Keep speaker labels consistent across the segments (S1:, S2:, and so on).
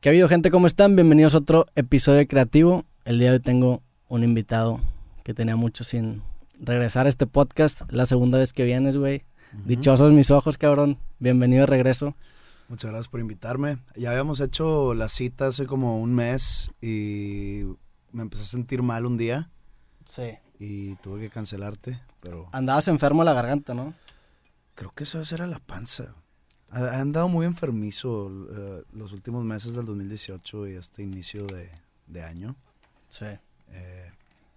S1: ¿Qué ha habido, gente? ¿Cómo están? Bienvenidos a otro episodio creativo. El día de hoy tengo un invitado que tenía mucho sin regresar a este podcast. La segunda vez que vienes, güey. Dichosos mis ojos, cabrón. Bienvenido de regreso.
S2: Muchas gracias por invitarme. Ya habíamos hecho la cita hace como un mes y me empecé a sentir mal un día
S1: Sí.
S2: y tuve que cancelarte, pero
S1: Andabas enfermo de la garganta, ¿no?
S2: creo que esa vez era la panza. Ha andado muy enfermizo eh, los últimos meses del 2018 y este inicio de, de año,
S1: Sí.
S2: eh,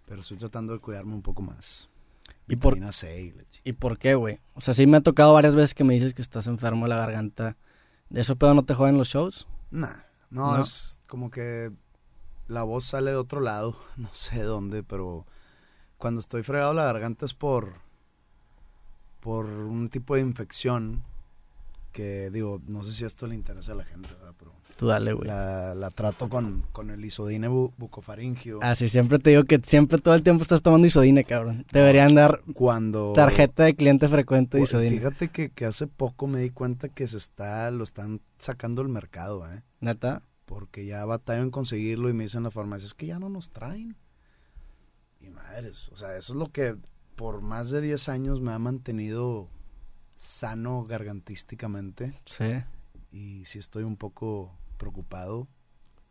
S2: pero estoy tratando de cuidarme un poco más.
S1: ¿Y por,
S2: C y
S1: ¿Y por qué, güey? O sea, sí me ha tocado varias veces que me dices que estás enfermo de la garganta. ¿De eso pedo no te joden los shows?
S2: Nah, no,
S1: ¿No?
S2: es como que la voz sale de otro lado, no sé dónde, pero cuando estoy fregado la garganta es por por un tipo de infección que digo, no sé si esto le interesa a la gente, ¿verdad? pero
S1: Tú dale, güey.
S2: la, la trato con, con el isodine bu- bucofaringio.
S1: Ah, sí, siempre te digo que siempre todo el tiempo estás tomando isodine, cabrón. Deberían dar
S2: Cuando
S1: tarjeta de cliente frecuente de isodine.
S2: Fíjate que, que hace poco me di cuenta que se está, lo están sacando al mercado, ¿eh?
S1: ¿Neta?
S2: porque ya batallo en conseguirlo y me dicen en la farmacia, es que ya no nos traen. Y madres, o sea, eso es lo que por más de 10 años me ha mantenido sano gargantísticamente
S1: Sí.
S2: y sí estoy un poco preocupado,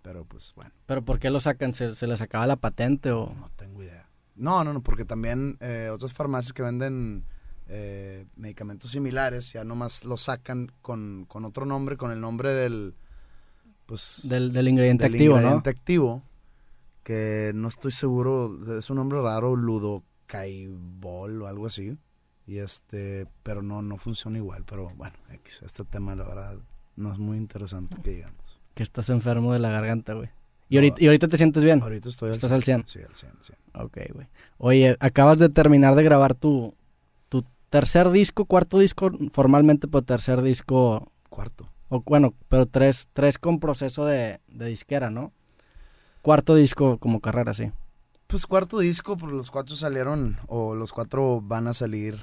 S2: pero pues bueno,
S1: ¿Pero por qué lo sacan? ¿Se, se les acaba la patente o...?
S2: no tengo idea. No, no, no, porque también eh, otras farmacias que venden eh, medicamentos similares ya nomás lo sacan con, con otro nombre, con el nombre del... Pues,
S1: Del, del ingrediente
S2: del
S1: activo,
S2: ingrediente activo, que no estoy seguro, es un nombre raro, ludocaibol o algo así. Y este, pero no, no funciona igual. Pero bueno, este tema la verdad no es muy interesante que digamos.
S1: Que estás enfermo de la garganta, güey. ¿Y,
S2: No.
S1: ahorita, y ahorita te sientes bien?
S2: Ahorita estoy al
S1: ¿Estás al 100?
S2: Sí, al 100, 100.
S1: Ok, güey. Oye, acabas de terminar de grabar tu, tu tercer disco, cuarto disco, formalmente, pero tercer disco,
S2: Cuarto.
S1: o bueno, pero tres, tres con proceso de, de disquera, ¿no? Cuarto disco como carrera, sí.
S2: Pues cuarto disco, pues los cuatro salieron, o los cuatro van a salir,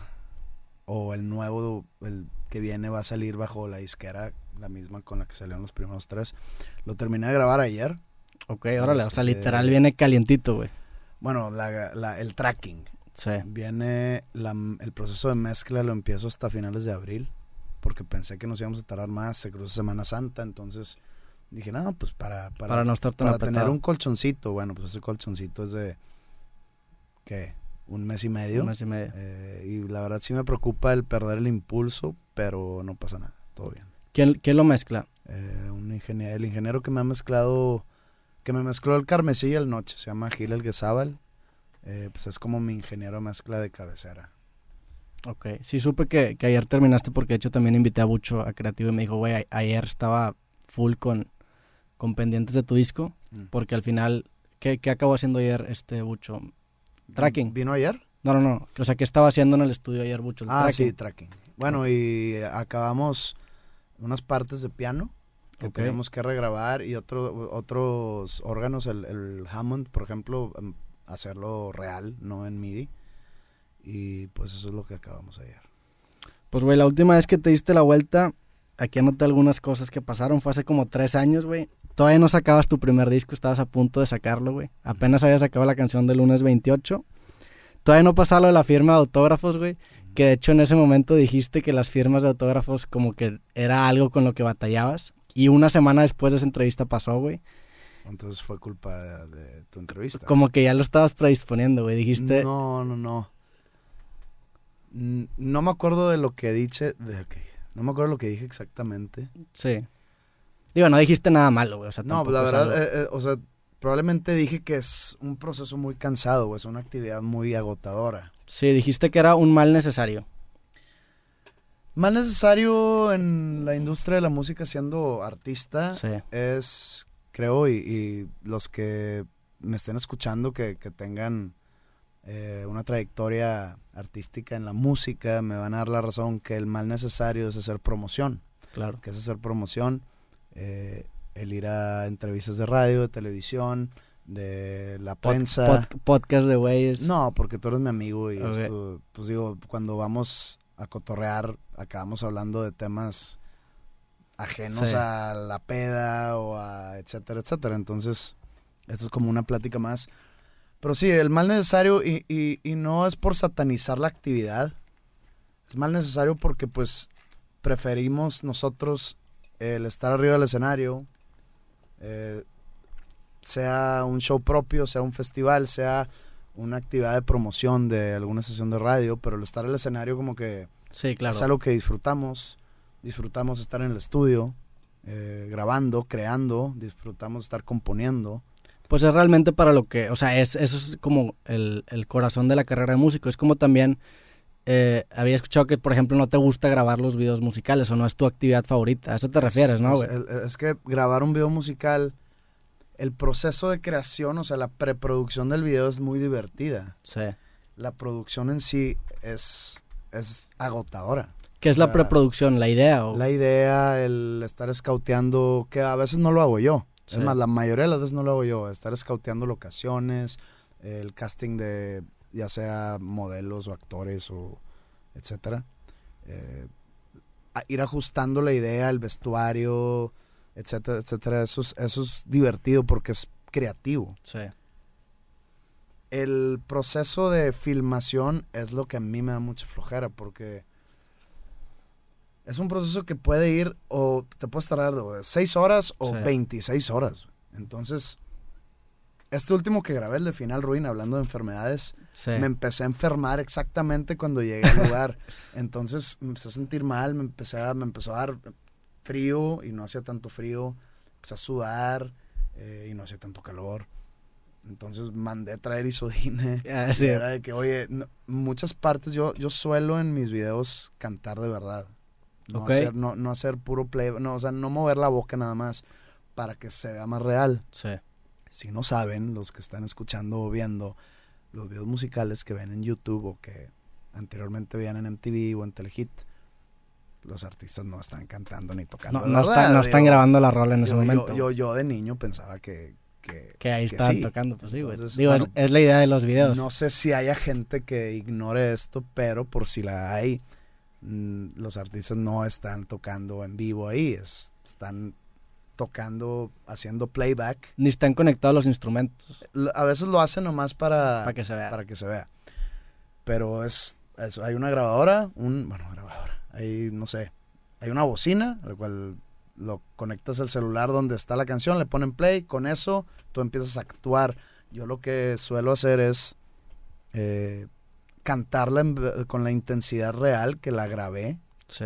S2: o el nuevo, el que viene va a salir bajo la disquera, la misma con la que salieron los primeros tres. Lo terminé de grabar ayer.
S1: Ok, órale, o sea,
S2: Este-
S1: literal viene calientito, güey.
S2: Bueno, la- la- el tracking.
S1: Sí.
S2: Viene la- el proceso de mezcla, lo empiezo hasta finales de abril, porque pensé que nos íbamos a tardar más, se cruzó Semana Santa, entonces dije, no, pues para, para,
S1: Para, no estar tan
S2: para tener un colchoncito, bueno, pues ese colchoncito es de, ¿qué? Un mes y medio.
S1: Un mes y medio.
S2: Eh, y la verdad sí me preocupa el perder el impulso, pero no pasa nada, todo bien.
S1: ¿Quién, quién lo mezcla?
S2: Eh, un ingeniero, el ingeniero que me ha mezclado, que me mezcló el Carmesí y el Noche, se llama Gil Elguezábal, eh, pues es como mi ingeniero mezcla de cabecera.
S1: Ok, sí supe que, que ayer terminaste porque de hecho también invité a Bucho a Creativo y me dijo, güey, ayer estaba full con, con pendientes de tu disco
S2: Mm.
S1: porque al final, ¿qué, qué acabó haciendo ayer este Bucho? Tracking.
S2: ¿Vino ayer?
S1: No, no, no, o sea, ¿qué estaba haciendo en el estudio ayer Bucho? El
S2: Ah,
S1: tracking.
S2: sí, tracking. Bueno, y acabamos unas partes de piano que
S1: Ok.
S2: tenemos que regrabar y otro, otros órganos, el, el Hammond, por ejemplo, em, hacerlo real, no en MIDI. Y pues eso es lo que acabamos ayer.
S1: Pues, güey, la última vez que te diste la vuelta, aquí anoté algunas cosas que pasaron, fue hace como tres años, güey. Todavía no sacabas tu primer disco, estabas a punto de sacarlo, güey. Apenas habías sacado la canción del lunes 28. Todavía no pasaba lo de la firma de autógrafos, güey. Que de hecho en ese momento dijiste que las firmas de autógrafos como que era algo con lo que batallabas. Y una semana después de esa entrevista pasó, güey.
S2: Entonces fue culpa de, de tu entrevista.
S1: Como que ya lo estabas predisponiendo, güey. Dijiste,
S2: No, no, no. No me acuerdo de lo que dije. De, ok, No me acuerdo lo que dije exactamente.
S1: sí. Digo, no dijiste nada malo, güey. O sea,
S2: No,
S1: tampoco
S2: la verdad, eh, eh, o sea, probablemente dije que es un proceso muy cansado, güey, es una actividad muy agotadora.
S1: Sí, dijiste que era un mal necesario.
S2: Más necesario en la industria de la música siendo artista
S1: Sí.
S2: es, creo, y, y los que me estén escuchando que, que tengan eh, una trayectoria artística en la música, me van a dar la razón que el mal necesario es hacer promoción.
S1: Claro.
S2: que es hacer promoción, eh, el ir a entrevistas de radio, de televisión, de la
S1: Pod-
S2: prensa.
S1: pod- podcast de güeyes.
S2: No, porque tú eres mi amigo y esto, pues digo, cuando vamos a cotorrear, acabamos hablando de temas ajenos
S1: Sí.
S2: a la peda o a etcétera, etcétera. Entonces, esto es como una plática más. Pero sí, el mal necesario y, y- y no es por satanizar la actividad. Es mal necesario porque pues preferimos nosotros el estar arriba del escenario, eh, sea un show propio, sea un festival, sea una actividad de promoción de alguna sesión de radio, pero el estar en el escenario como que
S1: Sí, claro.
S2: es algo que disfrutamos. Disfrutamos estar en el estudio, eh, grabando, creando, disfrutamos estar componiendo.
S1: Pues es realmente para lo que, o sea, es, eso es como el, el corazón de la carrera de músico. Es como también, eh, había escuchado que, por ejemplo, no te gusta grabar los videos musicales o no es tu actividad favorita. A eso te refieres, ¿no,
S2: Es,
S1: güey?
S2: es- es que grabar un video musical, el proceso de creación, o sea, la preproducción del video es muy divertida.
S1: Sí.
S2: La producción en sí es, es agotadora.
S1: ¿Qué es la preproducción? ¿La idea? O...
S2: La idea, el estar escauteando, que a veces no lo hago yo.
S1: Sí.
S2: Es más, la mayoría de las veces no lo hago yo. Estar escauteando locaciones, el casting de ya sea modelos o actores o etcétera. Eh, ir ajustando la idea, el vestuario, etcétera, etcétera. Eso es, eso es divertido porque es creativo.
S1: Sí.
S2: El proceso de filmación es lo que a mí me da mucha flojera porque es un proceso que puede ir o te puedes tardar de 6 horas o
S1: Sí.
S2: 26 horas. Entonces, este último que grabé, el de Final Ruin, hablando de enfermedades,
S1: Sí.
S2: me empecé a enfermar exactamente cuando llegué al lugar. Entonces me empecé a sentir mal, me, empecé a, me empezó a dar frío y no hacía tanto frío. Empecé a sudar eh, y no hacía tanto calor. Entonces mandé a traer isodine.
S1: Ah,
S2: Y
S1: sí.
S2: Era de que, oye, no- muchas partes yo, yo suelo en mis videos cantar de verdad. No, hacer, no, no hacer puro play, no, o sea, no mover la boca nada más para que se vea más real.
S1: Sí.
S2: Si no saben, los que están escuchando o viendo los videos musicales que ven en YouTube o que anteriormente veían en MTV o en Telehit, los artistas no están cantando ni tocando.
S1: No, no,
S2: verdad,
S1: no están
S2: digo,
S1: grabando la rola en ese
S2: yo, yo-
S1: momento.
S2: Yo, yo de niño pensaba que... que
S1: que ahí
S2: que
S1: estaban
S2: sí.
S1: tocando, pues sí, güey. Digo, es-
S2: bueno,
S1: es, la idea de los videos.
S2: No sé si haya gente que ignore esto, pero por si la hay, los artistas no están tocando en vivo ahí, es- están tocando, haciendo playback.
S1: Ni están conectados los instrumentos
S2: A veces lo hacen nomás para,
S1: para que se vea.
S2: para que se vea. Pero es, es- hay una grabadora, un, bueno, grabadora, hay, no sé, hay una bocina, al cual lo conectas al celular donde está la canción, le ponen play, con eso tú empiezas a actuar. Yo lo que suelo hacer es eh, cantarla en con la intensidad real que la grabé
S1: Sí.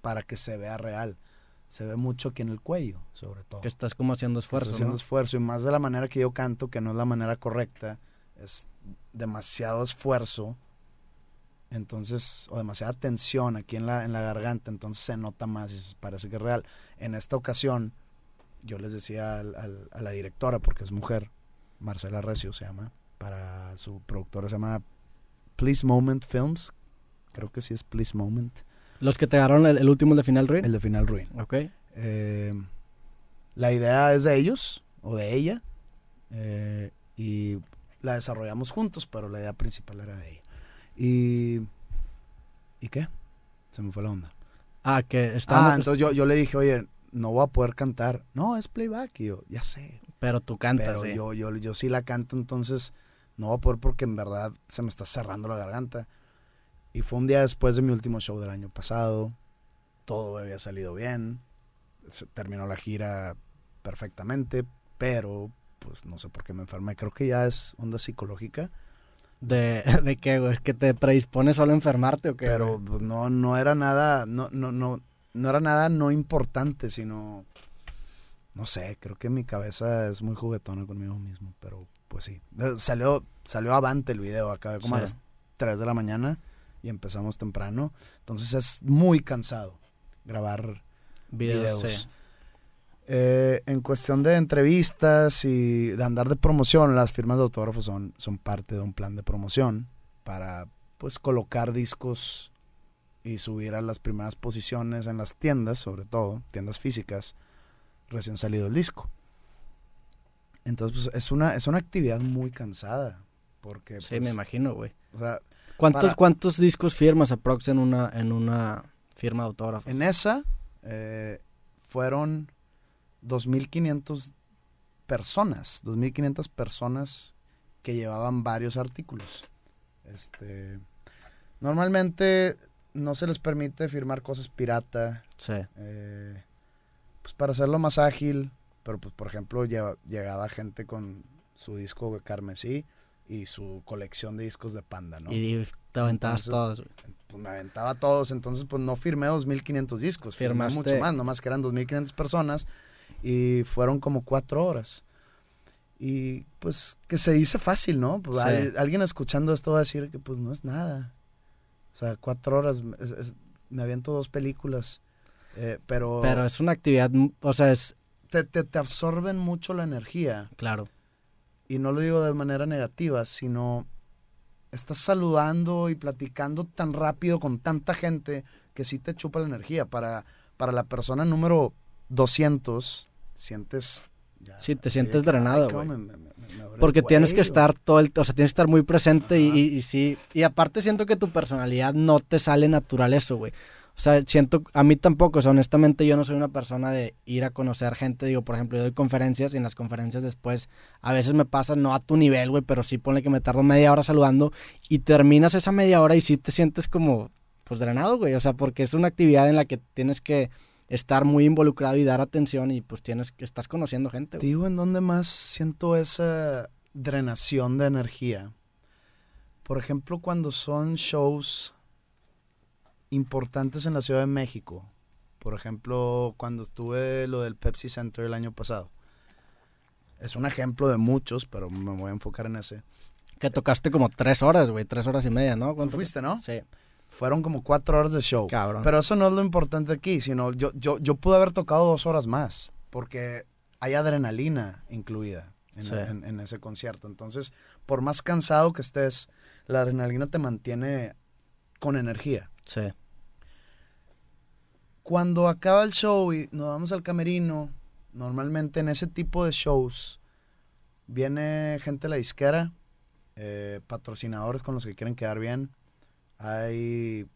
S2: para que se vea real. Se ve mucho aquí en el cuello, sobre todo.
S1: Que estás como haciendo
S2: Estás
S1: esfuerzo,
S2: haciendo
S1: ¿no?
S2: esfuerzo y más de la manera que yo canto, que no es la manera correcta, es demasiado esfuerzo, entonces, o demasiada tensión aquí en la, en la garganta, entonces se nota más y parece que es real. En esta ocasión, yo les decía al- al- a la directora, porque es mujer, Marcela Recio se llama, para su productora se llama Please Moment Films, creo que sí es Please Moment,
S1: Los que te agarraron el, el último el de Final Ruin.
S2: el de Final Ruin.
S1: Ok.
S2: Eh, la idea es de ellos o de ella eh, y la desarrollamos juntos, pero la idea principal era de ella. ¿Y, ¿y qué? Se me fue la onda.
S1: Ah, que estamos.
S2: Ah, entonces yo, yo le dije, oye, no voy a poder cantar. No, es playback. Y yo, ya sé.
S1: pero tú cantas,
S2: Pero yo, yo, yo sí la canto, entonces no voy a poder porque en verdad se me está cerrando la garganta. Y fue un día después de mi último show del año pasado. Todo había salido bien. Se terminó la gira perfectamente, pero pues no sé por qué me enfermé. Creo que ya es onda psicológica.
S1: ¿De, ¿De qué, güey? ¿Es que te predispones solo a enfermarte o qué?
S2: pero pues, no, no era nada, no, no, no, no era nada no importante, sino no sé, creo que mi cabeza es muy juguetona conmigo mismo, pero pues sí. Eh, Salió, salió avante el video, acá como a
S1: Sí.
S2: las 3 de la mañana y empezamos temprano. Entonces es muy cansado grabar
S1: videos.
S2: videos.
S1: sí.
S2: Eh, en cuestión de entrevistas y de andar de promoción, las firmas de autógrafos son, son parte de un plan de promoción para pues colocar discos y subir a las primeras posiciones en las tiendas, sobre todo, tiendas físicas, recién salido el disco. Entonces, pues, es una, es una actividad muy cansada. Porque,
S1: Sí,
S2: pues,
S1: me imagino, güey.
S2: o sea,
S1: ¿Cuántos,
S2: para-
S1: ¿Cuántos discos firmas aprox en una, en una firma de autógrafos?
S2: En esa, eh, fueron 2.500 personas, 2.500 personas que llevaban varios artículos. Este, normalmente no se les permite firmar cosas pirata.
S1: Sí.
S2: eh, pues para hacerlo más ágil. Pero pues por ejemplo llegaba gente con su disco carmesí y su colección de discos de panda, ¿no?
S1: Y te aventabas
S2: Entonces,
S1: todos, güey.
S2: Pues me aventaba todos, entonces pues no firmé 2.500 discos, firmé mucho más, nomás que eran 2.500 personas y fueron como cuatro horas. Y pues que se dice fácil, ¿no? Pues,
S1: Sí.
S2: al- alguien escuchando esto va a decir que pues no es nada. O sea, cuatro horas, es- es- me aviento dos películas, eh, pero,
S1: Pero es una actividad, o sea, es...
S2: te, te, te absorben mucho la energía.
S1: Claro.
S2: Y no lo digo de manera negativa, sino estás saludando y platicando tan rápido con tanta gente que sí te chupa la energía. Para, para la persona número 200, sientes... ya
S1: Sí, te sientes
S2: que,
S1: drenado,
S2: "Ay, cabrón,
S1: güey". Porque tienes que
S2: cuello".
S1: estar todo el... O sea, tienes que estar muy presente y, y- y sí... Y aparte siento que tu personalidad no te sale natural eso, güey. O sea, siento... A mí tampoco, o sea, honestamente yo no soy una persona de ir a conocer gente. Digo, por ejemplo, yo doy conferencias y en las conferencias después a veces me pasa, no a tu nivel, güey, pero sí ponle que me tardo media hora saludando y terminas esa media hora y sí te sientes como, pues, drenado, güey. O sea, porque es una actividad en la que tienes que estar muy involucrado y dar atención y pues tienes que... Estás conociendo gente,
S2: Te
S1: güey.
S2: digo en dónde más siento esa drenación de energía. Por ejemplo, cuando son shows importantes en la Ciudad de México. Por ejemplo, cuando estuve lo del Pepsi Center el año pasado. Es un ejemplo de muchos, pero me voy a enfocar en ese.
S1: Que tocaste como tres horas, güey, tres horas y media, ¿no? ¿Cuánto
S2: fuiste, ¿no?
S1: Sí,
S2: Fueron como cuatro horas de show.
S1: cabrón.
S2: Pero eso no es lo importante aquí, sino yo, yo, yo pude haber tocado dos horas más, porque hay adrenalina incluida en,
S1: Sí.
S2: en- en ese concierto. Entonces, por más cansado que estés, la adrenalina te mantiene con energía.
S1: sí,
S2: Cuando acaba el show y nos vamos al camerino, normalmente en ese tipo de shows viene gente de la disquera, eh, patrocinadores con los que quieren quedar bien. Hay,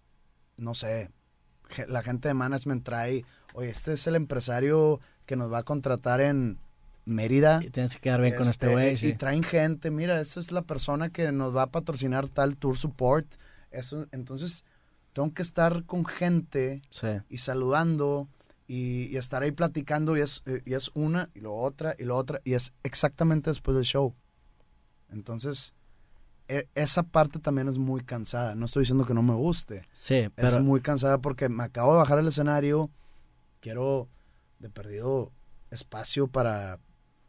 S2: no sé, la gente de management trae, oye, este es el empresario que nos va a contratar en Mérida.
S1: y tienes que quedar bien con este
S2: Este,
S1: güey,
S2: y
S1: sí.
S2: traen gente, mira, esa es la persona que nos va a patrocinar tal tour support. Eso, entonces, tengo que estar con gente
S1: Sí,
S2: y saludando y, y estar ahí platicando y es, eh, y es una y lo otra y lo otra y es exactamente después del show. Entonces, e- esa parte también es muy cansada. No estoy diciendo que no me guste.
S1: sí,
S2: es
S1: pero
S2: muy cansada porque me acabo de bajar al escenario. Quiero de perdido espacio para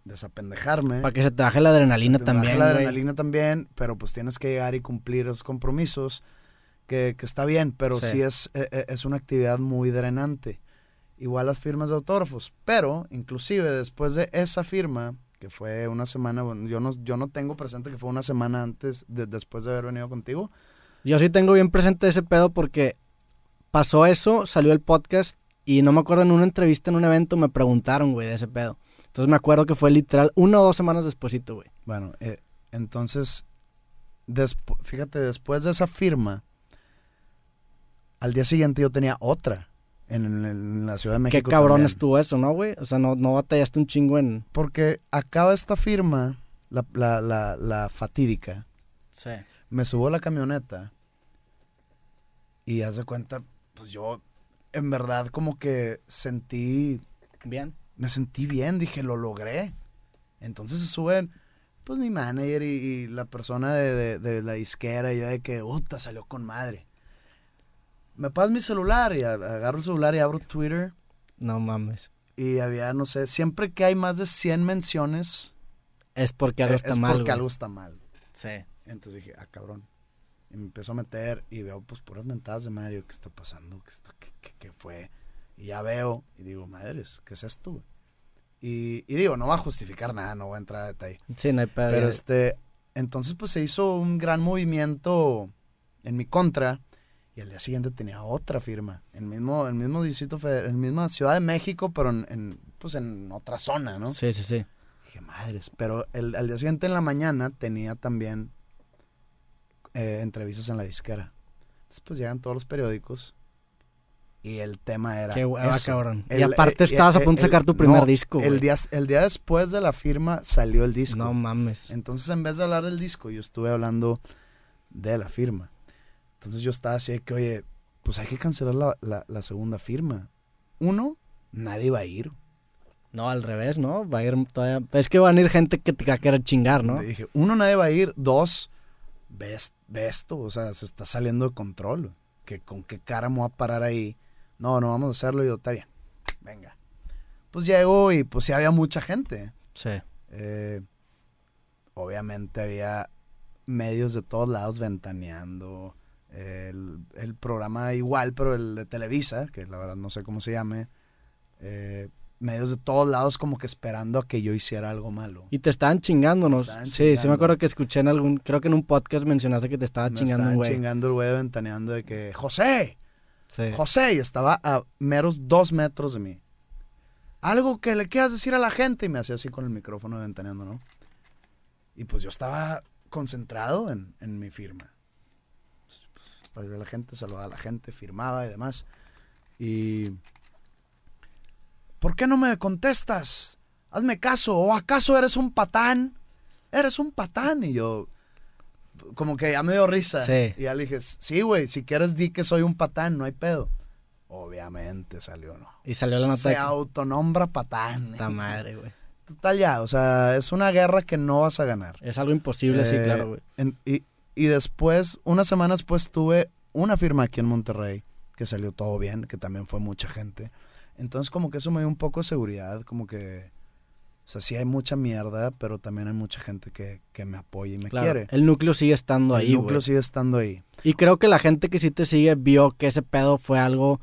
S2: desapendejarme.
S1: para que se te baje la adrenalina
S2: Se te
S1: también,
S2: la
S1: güey.
S2: adrenalina también, pero pues tienes que llegar y cumplir esos compromisos, que, que está bien, pero
S1: Sí.
S2: sí, es, eh, eh, es una actividad muy drenante. Igual las firmas de autógrafos, pero inclusive después de esa firma, que fue una semana, bueno, yo no, yo no tengo presente que fue una semana antes, de- después de haber venido contigo,
S1: Yo sí tengo bien presente ese pedo porque pasó eso, salió el podcast y no me acuerdo en una entrevista en un evento me preguntaron, güey, de ese pedo. Entonces me acuerdo que fue literal una o dos semanas despuesito, güey.
S2: Bueno, eh, entonces, fíjate, después de esa firma, al día siguiente yo tenía otra en, en- en la Ciudad de
S1: Qué
S2: México.
S1: cabrón
S2: también.
S1: estuvo eso, ¿no, güey? O sea, no, no batallaste un chingo en...
S2: Porque acaba esta firma, la, la, la, la fatídica,
S1: Sí.
S2: me subo a la camioneta y haz de cuenta, pues yo en verdad como que sentí,
S1: Bien.
S2: me sentí bien, dije, lo logré. Entonces se suben, pues mi manager y, y la persona de, de- de la disquera y yo de que, puta, salió con madre. Me pasas mi celular y agarro el celular y abro Twitter
S1: No mames.
S2: y había, no sé, siempre que hay más de 100 menciones,
S1: Es porque algo
S2: eh,
S1: está
S2: es
S1: mal,
S2: porque
S1: güey.
S2: algo está mal.
S1: Sí.
S2: Entonces dije, ah, cabrón. Y me empiezo a meter y veo pues puras mentadas de Mario. ¿Qué está pasando? ¿Qué, está, qué, qué- qué fue? Y ya veo y digo, madres, ¿qué es esto? güey?" Y, y digo, no va a justificar nada, no voy a entrar a detalle.
S1: Sí, no hay pedo.
S2: Pero este, entonces pues se hizo un gran movimiento en mi contra. Y al día siguiente tenía otra firma. El mismo, el mismo distrito, federal, en misma Ciudad de México, pero en, en, pues en otra zona, ¿no?
S1: Sí, sí, sí.
S2: Dije, madres, pero el, al día siguiente en la mañana tenía también eh, entrevistas en la disquera. Entonces, pues llegan todos los periódicos Y el tema era.
S1: Qué hueva,
S2: eso.
S1: cabrón. y
S2: El-
S1: aparte
S2: eh,
S1: estabas a
S2: eh,
S1: punto de
S2: el-
S1: sacar tu primer
S2: no,
S1: disco.
S2: El día, el día después de la firma salió el disco.
S1: No mames.
S2: Entonces, en vez de hablar del disco, yo estuve hablando de la firma. Entonces, yo estaba así de que, oye, pues hay que cancelar la, la- la segunda firma. Uno, nadie va a ir.
S1: No, al revés, ¿no? Va a ir todavía. Es que van a ir gente que te va a querer chingar, ¿no?
S2: Le dije, uno, nadie va a ir. Dos, ves, ve esto, o sea, se está saliendo de control. Que con qué cara me voy a parar ahí. No, no vamos a hacerlo. Y yo, está bien, venga. Pues llego y pues sí había mucha gente.
S1: Sí.
S2: Eh, obviamente había medios de todos lados ventaneando. El, el programa igual, pero el de Televisa, que la verdad no sé cómo se llame. eh, medios de todos lados como que esperando a que yo hiciera algo malo.
S1: Y te estaban chingándonos.
S2: Estaban
S1: sí, sí me acuerdo que escuché en algún, creo que en un podcast mencionaste que te estaba
S2: Me
S1: chingando un
S2: estaban
S1: güey.
S2: chingando el güey ventaneando de que, José,
S1: Sí.
S2: José, y estaba a meros dos metros de mí. Algo que le quieras decir a la gente. Y me hacía así con el micrófono ventaneando, ¿no? Y pues yo estaba concentrado en, en mi firma. Pues, la gente saludaba a la gente, firmaba y demás. Y. ¿Por qué no me contestas? Hazme caso. ¿O acaso eres un patán? Eres un patán. Y yo. Como que ya me dio risa.
S1: Sí.
S2: Y ya le dije, sí, güey, si quieres di que soy un patán, no hay pedo. Obviamente salió, ¿no?
S1: Y salió la nota
S2: Se autonombra patán.
S1: puta madre, güey.
S2: Total ya, o sea, es una guerra que no vas a ganar.
S1: Es algo imposible, sí,
S2: Eh,
S1: claro, güey.
S2: en- y, y después, unas semanas después, tuve una firma aquí en Monterrey, que salió todo bien, que también fue mucha gente. Entonces, como que eso me dio un poco de seguridad, como que, o sea, sí hay mucha mierda, pero también hay mucha gente que, que me apoya y me
S1: Claro,
S2: quiere.
S1: el núcleo sigue estando
S2: El
S1: ahí,
S2: núcleo
S1: güey.
S2: sigue estando ahí.
S1: Y creo que la gente que sí te sigue vio que ese pedo fue algo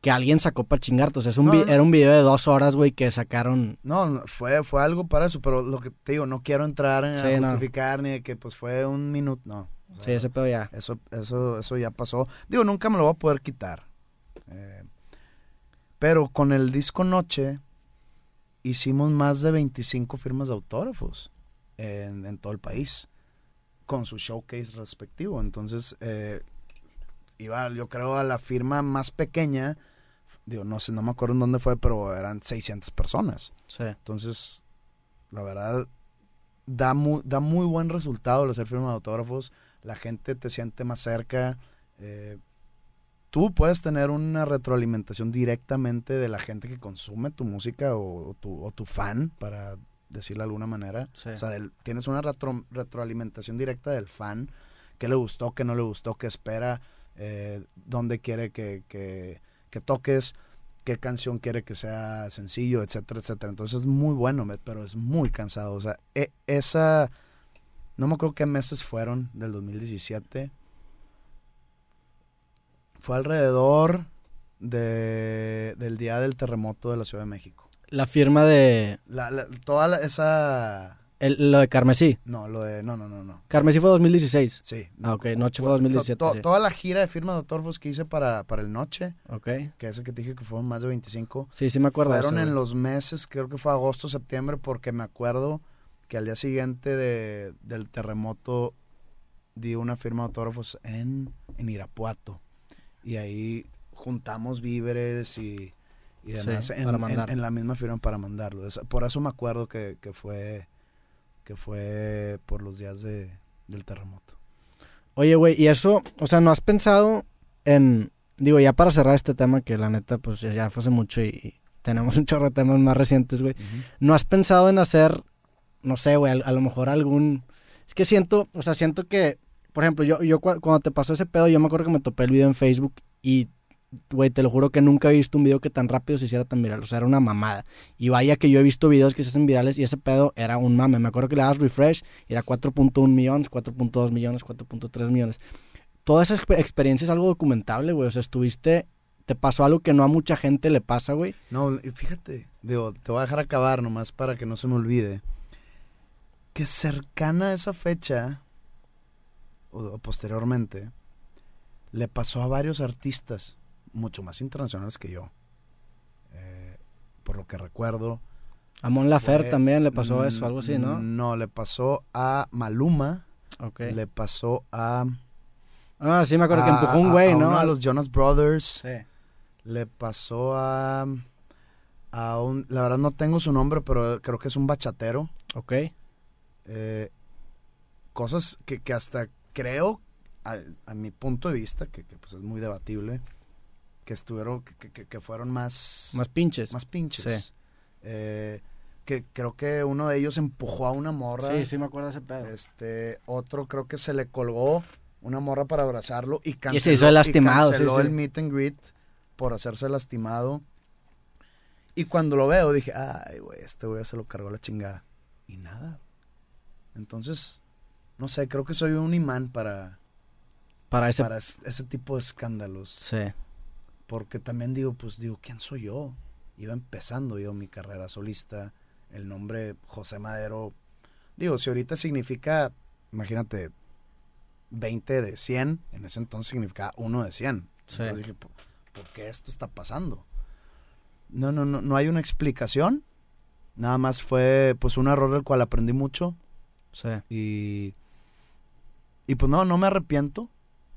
S1: que alguien sacó para chingarte. O sea, es un
S2: No, no.
S1: era un video de dos horas, güey, que sacaron.
S2: No, fue, fue algo para eso, pero lo que te digo, no quiero entrar en
S1: Sí,
S2: a
S1: no.
S2: justificar ni de que pues fue un minuto, no. O
S1: Sí,
S2: sea,
S1: ese pedo ya.
S2: Eso, eso, eso ya pasó. Digo, nunca me lo voy a poder quitar. Eh, pero con el disco Noche hicimos más de 25 firmas de autógrafos en, en todo el país. Con su showcase respectivo. Entonces, eh, iba, yo creo, a la firma más pequeña. Digo, no sé, no me acuerdo en dónde fue, pero eran 600 personas.
S1: Sí.
S2: Entonces, la verdad, da muy, da muy buen resultado el hacer firma de autógrafos. La gente te siente más cerca. eh, tú puedes tener una retroalimentación directamente de la gente que consume tu música o, o tu, o tu fan, para decirlo de alguna manera.
S1: Sí.
S2: O sea, del- tienes una retro- retroalimentación directa del fan. ¿Qué le gustó, qué no le gustó, qué espera, eh, dónde quiere que, que- que toques, qué canción quiere que sea sencillo, etcétera, etcétera. Entonces es muy bueno, pero es muy cansado. O sea, e- esa... No me acuerdo qué meses fueron del 2017. Fue alrededor de, del día del terremoto de la Ciudad de México.
S1: La firma de.
S2: La, la- toda la- esa...
S1: el- lo de Carmesí.
S2: No, lo de... No, no, no, no.
S1: Carmesí fue 2016.
S2: Sí.
S1: Ah, ok. Noche fue
S2: To-
S1: 2017.
S2: to-
S1: sí.
S2: Toda la gira de firma de autógrafos que hice para, para el Noche,
S1: Ok.
S2: que ese que te dije que fueron más de 25,
S1: Sí, sí me acuerdo.
S2: fueron
S1: eso,
S2: en
S1: güey.
S2: los meses, creo que fue agosto, septiembre, porque me acuerdo que al día siguiente de- del terremoto di una firma de autógrafos en, en Irapuato. Y ahí juntamos víveres y, y
S1: Sí,
S2: demás en, la misma firma para mandarlo. Por eso me acuerdo que, que fue que fue por los días de, del terremoto.
S1: Oye, güey, y eso, o sea, ¿no has pensado en. Digo, ya para cerrar este tema, que la neta, pues ya- fue hace mucho y, y tenemos un chorro de temas más recientes, güey. ¿No has pensado en hacer, no sé, güey, a, lo mejor algún... Es que siento, o sea, siento que, por ejemplo, yo, yo cua- cuando te pasó ese pedo, yo me acuerdo que me topé el video en Facebook y, güey, te lo juro que nunca he visto un video que tan rápido se hiciera tan viral. O sea, era una mamada. Y vaya que yo he visto videos que se hacen virales y ese pedo era un mame. Me acuerdo que le dabas refresh y era 4.1 millones, 4.2 millones, 4.3 millones. Toda esa exper- experiencia es algo documentable, güey. O sea, estuviste... Te pasó algo que no a mucha gente le pasa, güey.
S2: No, fíjate, digo, te voy a dejar acabar nomás para que no se me olvide. Que cercana a esa fecha, o, o posteriormente, le pasó a varios artistas, mucho más internacionales que yo. Eh, por lo que recuerdo.
S1: A Mon Lafer
S2: fue-
S1: también le pasó eso, algo así, ¿no?
S2: No, le pasó a Maluma,
S1: Ok.
S2: le pasó a...
S1: Ah, sí, me acuerdo que
S2: a-
S1: empujó un
S2: a-
S1: güey,
S2: a
S1: ¿no?
S2: de los Jonas Brothers.
S1: Sí.
S2: le pasó a, a un, la verdad no tengo su nombre, pero creo que es un bachatero.
S1: Ok.
S2: Eh, cosas que, que hasta creo, a, a mi punto de vista, que, que, pues es muy debatible, que estuvieron, que, que- que fueron más,
S1: Más pinches.
S2: más pinches.
S1: Sí.
S2: Eh, que creo que uno de ellos empujó a una morra.
S1: Sí, sí me acuerdo de ese pedo.
S2: Este, otro creo que se le colgó una morra para abrazarlo y canceló,
S1: se hizo el lastimado,
S2: canceló
S1: sí.
S2: el meet and greet por hacerse lastimado. Y cuando lo veo dije, ay, güey, este güey se lo cargó la chingada. Y nada. Entonces, no sé, creo que soy un imán para,
S1: Para ese...
S2: para ese tipo de escándalos.
S1: Sí.
S2: Porque también digo, pues digo, ¿quién soy yo? Iba empezando yo mi carrera solista. El nombre José Madero. Digo, si ahorita significa, imagínate, 20 de 100, en ese entonces significaba 1 de 100.
S1: Sí.
S2: Entonces dije, ¿por, por qué esto está pasando? No, no, no, no hay una explicación. Nada más fue pues un error del cual aprendí mucho.
S1: Sí.
S2: Y, y pues no, no me arrepiento.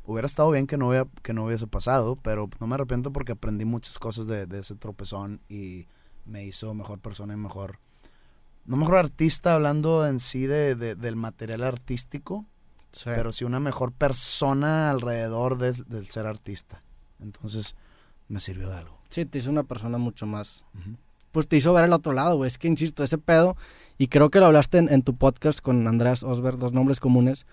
S2: Hubiera estado bien que no, hubiera, que no hubiese pasado, pero no me arrepiento porque aprendí muchas cosas de, de ese tropezón y me hizo mejor persona y mejor... No mejor artista hablando en sí de, de- del material artístico,
S1: Sí.
S2: pero sí una mejor persona alrededor de- del ser artista. Entonces me sirvió de algo.
S1: Sí, te hizo una persona mucho más... Pues te hizo ver el otro lado, güey. Es que, insisto, ese pedo... Y creo que lo hablaste en, en tu podcast con Andrés Osberg, Dos Nombres Comunes.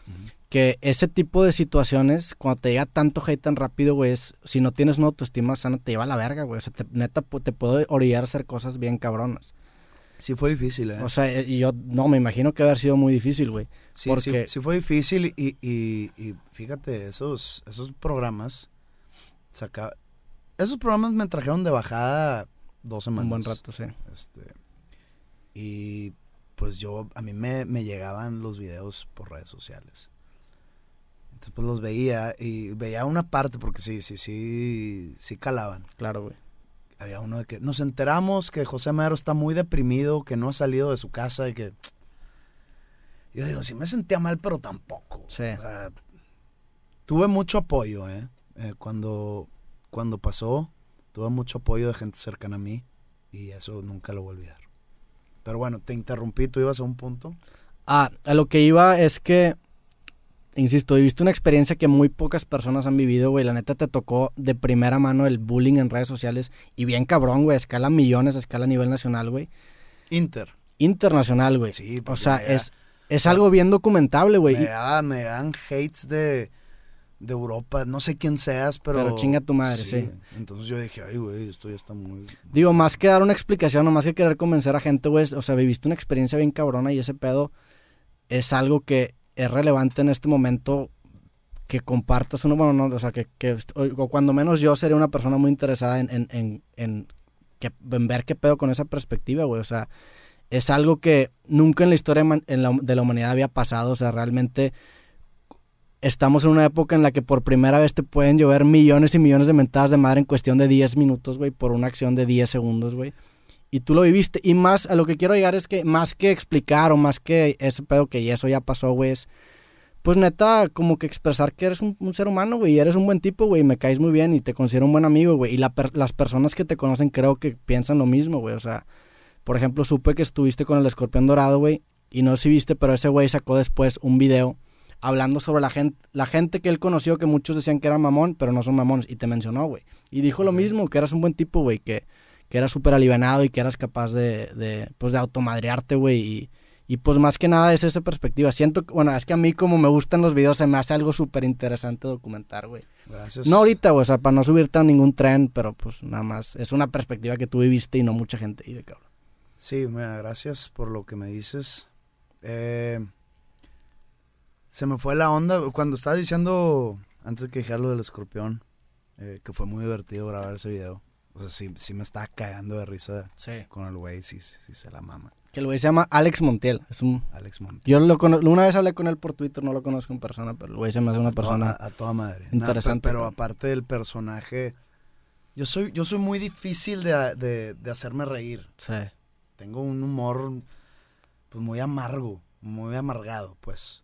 S1: Que ese tipo de situaciones, cuando te llega tanto hate tan rápido, güey, es... Si no tienes una autoestima sana, te lleva a la verga, güey. O sea, te- neta, te puede orillar a hacer cosas bien cabronas.
S2: Sí fue difícil, ¿eh?
S1: O sea, eh, y yo... No, me imagino que haber sido muy difícil, güey.
S2: Sí,
S1: Porque-
S2: sí, sí fue difícil y, y, y fíjate, esos, esos programas, saca, esos programas me trajeron de bajada dos semanas.
S1: Un buen rato, sí.
S2: Este, y pues yo, a mí me, me llegaban los videos por redes sociales. Entonces pues los veía y veía una parte porque sí, sí, sí, sí calaban.
S1: Claro, güey.
S2: Había uno de que nos enteramos que José Madero está muy deprimido, que no ha salido de su casa y que... Yo digo, sí me sentía mal, pero tampoco.
S1: Sí.
S2: O sea, tuve mucho apoyo, ¿eh? Eh, Cuando, cuando pasó, tuve mucho apoyo de gente cercana a mí y eso nunca lo voy a olvidar. Pero bueno, te interrumpí, tú ibas a un punto.
S1: Ah, a lo que iba es que, insisto, viviste una experiencia que muy pocas personas han vivido, güey. La neta te tocó de primera mano el bullying en redes sociales y bien cabrón, güey. a Escala millones, a escala a nivel nacional, güey.
S2: Inter.
S1: Internacional, güey.
S2: Sí,
S1: o
S2: porque
S1: sea,
S2: da-
S1: es, es algo bien documentable, güey.
S2: Me, da- me dan hates de, de Europa, no sé quién seas, pero...
S1: Pero chinga tu madre, sí.
S2: Entonces yo dije, ay, güey, esto ya está muy...
S1: Digo, más que dar una explicación o más que querer convencer a gente, güey, o sea, viviste una experiencia bien cabrona y ese pedo es algo que es relevante en este momento que compartas uno, bueno, no, o sea, que, que o, cuando menos yo sería una persona muy interesada en, en, en, en que, en ver qué pedo con esa perspectiva, güey, o sea, es algo que nunca en la historia en la- de la humanidad había pasado, o sea, realmente estamos en una época en la que por primera vez te pueden llover millones y millones de mentadas de madre en cuestión de 10 minutos, güey, por una acción de 10 segundos, güey. Y tú lo viviste. Y más, a lo que quiero llegar es que más que explicar o más que ese pedo que eso ya pasó, güey, es, pues neta, como que expresar que eres un, ser humano, güey, eres un buen tipo, güey, me caes muy bien y te considero un buen amigo, güey. Y las personas que te conocen creo que piensan lo mismo, güey. O sea, por ejemplo, supe que estuviste con el escorpión dorado, güey, y no sé si viste, pero ese güey sacó después un video hablando sobre la gente, la gente que él conoció, que muchos decían que era mamón, pero no son mamones, y te mencionó, güey. Y dijo lo mismo, que eras un buen tipo, güey, que, que eras súper alivianado y que eras capaz de, de, pues, de automadrearte, güey, y, y pues más que nada es esa perspectiva. Siento, que- bueno, es que a mí como me gustan los videos, se me hace algo súper interesante documentar, güey.
S2: Gracias.
S1: No ahorita, güey, o sea, para no subirte a ningún tren, pero pues nada más, es una perspectiva que tú viviste y no mucha gente vive, cabrón.
S2: Sí, mira, gracias por lo que me dices. Eh, se me fue la onda cuando estaba diciendo, antes de que dijera lo del escorpión, eh, que fue muy divertido grabar ese video. O sea, sí, sí me estaba cagando de risa
S1: Sí.
S2: con el güey, sí, sí se la mama.
S1: Que el güey se llama Alex Montiel, es un...
S2: Alex Montt.
S1: Yo lo cono- una vez hablé con él por Twitter, no lo conozco en persona, pero el güey se me hace una
S2: A
S1: persona...
S2: a, a toda madre.
S1: interesante,
S2: pe- pero aparte del personaje, yo soy, yo soy muy difícil de, de- de hacerme reír.
S1: Sí.
S2: Tengo un humor pues muy amargo, muy amargado, pues.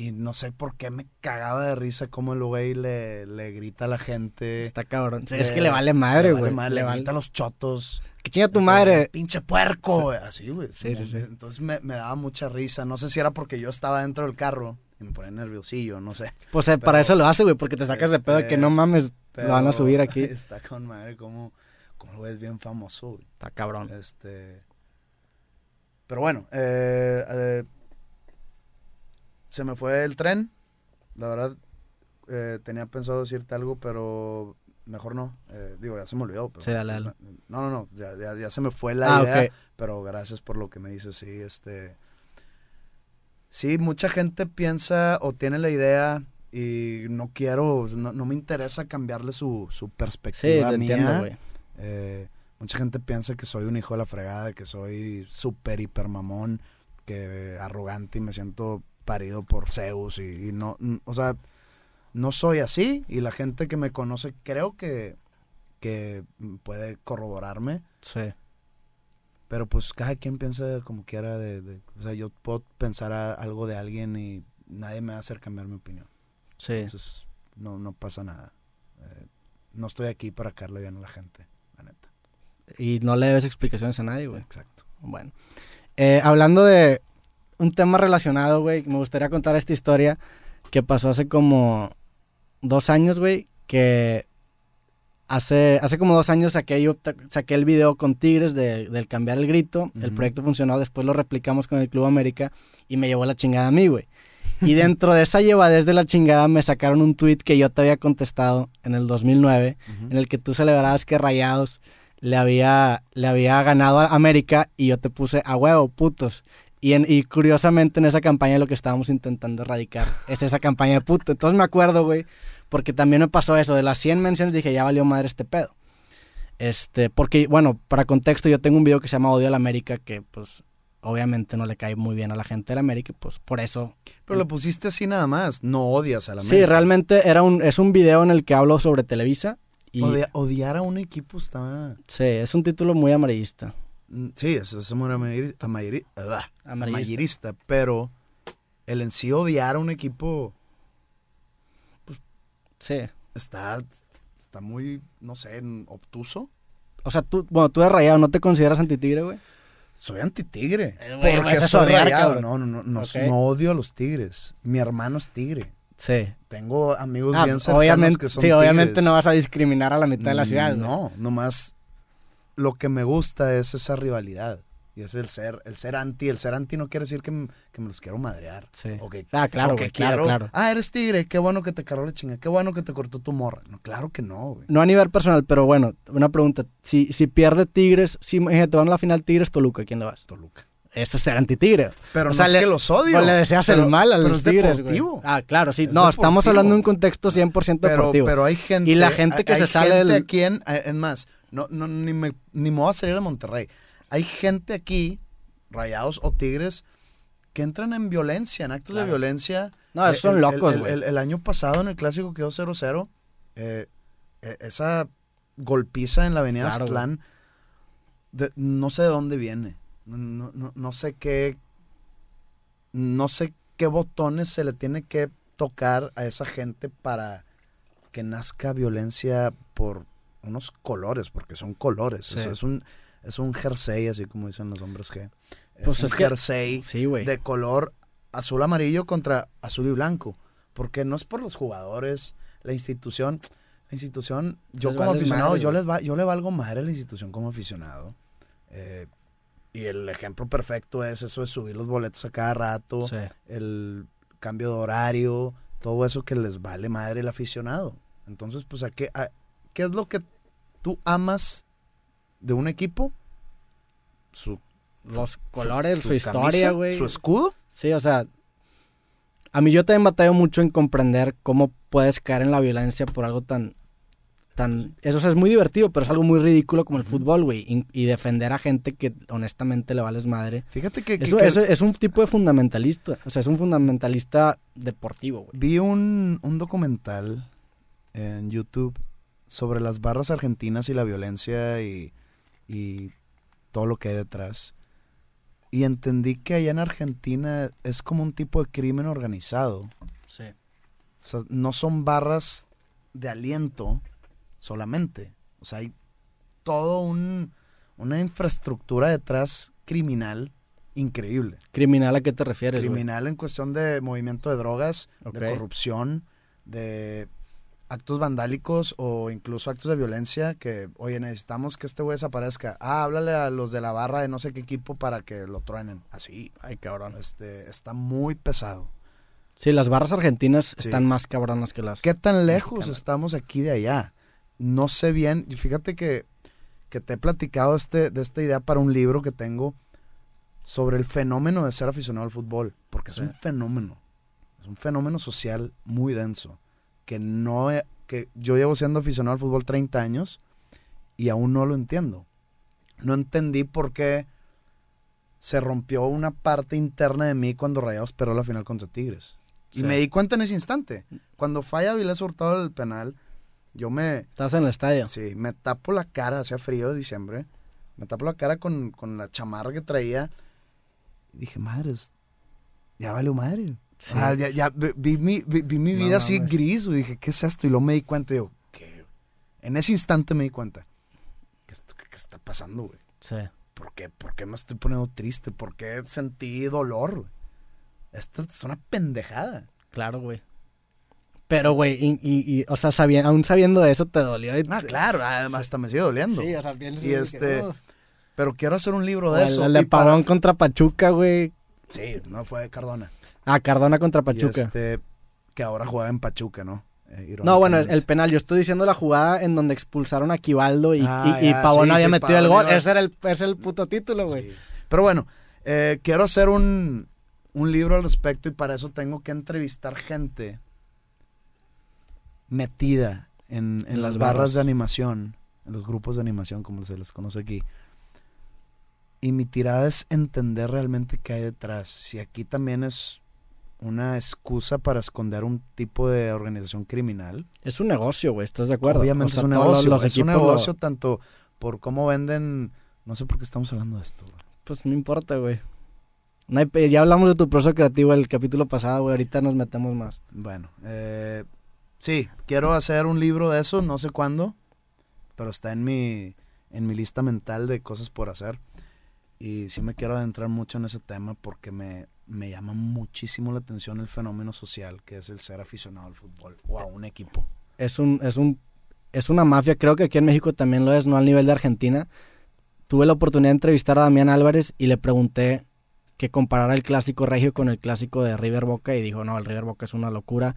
S2: Y no sé por qué me cagaba de risa cómo el güey le, le grita a la gente.
S1: Está cabrón. es que le vale madre, güey.
S2: Le, le, grita a los chotos.
S1: Que chinga tu madre.
S2: Pinche puerco, güey. Así, güey. Sí, sí, sí. Entonces me, me, daba mucha risa. No sé si era porque yo estaba dentro del carro y me ponía nerviosillo, no sé.
S1: Pues eh, para eso lo hace, güey, porque te sacas de pedo de que no mames, lo van a subir aquí.
S2: Está con madre, como, como el güey es bien famoso, güey.
S1: Está cabrón.
S2: Este. Pero bueno, eh, eh, se me fue el tren. La verdad, eh, tenía pensado decirte algo, pero mejor no. Eh, digo, ya se me olvidó. Pero,
S1: sí, dale, dale.
S2: No, no, no, ya, ya, se me fue la ah, idea. Pero gracias por lo que me dices, sí, este... Sí, mucha gente piensa o tiene la idea y no quiero, no, no me interesa cambiarle su, su perspectiva sí, mía. Entiendo, eh, mucha gente piensa que soy un hijo de la fregada, que soy súper hiper mamón, que arrogante y me siento parido por Zeus y, no, o sea, no soy así y la gente que me conoce creo que, que puede corroborarme.
S1: Sí.
S2: Pero pues cada quien piensa como quiera de, o sea, yo puedo pensar algo de alguien y nadie me va a hacer cambiar mi opinión.
S1: Sí.
S2: Entonces, no, no pasa nada. Eh, no estoy aquí para caerle bien a la gente, la neta.
S1: Y no le debes explicaciones a nadie, güey.
S2: Exacto.
S1: Bueno. Eh, hablando de un tema relacionado, güey. Me gustaría contar esta historia que pasó hace como dos años, güey. Que hace, hace como dos años saqué, yo, saqué el video con Tigres de, del cambiar el grito. El proyecto funcionó, después lo replicamos con el Club América y me llevó la chingada a mí, güey. Y dentro de esa llevadez de la chingada me sacaron un tweet que yo te había contestado en el 2009, en el que tú celebrabas que Rayados le había, le había ganado a América y yo te puse a huevo, putos. Y, curiosamente en esa campaña lo que estábamos intentando erradicar es esa campaña de puto. Entonces me acuerdo, güey, porque también me pasó eso. De las 100 menciones dije, ya valió madre este pedo. Este, porque, bueno, para contexto, yo tengo un video que se llama Odio a la América, que pues obviamente no le cae muy bien a la gente de la América, pues por eso.
S2: Pero lo pusiste así nada más, no odias a la América.
S1: Sí, realmente era un, es un video en el que hablo sobre Televisa. Y...
S2: odiar a un equipo está...
S1: Sí, es un título muy amarillista.
S2: Mm, sí, es, es muy amarillista, pero el en sí odiar a un equipo.
S1: Pues, sí.
S2: Está, está muy, no sé, obtuso.
S1: O sea, tú, bueno, tú eres rayado, ¿no te consideras antitigre, güey?
S2: Soy antitigre. Eh, porque soy rayado. No, no, no, no, no, odio a los tigres. Mi hermano es tigre.
S1: Sí.
S2: Tengo amigos ah, bien cercanos que son
S1: Sí, obviamente no vas a discriminar a la mitad de la ciudad.
S2: No, nomás lo que me gusta es esa rivalidad. Y es el ser, el ser anti. El ser anti no quiere decir que, me, los quiero madrear.
S1: Sí. ah, claro, que claro, claro.
S2: Ah, eres tigre, qué bueno que te cargó la chinga, qué bueno que te cortó tu morra. No, claro que no, güey.
S1: No a nivel personal, pero bueno, una pregunta. Si, si pierde Tigres, si imagínate, van a la final Tigres, Toluca, ¿quién le vas?
S2: Toluca.
S1: Eso es ser anti-tigre.
S2: Pero no es que los odio.
S1: O le deseas el mal a los tigres. Ah, claro, sí. no, estamos hablando de un contexto 100% deportivo.
S2: Pero hay gente...
S1: Y la gente que se sale
S2: del... aquí en, en más, no, no, ni, me, ni me voy a salir de Monterrey. Hay gente aquí, rayados o tigres, que entran en violencia, en actos de violencia.
S1: No, son locos,
S2: el, el, el, año pasado en el clásico quedó 0-0. Eh, eh, esa golpiza en la avenida Aztlán, no sé de dónde viene. No, no, no sé qué. No sé qué botones se le tiene que tocar a esa gente para que nazca violencia por unos colores, porque son colores. es, un, es un jersey, así como dicen los hombres que. Es pues un jersey de color azul amarillo contra azul y blanco. Porque no es por los jugadores, la institución. La institución, yo como aficionado, yo, les va, yo le valgo madre a la institución como aficionado. Eh, y el ejemplo perfecto es eso de subir los boletos a cada rato, el cambio de horario, todo eso que les vale madre el aficionado. Entonces, pues, ¿a qué, ¿qué es lo que tú amas de un equipo?
S1: Su, los colores, su, historia, güey.
S2: Su escudo.
S1: Sí, o sea, a mí yo también batallado mucho en comprender cómo puedes caer en la violencia por algo tan tan eso es muy divertido, pero es algo muy ridículo como el fútbol, güey, y, defender a gente que honestamente le vales madre.
S2: Fíjate que,
S1: eso, es un tipo de fundamentalista, o sea, es un fundamentalista deportivo, güey.
S2: Vi un, un documental en YouTube sobre las barras argentinas y la violencia y, todo lo que hay detrás. Y entendí que allá en Argentina es como un tipo de crimen organizado.
S1: Sí.
S2: O sea, no son barras de aliento solamente. O sea, hay todo un, una infraestructura detrás criminal increíble.
S1: ¿Criminal a qué te refieres?
S2: Criminal en cuestión de movimiento de drogas, de corrupción, de actos vandálicos o incluso actos de violencia que, oye, necesitamos que este güey desaparezca. Ah, háblale a los de la barra de no sé qué equipo para que lo truenen. Así.
S1: Ay, cabrón.
S2: Este, está muy pesado.
S1: Sí, las barras argentinas
S2: Sí.
S1: están más cabronas que las...
S2: ¿Qué tan lejos estamos aquí de allá? No sé bien. Fíjate que, que te he platicado este, de esta idea para un libro que tengo sobre el fenómeno de ser aficionado al fútbol. Porque
S1: Sí.
S2: es un fenómeno. Es un fenómeno social muy denso. Que no he- que yo llevo siendo aficionado al fútbol 30 años y aún no lo entiendo. No entendí por qué se rompió una parte interna de mí cuando Rayados perdió la final contra Tigres. Y me di cuenta en ese instante. Cuando falla Vilés Hurtado el penal, yo me,
S1: Estás en el estadio.
S2: sí, me tapo la cara, hacía frío de diciembre, me tapo la cara con, con la chamarra que traía. Y dije, madres, ya valió madre.
S1: Sí.
S2: Ah, ya, ya, vi, mi, vi, vi mi
S1: No
S2: vida así
S1: mames.
S2: gris, güey. dije, ¿qué es esto? Y luego me di cuenta, digo, ¿qué? En ese instante me di cuenta. ¿Qué, esto- qué- qué está pasando, güey?
S1: Sí.
S2: ¿Por qué? ¿Por qué me estoy poniendo triste? ¿Por qué sentí dolor? güey? Esto es una pendejada.
S1: Claro, güey. Pero, güey, y, y- y, o sea, sabi- aún sabiendo eso, te dolió. y
S2: Ah, claro, además hasta me sigue doliendo.
S1: Sí, o sea, piensas
S2: Y
S1: así que,
S2: este,
S1: "Oh".
S2: Pero quiero hacer un libro de eso.
S1: el de
S2: para-
S1: Pavón contra Pachuca, güey.
S2: Sí, no fue de Cardona.
S1: Ah, Cardona contra
S2: Y
S1: Pachuca.
S2: este, que ahora juega en Pachuca, ¿no? Eh,
S1: No, bueno, el, penal. Yo estoy diciendo la jugada en donde expulsaron a Quivaldo y,
S2: Ah,
S1: y- y Pavón
S2: sí,
S1: había
S2: sí,
S1: metido el gol.
S2: iba-
S1: Ese era el, ese era el puto título, güey.
S2: Sí. Pero bueno, eh, quiero hacer un, un libro al respecto y para eso tengo que entrevistar gente metida en, en las barras
S1: barras.
S2: de animación, en los grupos de animación, como se les conoce aquí. Y mi tirada es entender realmente qué hay detrás. Si aquí también es una excusa para esconder un tipo de organización criminal.
S1: Es un negocio, güey. ¿Estás de acuerdo?
S2: Obviamente
S1: O sea,
S2: es un
S1: los-
S2: negocio.
S1: los
S2: es un
S1: lo-
S2: negocio tanto por cómo venden. No sé por qué estamos hablando de esto. güey.
S1: Pues no importa, güey. No hay pe- ya hablamos de tu proceso creativo el capítulo pasado, güey. Ahorita nos metemos más.
S2: Bueno, eh, sí, quiero hacer un libro de eso, no sé cuándo, pero está en mi, en mi lista mental de cosas por hacer. Y sí me quiero adentrar mucho en ese tema porque me, me llama muchísimo la atención el fenómeno social que es el ser aficionado al fútbol o a un equipo.
S1: Es un, es un, es una mafia. Creo que aquí en México también lo es, no al nivel de Argentina. Tuve la oportunidad de entrevistar a Damián Álvarez y le pregunté que comparara el clásico regio con el clásico de River Boca y dijo, no, el River Boca es una locura.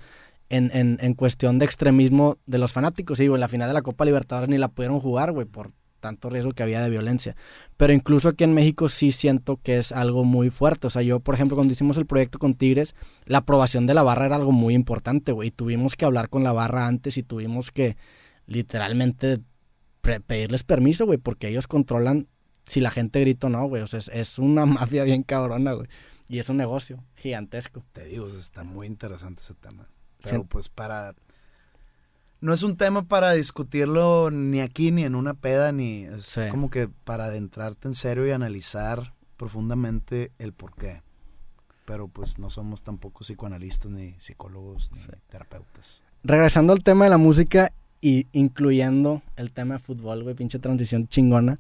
S1: En, en, en cuestión de extremismo de los fanáticos, y digo, en la final de la Copa Libertadores ni la pudieron jugar, güey, por tanto riesgo que había de violencia. Pero incluso aquí en México sí siento que es algo muy fuerte. O sea, yo, por ejemplo, cuando hicimos el proyecto con Tigres, la aprobación de la barra era algo muy importante, güey. y Tuvimos que hablar con la barra antes y tuvimos que literalmente pedirles permiso, güey, porque ellos controlan si la gente grita o no, güey. O sea, es, es una mafia bien cabrona, güey. Y es un negocio gigantesco.
S2: Te digo, está muy interesante ese tema. Pero
S1: Sí.
S2: pues para... No es un tema para discutirlo ni aquí ni en una peda, ni es
S1: Sí.
S2: como que para adentrarte en serio y analizar profundamente el por qué. Pero pues no somos tampoco psicoanalistas, ni psicólogos, ni
S1: Sí.
S2: terapeutas.
S1: Regresando al tema de la música y incluyendo el tema de fútbol, güey, pinche transición chingona.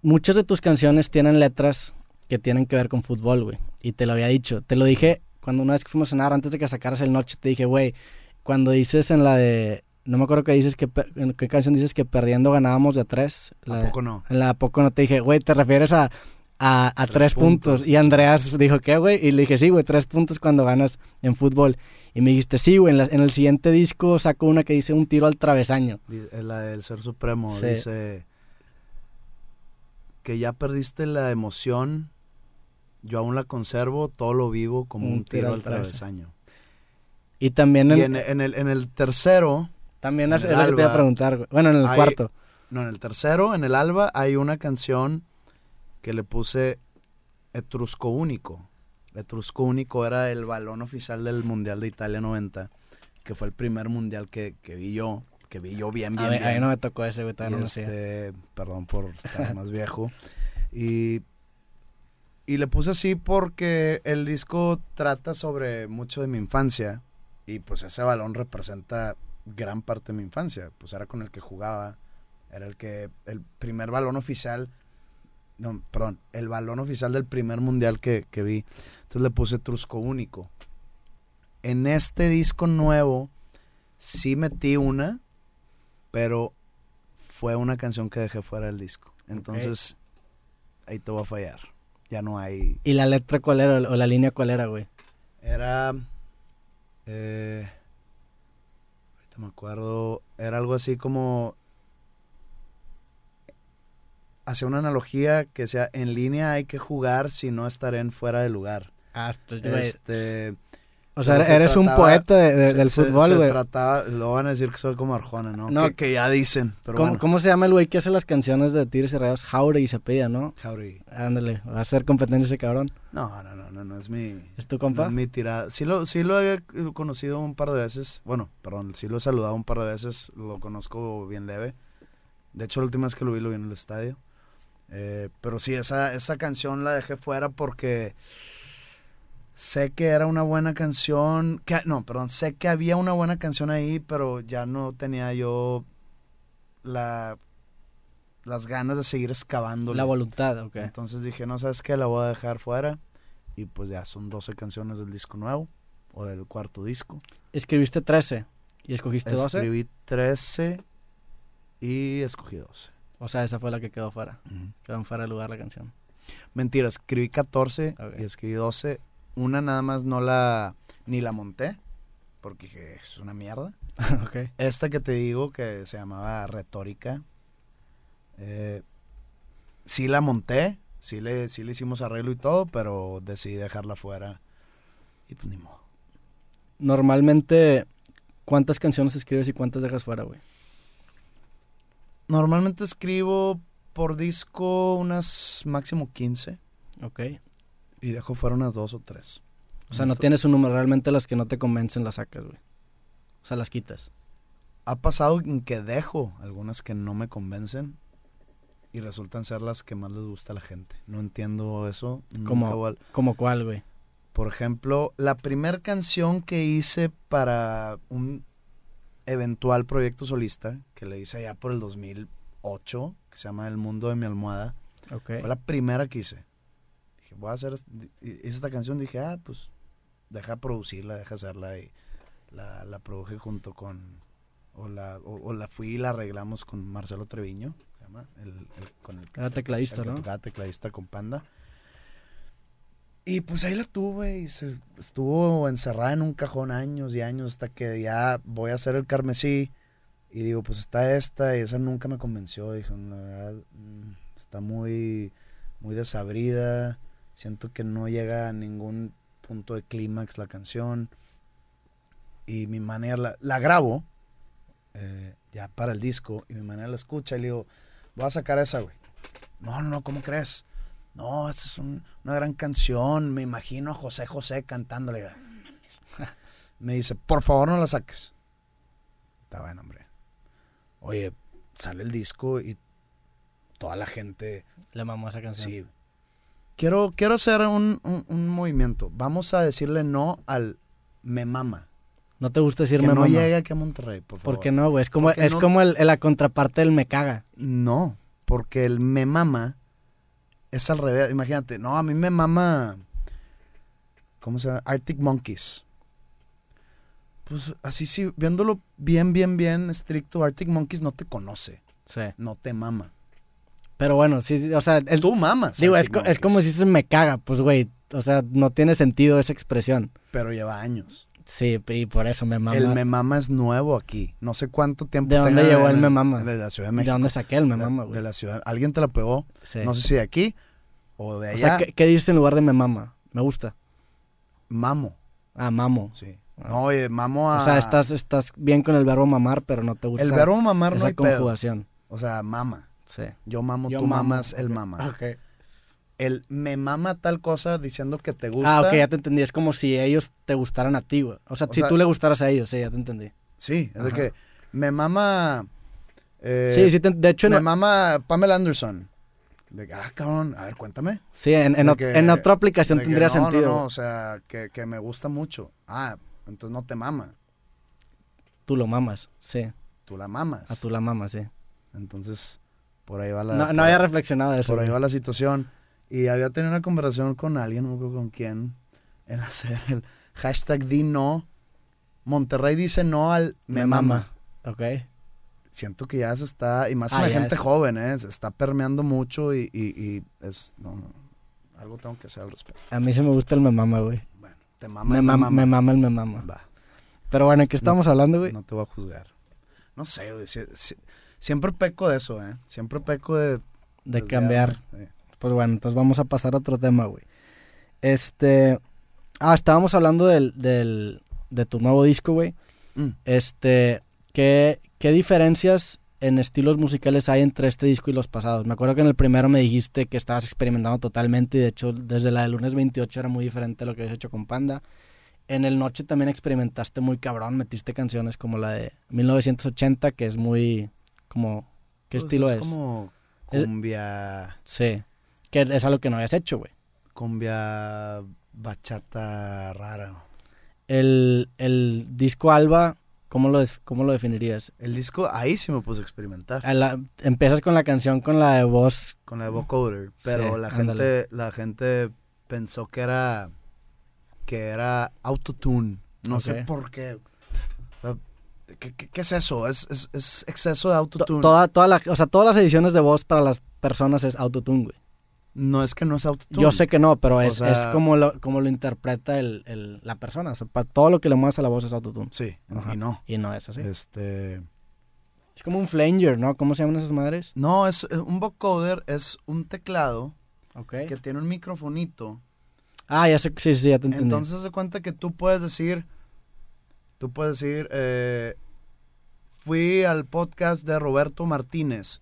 S1: Muchas de tus canciones tienen letras que tienen que ver con fútbol, güey. Y te lo había dicho. Te lo dije cuando una vez que fuimos a cenar, antes de que sacaras el noche, te dije, güey, cuando dices en la de. No me acuerdo qué dices, que, en qué canción dices que perdiendo ganábamos de a tres. La
S2: ¿A poco no?
S1: En la a poco no te dije, güey, te refieres a, a, a
S2: Tres
S1: tres, puntos.
S2: puntos.
S1: Y Andreas dijo, ¿qué, güey? Y le dije, sí, güey, tres puntos cuando ganas en fútbol. Y me dijiste, sí, güey, en, la- en el siguiente disco saco una que dice un tiro al travesaño.
S2: Eh, La del Ser Supremo
S1: Sí.
S2: dice que ya perdiste la emoción, yo aún la conservo, todo lo vivo como un, tiro, al travesaño.
S1: Y también en,
S2: Y en, en el, en el tercero,
S1: también
S2: en
S1: es,
S2: el
S1: es lo que te iba a preguntar, güey. Bueno, en el
S2: hay-
S1: cuarto.
S2: no, en el tercero, en el Alba, hay una canción que le puse Etrusco Único. Etrusco Único era el balón oficial del Mundial de Italia 90, que fue el primer mundial que, que vi yo, que vi yo bien,
S1: A
S2: bien,
S1: a mí no me tocó ese, güey, no
S2: este, perdón por estar más viejo. Y Y le puse así porque el disco trata sobre mucho de mi infancia. Y pues ese balón representa gran parte de mi infancia. Pues era con el que jugaba. Era el que. El primer balón oficial. No, perdón. El balón oficial del primer mundial que, que vi. Entonces le puse Trusco Único. En este disco nuevo. Sí metí una. Pero fue una canción que dejé fuera del disco. Entonces. Ahí te voy a fallar. Ya no hay.
S1: ¿Y la letra cuál era? ¿O la línea cuál era, güey?
S2: Era. Eh, ahorita me acuerdo. Era algo así como. Hacía una analogía que sea en línea hay que jugar si no estaré en fuera de lugar.
S1: Ah, pues, güey. O sea,
S2: se
S1: eres un poeta de- de-
S2: se-
S1: del fútbol,
S2: se
S1: güey.
S2: trataba, lo van a decir que soy como Arjona, ¿no?
S1: No.
S2: que, que ya dicen, pero
S1: ¿Cómo,
S2: bueno.
S1: cómo se llama el güey que hace las canciones de Tigres y Rayados? Jauregui se pilla, ¿no?
S2: Jauregui.
S1: Ándale, va a ser competencia ese cabrón.
S2: No, no, no, no, no es mi.
S1: ¿Es tu
S2: no
S1: compa?
S2: es mi tirada. Sí lo, sí lo he conocido un par de veces. Bueno, perdón, sí lo he saludado un par de veces. Lo conozco bien leve. De hecho, la última vez que lo vi, lo vi en el estadio. Eh, pero sí, esa, esa canción la dejé fuera porque sé que era una buena canción. Que, no, perdón, sé que había una buena canción ahí, pero ya no tenía yo la, las ganas de seguir excavando.
S1: La voluntad, ok.
S2: Entonces dije, no, ¿sabes qué? La voy a dejar fuera. Y pues ya son 12 canciones del disco nuevo o del cuarto disco.
S1: Escribiste 13 y escogiste 12.
S2: Escribí 13 y escogí 12.
S1: O sea, esa fue la que quedó fuera. Quedó en fuera de lugar la canción.
S2: Mentira, escribí 14
S1: Ok.
S2: y escribí 12. Una nada más no la, ni la monté, porque dije, es una mierda.
S1: ok.
S2: Esta que te digo, que se llamaba Retórica, eh, sí la monté, sí le, sí le hicimos arreglo y todo, pero decidí dejarla fuera. Y pues ni modo.
S1: Normalmente, ¿cuántas canciones escribes y cuántas dejas fuera, güey?
S2: Normalmente escribo por disco unas máximo 15
S1: Ok.
S2: Y dejo fuera unas dos o tres.
S1: O sea, no tienes un número. Realmente las que no te convencen las sacas, güey. O sea, las quitas.
S2: Ha pasado en que dejo algunas que no me convencen y resultan ser las que más les gusta a la gente. No entiendo eso. a-
S1: ¿Como cuál, güey?
S2: Por ejemplo, la primera canción que hice para un eventual proyecto solista, que le hice allá por el 2008, que se llama El Mundo de mi Almohada, fue la primera que hice. Dije, voy a hacer, hice esta canción, dije, ah, pues deja producirla, deja hacerla y la, la produje junto con, o la, o, o la fui y la arreglamos con Marcelo Treviño, se llama, el, el- con el
S1: Era tecladista,
S2: el tocaba tecladista con Panda. Y pues ahí la tuve y se estuvo encerrada en un cajón años y años hasta que ya voy a hacer el carmesí. Y digo, pues está esta y esa nunca me convenció. Dije, la verdad, mm, está muy, muy desabrida. Siento que no llega a ningún punto de clímax la canción. Y mi manera, la, la grabo eh, ya para el disco y mi manera la escucha y le digo, voy a sacar esa, güey. No, no, no, ¿cómo crees? No, esa es un- una gran canción. Me imagino a José José cantándole. Me dice, por favor no la saques. Está bueno, hombre. Oye, sale el disco y toda la gente.
S1: Le mamó esa canción.
S2: Sí. Quiero, quiero hacer un, un- un movimiento. Vamos a decirle no al me mama.
S1: No te gusta decir
S2: que
S1: me
S2: no
S1: mama.
S2: llegue aquí a Monterrey, por favor.
S1: ¿Por qué no, güey? Es como,
S2: Porque
S1: es
S2: no-
S1: como el- la contraparte del me caga.
S2: No, porque el me mama es al revés. Imagínate, no, a mí me mama. ¿Cómo se llama? Arctic Monkeys. Pues así sí, viéndolo bien, bien, bien estricto, Arctic Monkeys no te conoce,
S1: Sí.
S2: no te mama.
S1: Pero bueno, sí, sí, o sea, el,
S2: Tú mamas.
S1: digo, es, es como si dices me caga, pues, güey. O sea, no tiene sentido esa expresión.
S2: Pero lleva años.
S1: Sí, y por eso me mama.
S2: El me mama es nuevo aquí. No sé cuánto tiempo.
S1: ¿De dónde llegó el me mama?
S2: De la Ciudad de
S1: ¿De
S2: México.
S1: dónde saqué el me mama,
S2: De
S1: güey?
S2: la ciudad. Alguien te la pegó.
S1: Sí.
S2: No sé si de aquí o de
S1: o
S2: allá.
S1: sea, ¿qué, qué dices en lugar de me mama? Me gusta.
S2: Mamo.
S1: Ah, mamo.
S2: Sí. No, oye, mamo a.
S1: O sea, estás, estás bien con el verbo mamar, pero no te gusta
S2: El verbo mamar no pedo.
S1: conjugación.
S2: O sea, mama.
S1: Sí.
S2: Yo mamo,
S1: Yo
S2: tú
S1: mamo,
S2: mamas, él mama.
S1: Ok.
S2: El me mama tal cosa diciendo que te gusta.
S1: Ah, ok, ya te entendí. Es como si ellos te gustaran a ti, güey. O sea,
S2: O
S1: si
S2: sea-
S1: tú le gustaras a ellos, sí, ya te entendí.
S2: Sí, es de que me mama. eh,
S1: sí, sí, te- de hecho,
S2: Me mama Pamela Anderson. De que, ah, cabrón, a ver, cuéntame.
S1: Sí, en, en,
S2: que-
S1: otra aplicación
S2: que
S1: tendría
S2: no,
S1: sentido.
S2: No, no, o sea, que, que me gusta mucho. Ah, entonces no te mama.
S1: Tú lo mamas, sí.
S2: Tú la mamas.
S1: A tú la mamas, sí.
S2: Entonces, por ahí va la.
S1: No, había reflexionado de eso.
S2: Por ahí va la situación. Y había tenido una conversación con alguien, no me acuerdo con quién, en hacer el hashtag di no. Monterrey dice no al me, mama.
S1: Ok.
S2: Siento que ya se está, y más
S1: Ah,
S2: en la gente
S1: es-
S2: joven, ¿eh? Se está permeando mucho y, y, y es, no, no, algo tengo que hacer al respecto.
S1: A mí sí me gusta el me mama, güey.
S2: Bueno, te mama,
S1: Me,
S2: el
S1: mam-
S2: mama.
S1: me mama el me mama.
S2: Va,
S1: Pero bueno, ¿en qué estamos hablando, güey?
S2: no te voy a juzgar. No sé, güey, si- si- siempre peco de eso, ¿eh? Siempre peco de...
S1: de cambiar.
S2: sí.
S1: Pues bueno, entonces vamos a pasar a otro tema, güey. Este. Ah, estábamos hablando del, del, de tu nuevo disco, güey.
S2: Mm.
S1: Este. ¿qué, ¿Qué diferencias en estilos musicales hay entre este disco y los pasados? Me acuerdo que en el primero me dijiste que estabas experimentando totalmente y de hecho desde la de lunes 28 era muy diferente a lo que habías hecho con Panda. En el Noche también experimentaste muy cabrón, metiste canciones como la de 1980, que es muy como... ¿Qué
S2: Pues
S1: estilo es?
S2: es? como
S1: Es-
S2: cumbia...
S1: Sí, que es algo que no habías hecho, güey.
S2: Cumbia bachata rara.
S1: El, el disco Alba, ¿cómo lo, cómo lo definirías?
S2: El disco, ahí sí me puse a experimentar.
S1: A la- empiezas con la canción con la de voz.
S2: Con la de vocoder. Pero
S1: Sí,
S2: la
S1: ándale.
S2: gente, la gente pensó que era que era autotune. No sé por qué. ¿Qué, qué- qué es eso? Es, es- es exceso de
S1: to-
S2: autotune.
S1: toda, toda la, o sea, todas las ediciones de voz para las personas es autotune, güey.
S2: no es que no es autotune.
S1: Yo sé que no, pero
S2: O
S1: es,
S2: sea-
S1: es como, lo, como lo interpreta el, el- la persona. O sea, pa- todo lo que le muevas a la voz es autotune.
S2: Sí,
S1: Ajá.
S2: y no.
S1: Y no es así.
S2: Este.
S1: Es como un flanger, ¿no? ¿Cómo se llaman esas madres?
S2: No, es es- un vocoder es un teclado que tiene un microfonito.
S1: Ah, ya sé, sí, sí, ya te entendí.
S2: Entonces se cuenta que tú puedes decir, tú puedes decir, eh, fui al podcast de Roberto Martínez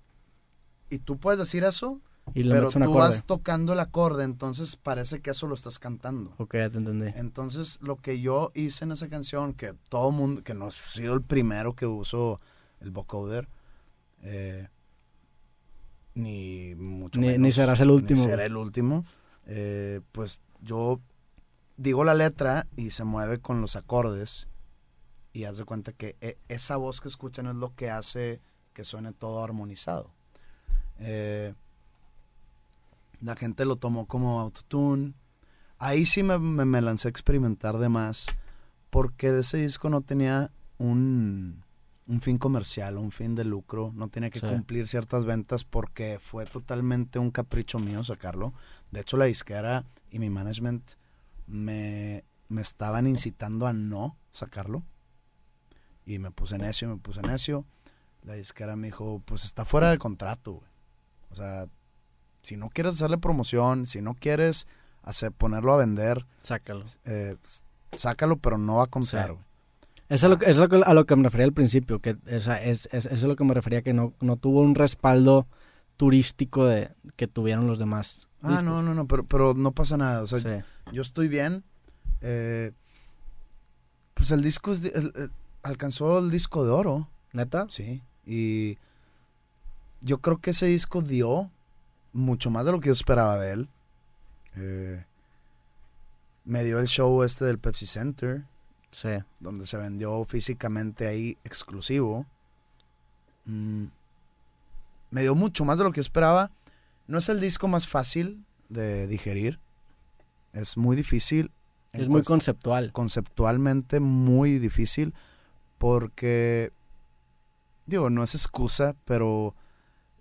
S2: y tú puedes decir eso,
S1: y
S2: pero tú
S1: acorde.
S2: vas tocando el acorde, entonces parece que eso lo estás cantando.
S1: Ok, ya te entendí.
S2: Entonces lo que yo hice en esa canción, que todo mundo, que no he sido el primero que uso el vocoder, eh, ni mucho
S1: Ni-
S2: menos.
S1: ni serás el último,
S2: Ni será el último. eh, pues yo digo la letra y se mueve con los acordes y haz de cuenta que e- esa voz que escuchan es lo que hace que suene todo armonizado. Eh, la gente lo tomó como autotune. Ahí sí me, me- me lancé a experimentar de más porque de ese disco no tenía un, un fin comercial, un fin de lucro, no tenía que
S1: Sí.
S2: cumplir ciertas ventas porque fue totalmente un capricho mío sacarlo. De hecho, la disquera y mi management me, me estaban incitando a no sacarlo. Y me puse necio, me puse necio. La disquera me dijo, pues está fuera de contrato, güey. O sea, si no quieres hacerle promoción, si no quieres hacer, ponerlo a vender,
S1: Sácalo.
S2: eh, s- sácalo, pero no va a contar,
S1: Sí.
S2: güey.
S1: Eso es, lo, que- es lo que- a lo que me refería al principio, que o sea, es, es- eso es lo que me refería, que no, no tuvo un respaldo turístico de que tuvieron los demás.
S2: Ah,
S1: discos.
S2: no, no, no, pero, pero no pasa nada. O sea,
S1: Sí.
S2: yo estoy bien. eh, pues el disco es el- alcanzó el disco de oro,
S1: ¿Neta?
S2: sí. Y yo creo que ese disco dio mucho más de lo que yo esperaba de él. Eh, me dio el show este del Pepsi Center,
S1: Sí.
S2: donde se vendió físicamente ahí exclusivo. Mm, me dio mucho más de lo que yo esperaba. No es el disco más fácil de digerir. Es muy difícil.
S1: Es muy conceptual.
S2: conceptualmente muy difícil porque digo, no es excusa, pero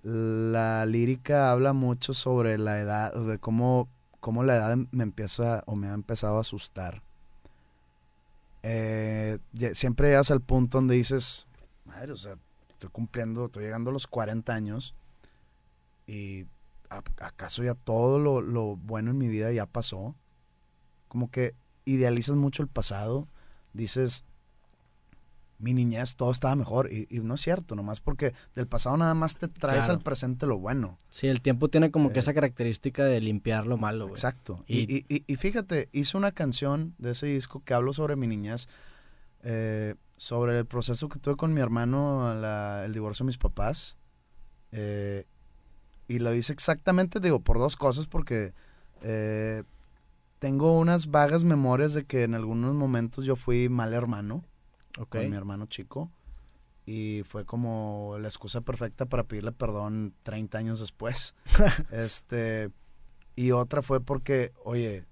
S2: la lírica habla mucho sobre la edad, de cómo, cómo la edad me empieza o me ha empezado a asustar. Eh, siempre llegas al punto donde dices, madre, o sea, estoy cumpliendo, estoy llegando a los 40 años y ¿a- acaso ya todo lo, lo bueno en mi vida ya pasó. Como que idealizas mucho el pasado, dices, mi niñez todo estaba mejor y, y no es cierto, nomás porque del pasado nada más te traes
S1: Claro.
S2: al presente lo bueno.
S1: Sí, el tiempo tiene como que
S2: Eh,
S1: esa característica de limpiar lo malo, güey.
S2: Exacto.
S1: Y-
S2: Y, y- fíjate, hice una canción de ese disco que hablo sobre mi niñez, eh, sobre el proceso que tuve con mi hermano, la- el divorcio de mis papás. Eh, y lo hice exactamente, digo, por dos cosas, porque tengo unas vagas memorias de que en algunos momentos yo fui mal hermano Con mi hermano chico. Y fue como la excusa perfecta para pedirle perdón 30 años después. este. Y otra fue porque, oye,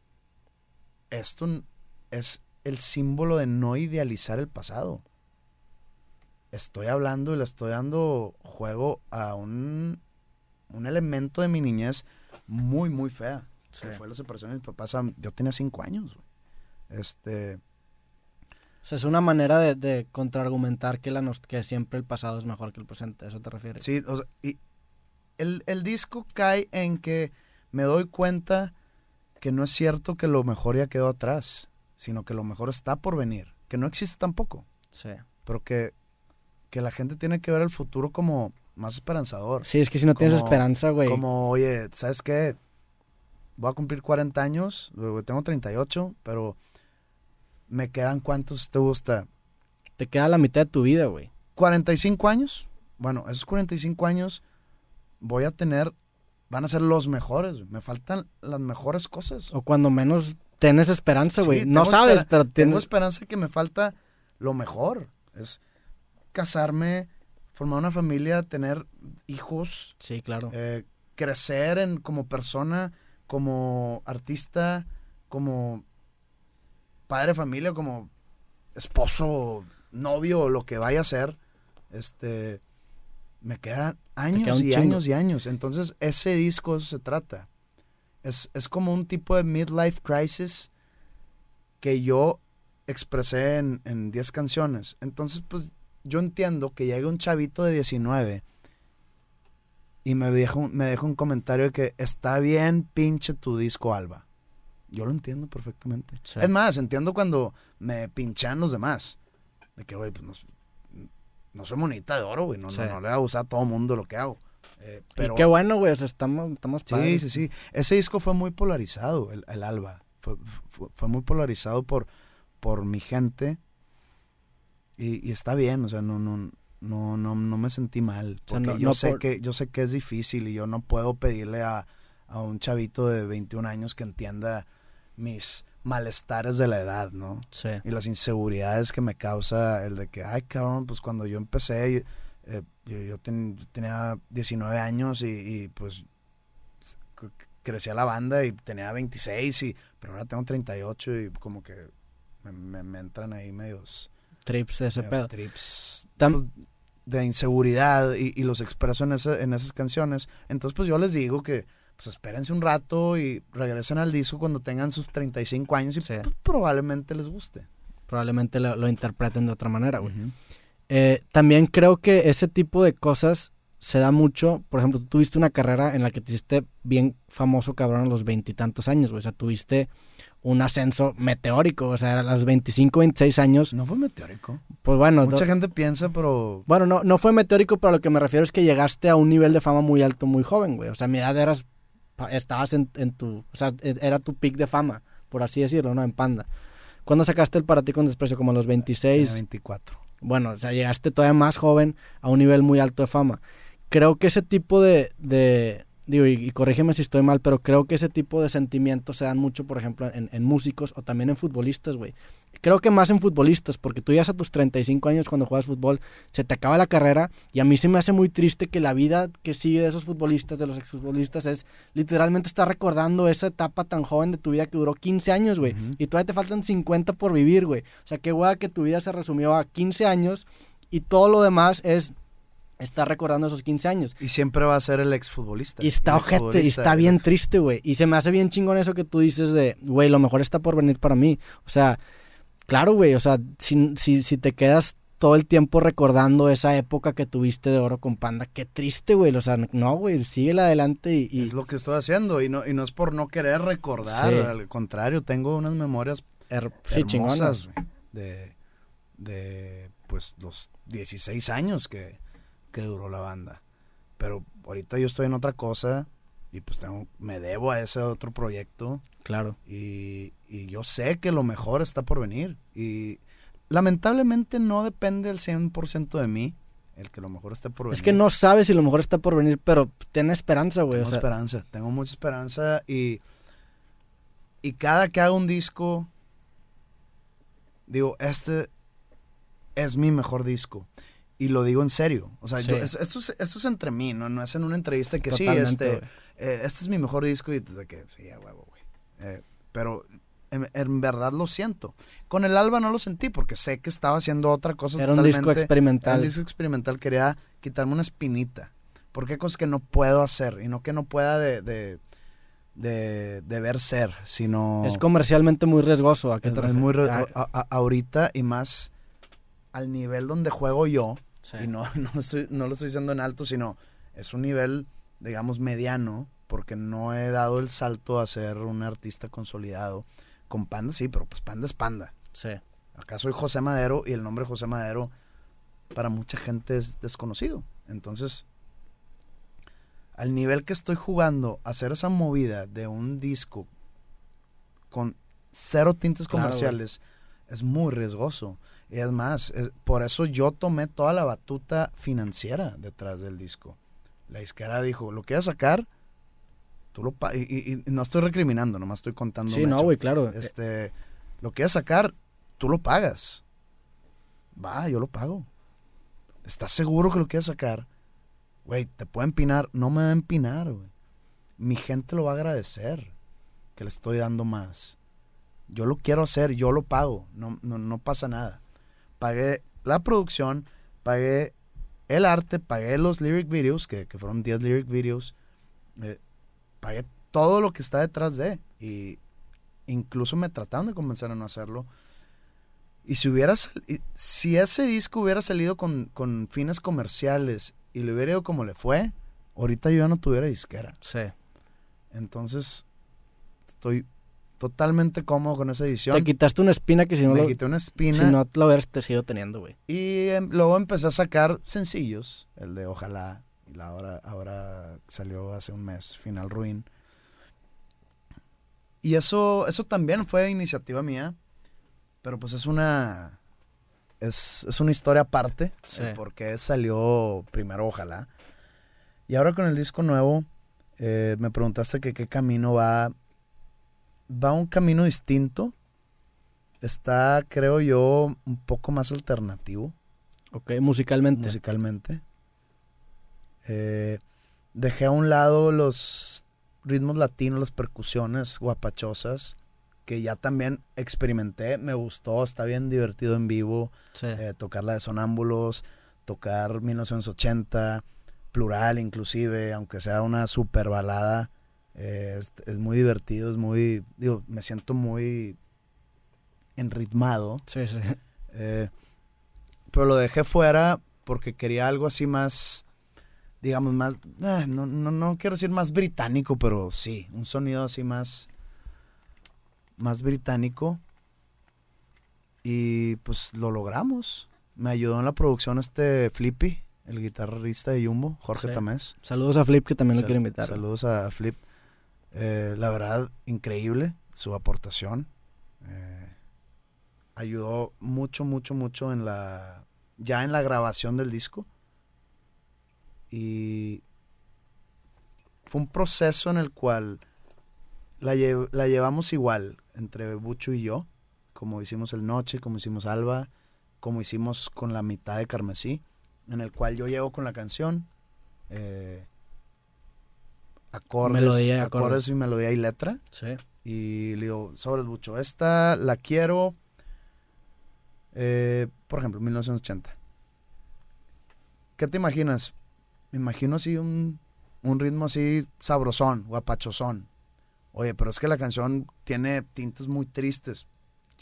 S2: esto es el símbolo de no idealizar el pasado. Estoy hablando y le estoy dando juego a un, un elemento de mi niñez muy, muy fea.
S1: Sí.
S2: Que fue la separación de mis papás. Yo tenía cinco años, güey. Este.
S1: O sea, es una manera de, de contraargumentar que, la nos- que siempre el pasado es mejor que el presente. ¿A eso te refieres?
S2: Sí, o sea, y el, el disco cae en que me doy cuenta que no es cierto que lo mejor ya quedó atrás, sino que lo mejor está por venir, que no existe tampoco,
S1: Sí.
S2: pero que, que la gente tiene que ver el futuro como más esperanzador.
S1: Sí, es que si no tienes esperanza, güey.
S2: Como, oye, ¿sabes qué? Voy a cumplir 40 años, tengo 38, pero me quedan cuántos te gusta?
S1: Te queda la mitad de tu vida, güey.
S2: 45 años. Bueno, esos 45 años voy a tener, van a ser los mejores. Me faltan las mejores cosas.
S1: O cuando menos tienes esperanza, güey.
S2: Sí,
S1: no sabes,
S2: Tengo esperanza que me falta lo mejor. Es casarme, formar una familia, tener hijos,
S1: Sí, claro.
S2: eh, crecer en, como persona, como artista, como padre de familia, como esposo, novio, lo que vaya a ser. Este, me quedan años
S1: queda
S2: y años y años. Entonces, ese disco, eso se trata. Es, es como un tipo de midlife crisis que yo expresé en, en 10 canciones. Entonces, pues, yo entiendo que llegue un chavito de 19 y me deja, un- me deja un comentario de que está bien pinche tu disco Alba. Yo lo entiendo perfectamente.
S1: Sí.
S2: Es más, entiendo cuando me pinchan los demás. De que, güey, pues no, no soy monita de oro, güey. No,
S1: Sí.
S2: no, no le va a gustar a todo mundo lo que hago. Eh, pero,
S1: Y qué bueno, güey. O sea, estamos, estamos
S2: Sí,
S1: padres.
S2: sí, sí. Ese disco fue muy polarizado, el, el Alba. Fue, fue, fue muy polarizado por, por mi gente. Y, y está bien, o sea, no, no, no, no, no me sentí mal.
S1: O sea,
S2: Porque
S1: no-
S2: yo,
S1: no
S2: sé
S1: por-
S2: que, yo sé que es difícil y yo no puedo pedirle a, a un chavito de 21 años que entienda mis malestares de la edad, ¿no?
S1: Sí.
S2: y las inseguridades que me causa el de que, ay, cabrón, pues cuando yo empecé, eh, yo, yo ten- tenía 19 años y, y, pues crecía la banda y tenía 26, y, pero ahora tengo 38 y como que me, me- me entran ahí medios,
S1: Trips de ese
S2: medios
S1: pedo.
S2: trips pues, de inseguridad y, y los expreso en, ese- en esas canciones. Entonces, pues yo les digo que pues espérense un rato y regresen al disco cuando tengan sus 35 años y
S1: Sí.
S2: pues, probablemente les guste.
S1: Probablemente lo, lo interpreten de otra manera, güey. Eh, también creo que ese tipo de cosas se da mucho. Por ejemplo, tú tuviste una carrera en la que te hiciste bien famoso, cabrón, a los veintitantos años, güey. O sea, tuviste un ascenso meteórico. O sea, a los 25, 26 años,
S2: No fue meteórico.
S1: pues bueno.
S2: Mucha gente piensa, pero
S1: Bueno, no, no fue meteórico, pero a lo que me refiero es que llegaste a un nivel de fama muy alto, muy joven, güey. O sea, a mi edad eras, estabas en, en tu, o sea, e- era tu pick de fama, por así decirlo, ¿no? En Panda. ¿Cuándo sacaste el para ti con desprecio? Como a los 26.
S2: tenía 24.
S1: Bueno, o sea, llegaste todavía más joven a un nivel muy alto de fama. Creo que ese tipo de, de digo, y, y corrígeme si estoy mal, pero creo que ese tipo de sentimientos se dan mucho, por ejemplo, en, en músicos o también en futbolistas, güey. Creo que más en futbolistas, porque tú ya a tus 35 años cuando juegas fútbol, se te acaba la carrera y a mí se me hace muy triste que la vida que sigue de esos futbolistas, de los exfutbolistas, es literalmente estar recordando esa etapa tan joven de tu vida que duró 15 años, güey. Y todavía te faltan 50 por vivir, güey. O sea, qué hueá que tu vida se resumió a 15 años y todo lo demás es estar recordando esos 15 años.
S2: Y siempre va a ser el exfutbolista.
S1: Y está ojete, y está bien triste, güey. Y se me hace bien chingón eso que tú dices de, güey, lo mejor está por venir para mí. O sea, claro, güey, o sea, si, si, si te quedas todo el tiempo recordando esa época que tuviste de oro con Panda, qué triste, güey. O sea, no, güey, síguela adelante y... y
S2: Es lo que estoy haciendo y no, y no es por no querer recordar,
S1: Sí.
S2: al contrario, tengo unas memorias
S1: her- sí,
S2: hermosas güey, de, de pues los 16 años que, que duró la banda. Pero ahorita yo estoy en otra cosa y pues tengo, me debo a ese otro proyecto
S1: Claro.
S2: y, y yo sé que lo mejor está por venir. Y lamentablemente no depende al 100% de mí el que lo mejor esté por venir.
S1: Es que no sabes si lo mejor está por venir, pero ten esperanza, güey.
S2: Tengo
S1: O sea,
S2: esperanza, tengo mucha esperanza y, y cada que hago un disco, digo, este es mi mejor disco. Y lo digo en serio. O sea,
S1: Sí.
S2: yo- es- esto, es, esto es entre mí, ¿no? No es en una entrevista que sí,
S1: totalmente,
S2: este,
S1: güey.
S2: eh, este es mi mejor disco y desde que, sí, a huevo, güey. Eh, pero en, en verdad lo siento. Con el Alba no lo sentí porque sé que estaba haciendo otra cosa
S1: Era un disco experimental.
S2: el disco experimental quería quitarme una espinita. Porque hay cosas que no puedo hacer. Y no que no pueda de, de, de, deber ser, sino...
S1: Es comercialmente muy riesgoso. ¿a qué te
S2: es muy
S1: Ah,
S2: a- a- ahorita y más al nivel donde juego yo.
S1: Sí.
S2: Y no, no, lo estoy, no lo estoy diciendo en alto, sino es un nivel, digamos, mediano. Porque no he dado el salto a ser un artista consolidado. Con Panda sí, pero pues Panda es Panda.
S1: Sí.
S2: Acá soy José Madero y el nombre José Madero para mucha gente es desconocido. Entonces, al nivel que estoy jugando, hacer esa movida de un disco con cero tintes
S1: Claro,
S2: comerciales es muy riesgoso. Y es más, es- por eso yo tomé toda la batuta financiera detrás del disco. La disquera dijo, lo quieres sacar, tú lo pa-". y, y- y no estoy recriminando, nomás estoy contando.
S1: Sí, no, güey, claro.
S2: Este, lo quieres sacar, tú lo pagas. Va, yo lo pago. ¿Estás seguro que lo quieres sacar? Güey, te puede empinar. No me va a empinar, güey. Mi gente lo va a agradecer que le estoy dando más. Yo lo quiero hacer, yo lo pago. No, no, no pasa nada. Pagué la producción, pagué el arte, pagué los lyric videos, que, que fueron 10 lyric videos. eh, pagué todo lo que está detrás de. Y incluso me trataron de convencer a no hacerlo. Y si hubiera si ese disco hubiera salido con, con fines comerciales y le hubiera ido como le fue, ahorita yo ya no tuviera disquera.
S1: Sí.
S2: Entonces, estoy totalmente cómodo con esa edición.
S1: Te quitaste una espina que si no,
S2: me
S1: lo,
S2: quité una
S1: si
S2: espina
S1: no lo hubieras te sido teniendo, güey.
S2: y em, luego empecé a sacar sencillos, el de Ojalá, y la ahora, ahora salió hace un mes, Final Ruin. Y eso, eso también fue iniciativa mía, pero pues es una, es, es una historia aparte,
S1: Sí.
S2: el por qué salió primero Ojalá. Y ahora con el disco nuevo, eh, me preguntaste que qué camino va, va un camino distinto. Está, creo yo, un poco más alternativo
S1: Ok, musicalmente.
S2: musicalmente. Eh, dejé a un lado los ritmos latinos, las percusiones guapachosas, que ya también experimenté, me gustó, está bien divertido en vivo,
S1: Sí.
S2: eh, tocar la de Sonámbulos, tocar 1980, plural inclusive, aunque sea una super balada, eh, es, es muy divertido, es muy, digo, me siento muy enritmado.
S1: sí, sí.
S2: Eh, pero lo dejé fuera porque quería algo así más, digamos, más, eh, no, no, no quiero decir más británico, pero sí, un sonido así más, más británico. Y pues lo logramos. Me ayudó en la producción este Flippy, el guitarrista de Jumbo, Jorge
S1: Sí.
S2: Tamés.
S1: Saludos a Flip que también lo quiero invitar.
S2: Saludos a Flip. Eh, la verdad, increíble su aportación. Eh, ayudó mucho, mucho, mucho en la. ya en la grabación del disco. Y fue un proceso en el cual la, lle- la llevamos igual entre Bucho y yo, como hicimos el Noche, como hicimos Alba, como hicimos con la mitad de Carmesí, en el cual yo llego con la canción, eh, acordes,
S1: Melodía y
S2: acordes.
S1: acordes.
S2: y melodía y letra,
S1: Sí.
S2: y le digo, sobres Bucho, esta la quiero, eh, por ejemplo, 1980. ¿Qué te imaginas? Me imagino así un, un ritmo así sabrosón, guapachosón. Oye, pero es que la canción tiene tintes muy tristes.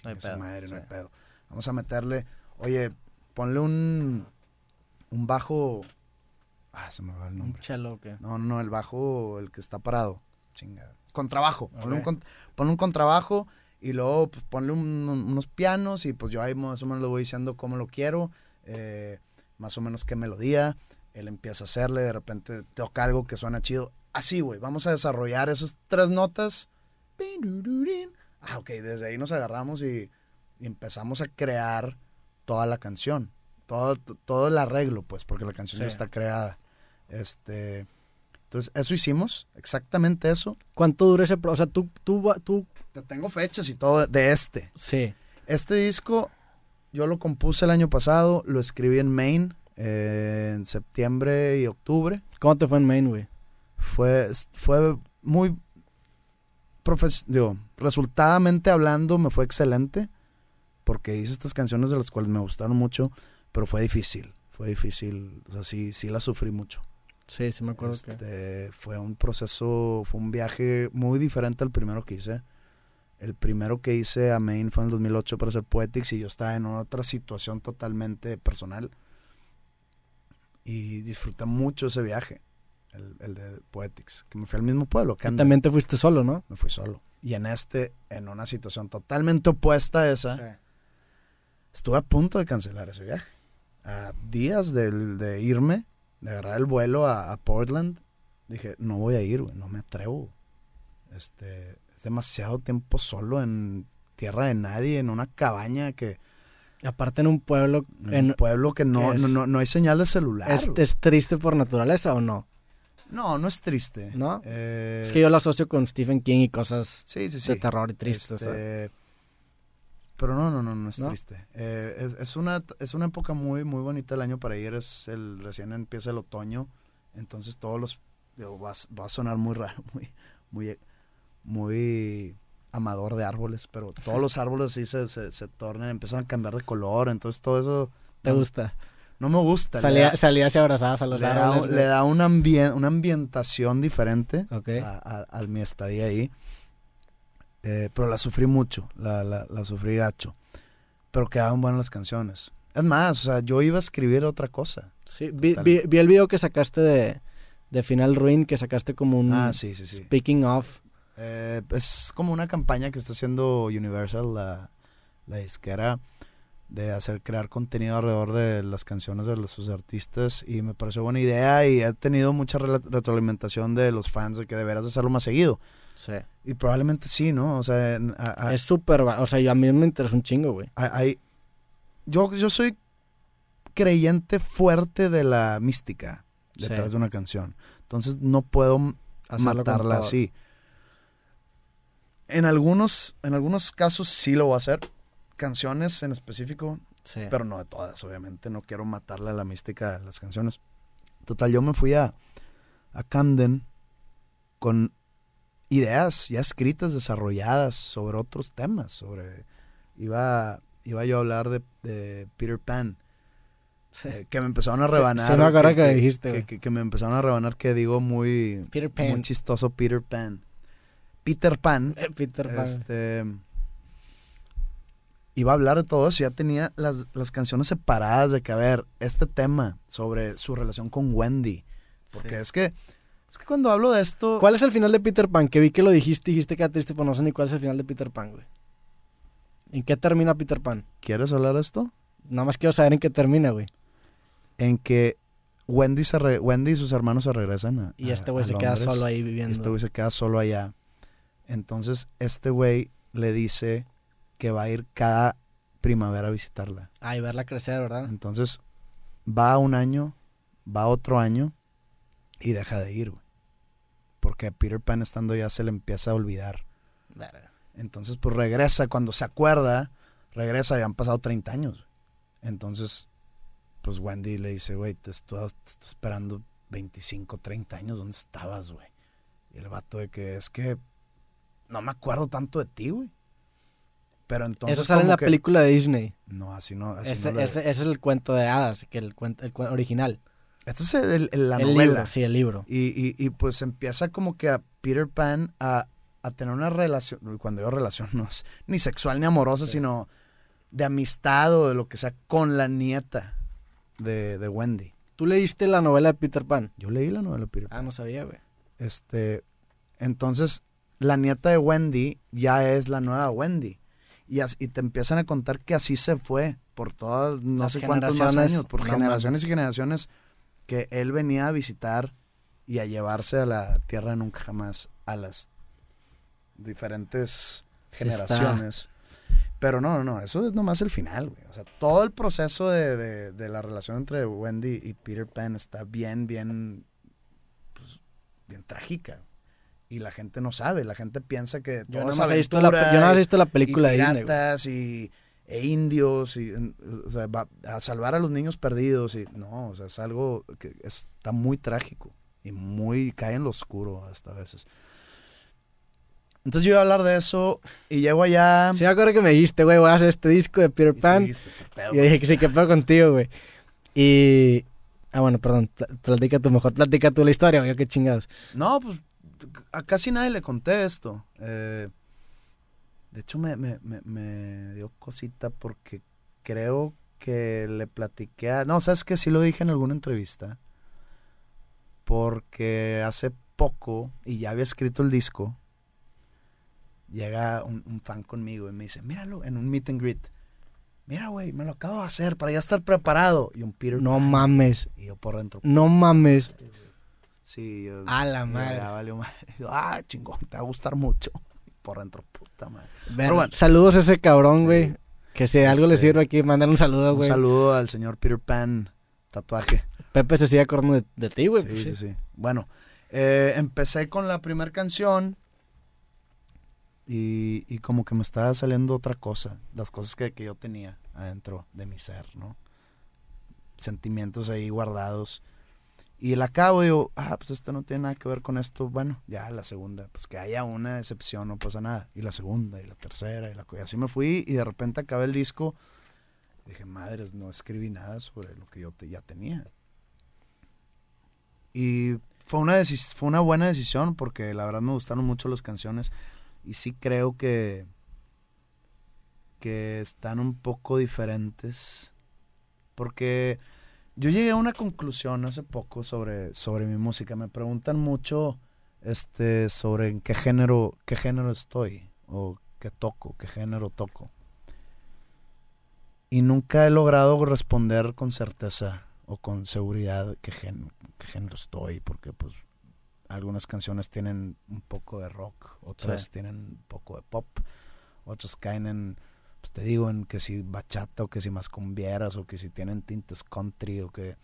S1: No hay pedo,
S2: madre, no hay pedo. Vamos a meterle, oye, ponle un, un bajo. Ah, se me va el
S1: Un
S2: nombre.
S1: chelo que.
S2: No, no, el bajo, el que está parado. Chinga. Contrabajo. Ponle, un,
S1: Ok.
S2: con- ponle un contrabajo y luego pues, ponle un- unos pianos y pues yo ahí más o menos le voy diciendo cómo lo quiero, eh, más o menos qué melodía. Él empieza a hacerle, de repente toca algo que suena chido. Así, güey, vamos a desarrollar esas tres notas. Ah, ok, desde ahí nos agarramos y, y empezamos a crear toda la canción. todo, todo el arreglo, pues, porque la canción ya está creada. Este, entonces, eso hicimos, exactamente eso.
S1: ¿Cuánto dura ese pro- O sea, tú, tú,
S2: Te tengo fechas y todo de este.
S1: sí.
S2: Este disco yo lo compuse el año pasado, lo escribí en Maine eh, en septiembre y octubre.
S1: ¿Cómo te fue en Maine, güey?
S2: Fue, fue muy, profes- digo, resultadamente hablando me fue excelente porque hice estas canciones de las cuales me gustaron mucho, pero fue difícil, fue difícil, o sea, sí, sí la sufrí mucho.
S1: Sí, sí me acuerdo que...
S2: Este, Fue un proceso, fue un viaje muy diferente al primero que hice. El primero que hice a Maine fue en el 2008 para hacer Poetics y yo estaba en otra situación totalmente personal. Y disfruté mucho ese viaje, el, el de Poetics, que me fui al mismo pueblo,
S1: Y
S2: Camden.
S1: también te fuiste solo, ¿no?
S2: Me fui solo. Y en este, en una situación totalmente opuesta a esa, estuve a punto de cancelar ese viaje. A días de, de irme, de agarrar el vuelo a, a Portland, dije, no voy a ir, güey, no me atrevo. Este, es demasiado tiempo solo en tierra de nadie, en una cabaña que,
S1: Aparte en un pueblo...
S2: en
S1: En,
S2: un pueblo que no,
S1: es-
S2: no, no, no hay señal de celular.
S1: ¿es, es triste por naturaleza o no?
S2: no, no es triste.
S1: ¿No?
S2: Eh,
S1: Es que yo lo asocio con Stephen King y cosas
S2: sí, sí, sí.
S1: de terror y tristes.
S2: Este, pero no, no, no, no es
S1: ¿No?
S2: triste. Eh, es, es una, es una época muy, muy bonita el año para ir. Es el, recién empieza el otoño. Entonces todos los, digo, va, a- va a sonar muy raro, muy, muy, muy amador de árboles, pero todos los árboles sí se, se, se tornan, empiezan a cambiar de color. Entonces todo eso
S1: ¿Te
S2: no,
S1: gusta?
S2: no me gusta.
S1: Salía,
S2: da-
S1: salías y abrazabas a los
S2: le da,
S1: árboles.
S2: le da un ambien- una ambientación diferente
S1: Ok.
S2: a, a- a mi estadía ahí. Eh, pero la sufrí mucho, la, la, la sufrí gacho. Pero quedaban buenas las canciones. Es más, o sea, yo iba a escribir otra cosa.
S1: Sí, vi, vi- vi el video que sacaste de, de Final Ruin, que sacaste como un
S2: Ah, sí, sí, sí.
S1: speaking of.
S2: Eh, es como una campaña que está haciendo Universal, la, la disquera, de hacer crear contenido alrededor de las canciones de los, sus artistas. Y me pareció buena idea y he tenido mucha retroalimentación de los fans de que deberás de hacerlo más seguido.
S1: Sí.
S2: Y probablemente sí, ¿no? O sea, en- a- a-
S1: Es súper, o sea, yo- a mí me interesa un chingo, güey.
S2: hay, yo, yo soy creyente fuerte de la mística detrás
S1: Sí.
S2: de una canción. Entonces no puedo
S1: Hacerlo
S2: matarla así. En algunos, en algunos casos sí lo voy a hacer. Canciones en específico,
S1: Sí.
S2: pero no de todas, obviamente. No quiero matarle a la mística de las canciones. Total, yo me fui a, a Camden con ideas ya escritas, desarrolladas sobre otros temas. Sobre. Iba, iba yo a hablar de, de Peter Pan. eh, que me empezaron a rebanar.
S1: sí me acuerdo que dijiste,
S2: que, que- que me empezaron a rebanar que digo muy,
S1: Peter
S2: muy
S1: Pan.
S2: chistoso Peter Pan. Peter Pan
S1: Peter Pan.
S2: este iba a hablar de todo eso, ya tenía las, las canciones separadas de que, a ver, este tema sobre su relación con Wendy. Porque
S1: Sí.
S2: es que es que cuando hablo de esto,
S1: ¿Cuál es el final de Peter Pan? Que vi que lo dijiste, dijiste que era triste, pero no sé ni cuál es el final de Peter Pan, güey. ¿En qué termina Peter Pan?
S2: ¿quieres hablar de esto?
S1: Nada más quiero saber en qué termina, güey.
S2: En que Wendy, se re- Wendy y sus hermanos se regresan a
S1: Y este güey se queda solo ahí
S2: Y
S1: viviendo.
S2: Este güey se queda solo allá. Entonces, este güey le dice que va a ir cada primavera a visitarla.
S1: Ay, verla crecer, ¿verdad?
S2: Entonces, va un año, va otro año y deja de ir, güey. Porque a Peter Pan estando ya se le empieza a olvidar.
S1: Verga.
S2: Entonces, pues regresa, cuando se acuerda, regresa y han pasado 30 años. güey. Entonces, pues Wendy le dice, güey, te estoy, te estoy esperando 25, 30 años, ¿dónde estabas, güey? Y el vato de que es que no me acuerdo tanto de ti, güey. Pero entonces...
S1: Eso sale en la
S2: que-
S1: película de Disney.
S2: No, así no. Así
S1: Ese,
S2: no
S1: ese- ese es el cuento de hadas, que el, cuento, el cuen- original.
S2: Este es el- el- la
S1: el
S2: novela.
S1: libro, sí, el libro.
S2: Y, y, y pues empieza como que a Peter Pan a, a tener una relación, cuando digo relación no es ni sexual ni amorosa,
S1: Sí.
S2: sino de amistad o de lo que sea con la nieta de, de Wendy.
S1: ¿Tú leíste la novela de Peter Pan?
S2: Yo leí la novela de Peter Pan.
S1: Ah, no sabía, güey.
S2: Este, entonces, la nieta de Wendy ya es la nueva Wendy. Y, as- y te empiezan a contar que así se fue por todas, no
S1: Las
S2: sé cuántos más años, por
S1: No
S2: generaciones y generaciones, que él venía a visitar y a llevarse a la tierra nunca jamás a las diferentes generaciones. Pero no, no, no, eso es nomás el final, güey. O sea, todo el proceso de, de- de la relación entre Wendy y Peter Pan está bien, bien, pues, bien trágica. Y la gente no sabe, la gente piensa que
S1: Yo no he visto la, yo más he
S2: y-
S1: visto la película
S2: y
S1: de Disney.
S2: y e indios y o sea, va a salvar a los niños perdidos y no, o sea, es algo que está muy trágico y muy cae en lo oscuro hasta a veces. Entonces yo iba a hablar de eso y llego allá
S1: Sí, me acuerdo que me dijiste, güey, voy a hacer este disco de Peter
S2: y
S1: Pan.
S2: dijiste, "¿Qué pedo
S1: Y yo dije que sí, que pedo contigo, güey. Y. Ah, bueno, perdón. pl- Platica tú, mejor platica tú la historia, güey. Qué chingados.
S2: No, pues a casi nadie le conté esto. Eh, de hecho, me, me, me, me dio cosita porque creo que le platiqué a... No, sabes que sí lo dije en alguna entrevista. Porque hace poco, y ya había escrito el disco, llega un, un fan conmigo y me dice, míralo, en un meet and greet. Mira, güey, me lo acabo de hacer para ya estar preparado. Y un Peter
S1: No mames.
S2: Y yo por dentro,
S1: No mames.
S2: Sí, yo-
S1: A la madre.
S2: ya valió madre. Ah, chingón, te va a gustar mucho. Por dentro, puta madre. Bueno.
S1: Saludos a ese cabrón, güey. Que si algo le
S2: Este,
S1: sirve aquí, mandar un saludo,
S2: Un
S1: güey.
S2: saludo al señor Peter Pan, tatuaje.
S1: Pepe se sigue acordando de, de ti, güey.
S2: sí,
S1: pues,
S2: sí,
S1: sí.
S2: sí. Bueno, eh, empecé con la primera canción y, y como que me estaba saliendo otra cosa. Las cosas que, que yo tenía adentro de mi ser, ¿no? Sentimientos ahí guardados. Y la acabo digo, ah, pues esto no tiene nada que ver con esto. Bueno, ya la segunda, pues que haya una excepción, no pasa nada. Y la segunda, y la tercera, y, la, y así me fui. Y de repente acabé el disco. Dije, madres, no escribí nada sobre lo que yo te- ya tenía. Y fue una, fue una buena decisión porque la verdad me gustaron mucho las canciones. Y sí creo que, que están un poco diferentes. Porque yo llegué a una conclusión hace poco sobre, sobre mi música. Me preguntan mucho este, sobre en qué género, qué género estoy. O qué toco, qué género toco. Y nunca he logrado responder con certeza o con seguridad qué, género estoy. Porque pues algunas canciones tienen un poco de rock, otras
S1: Sí.
S2: tienen un poco de pop, otras caen en, pues te digo, en que si bachata o que si más cumbieras o que si tienen tintes country o que...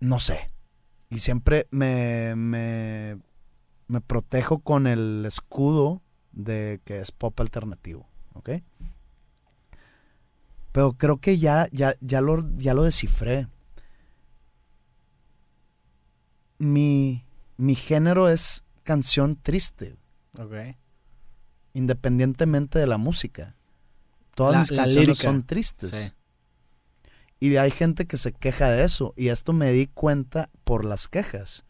S2: No sé. Y siempre me, me, me protejo con el escudo de que es pop alternativo, ¿ok? Pero creo que ya, ya, ya, lo, ya lo descifré. Mi, mi género es canción triste,
S1: Ok.
S2: independientemente de la música. Todas
S1: La-
S2: mis canciones son tristes.
S1: Sí.
S2: Y hay gente que se queja de eso. Y esto me di cuenta por las quejas.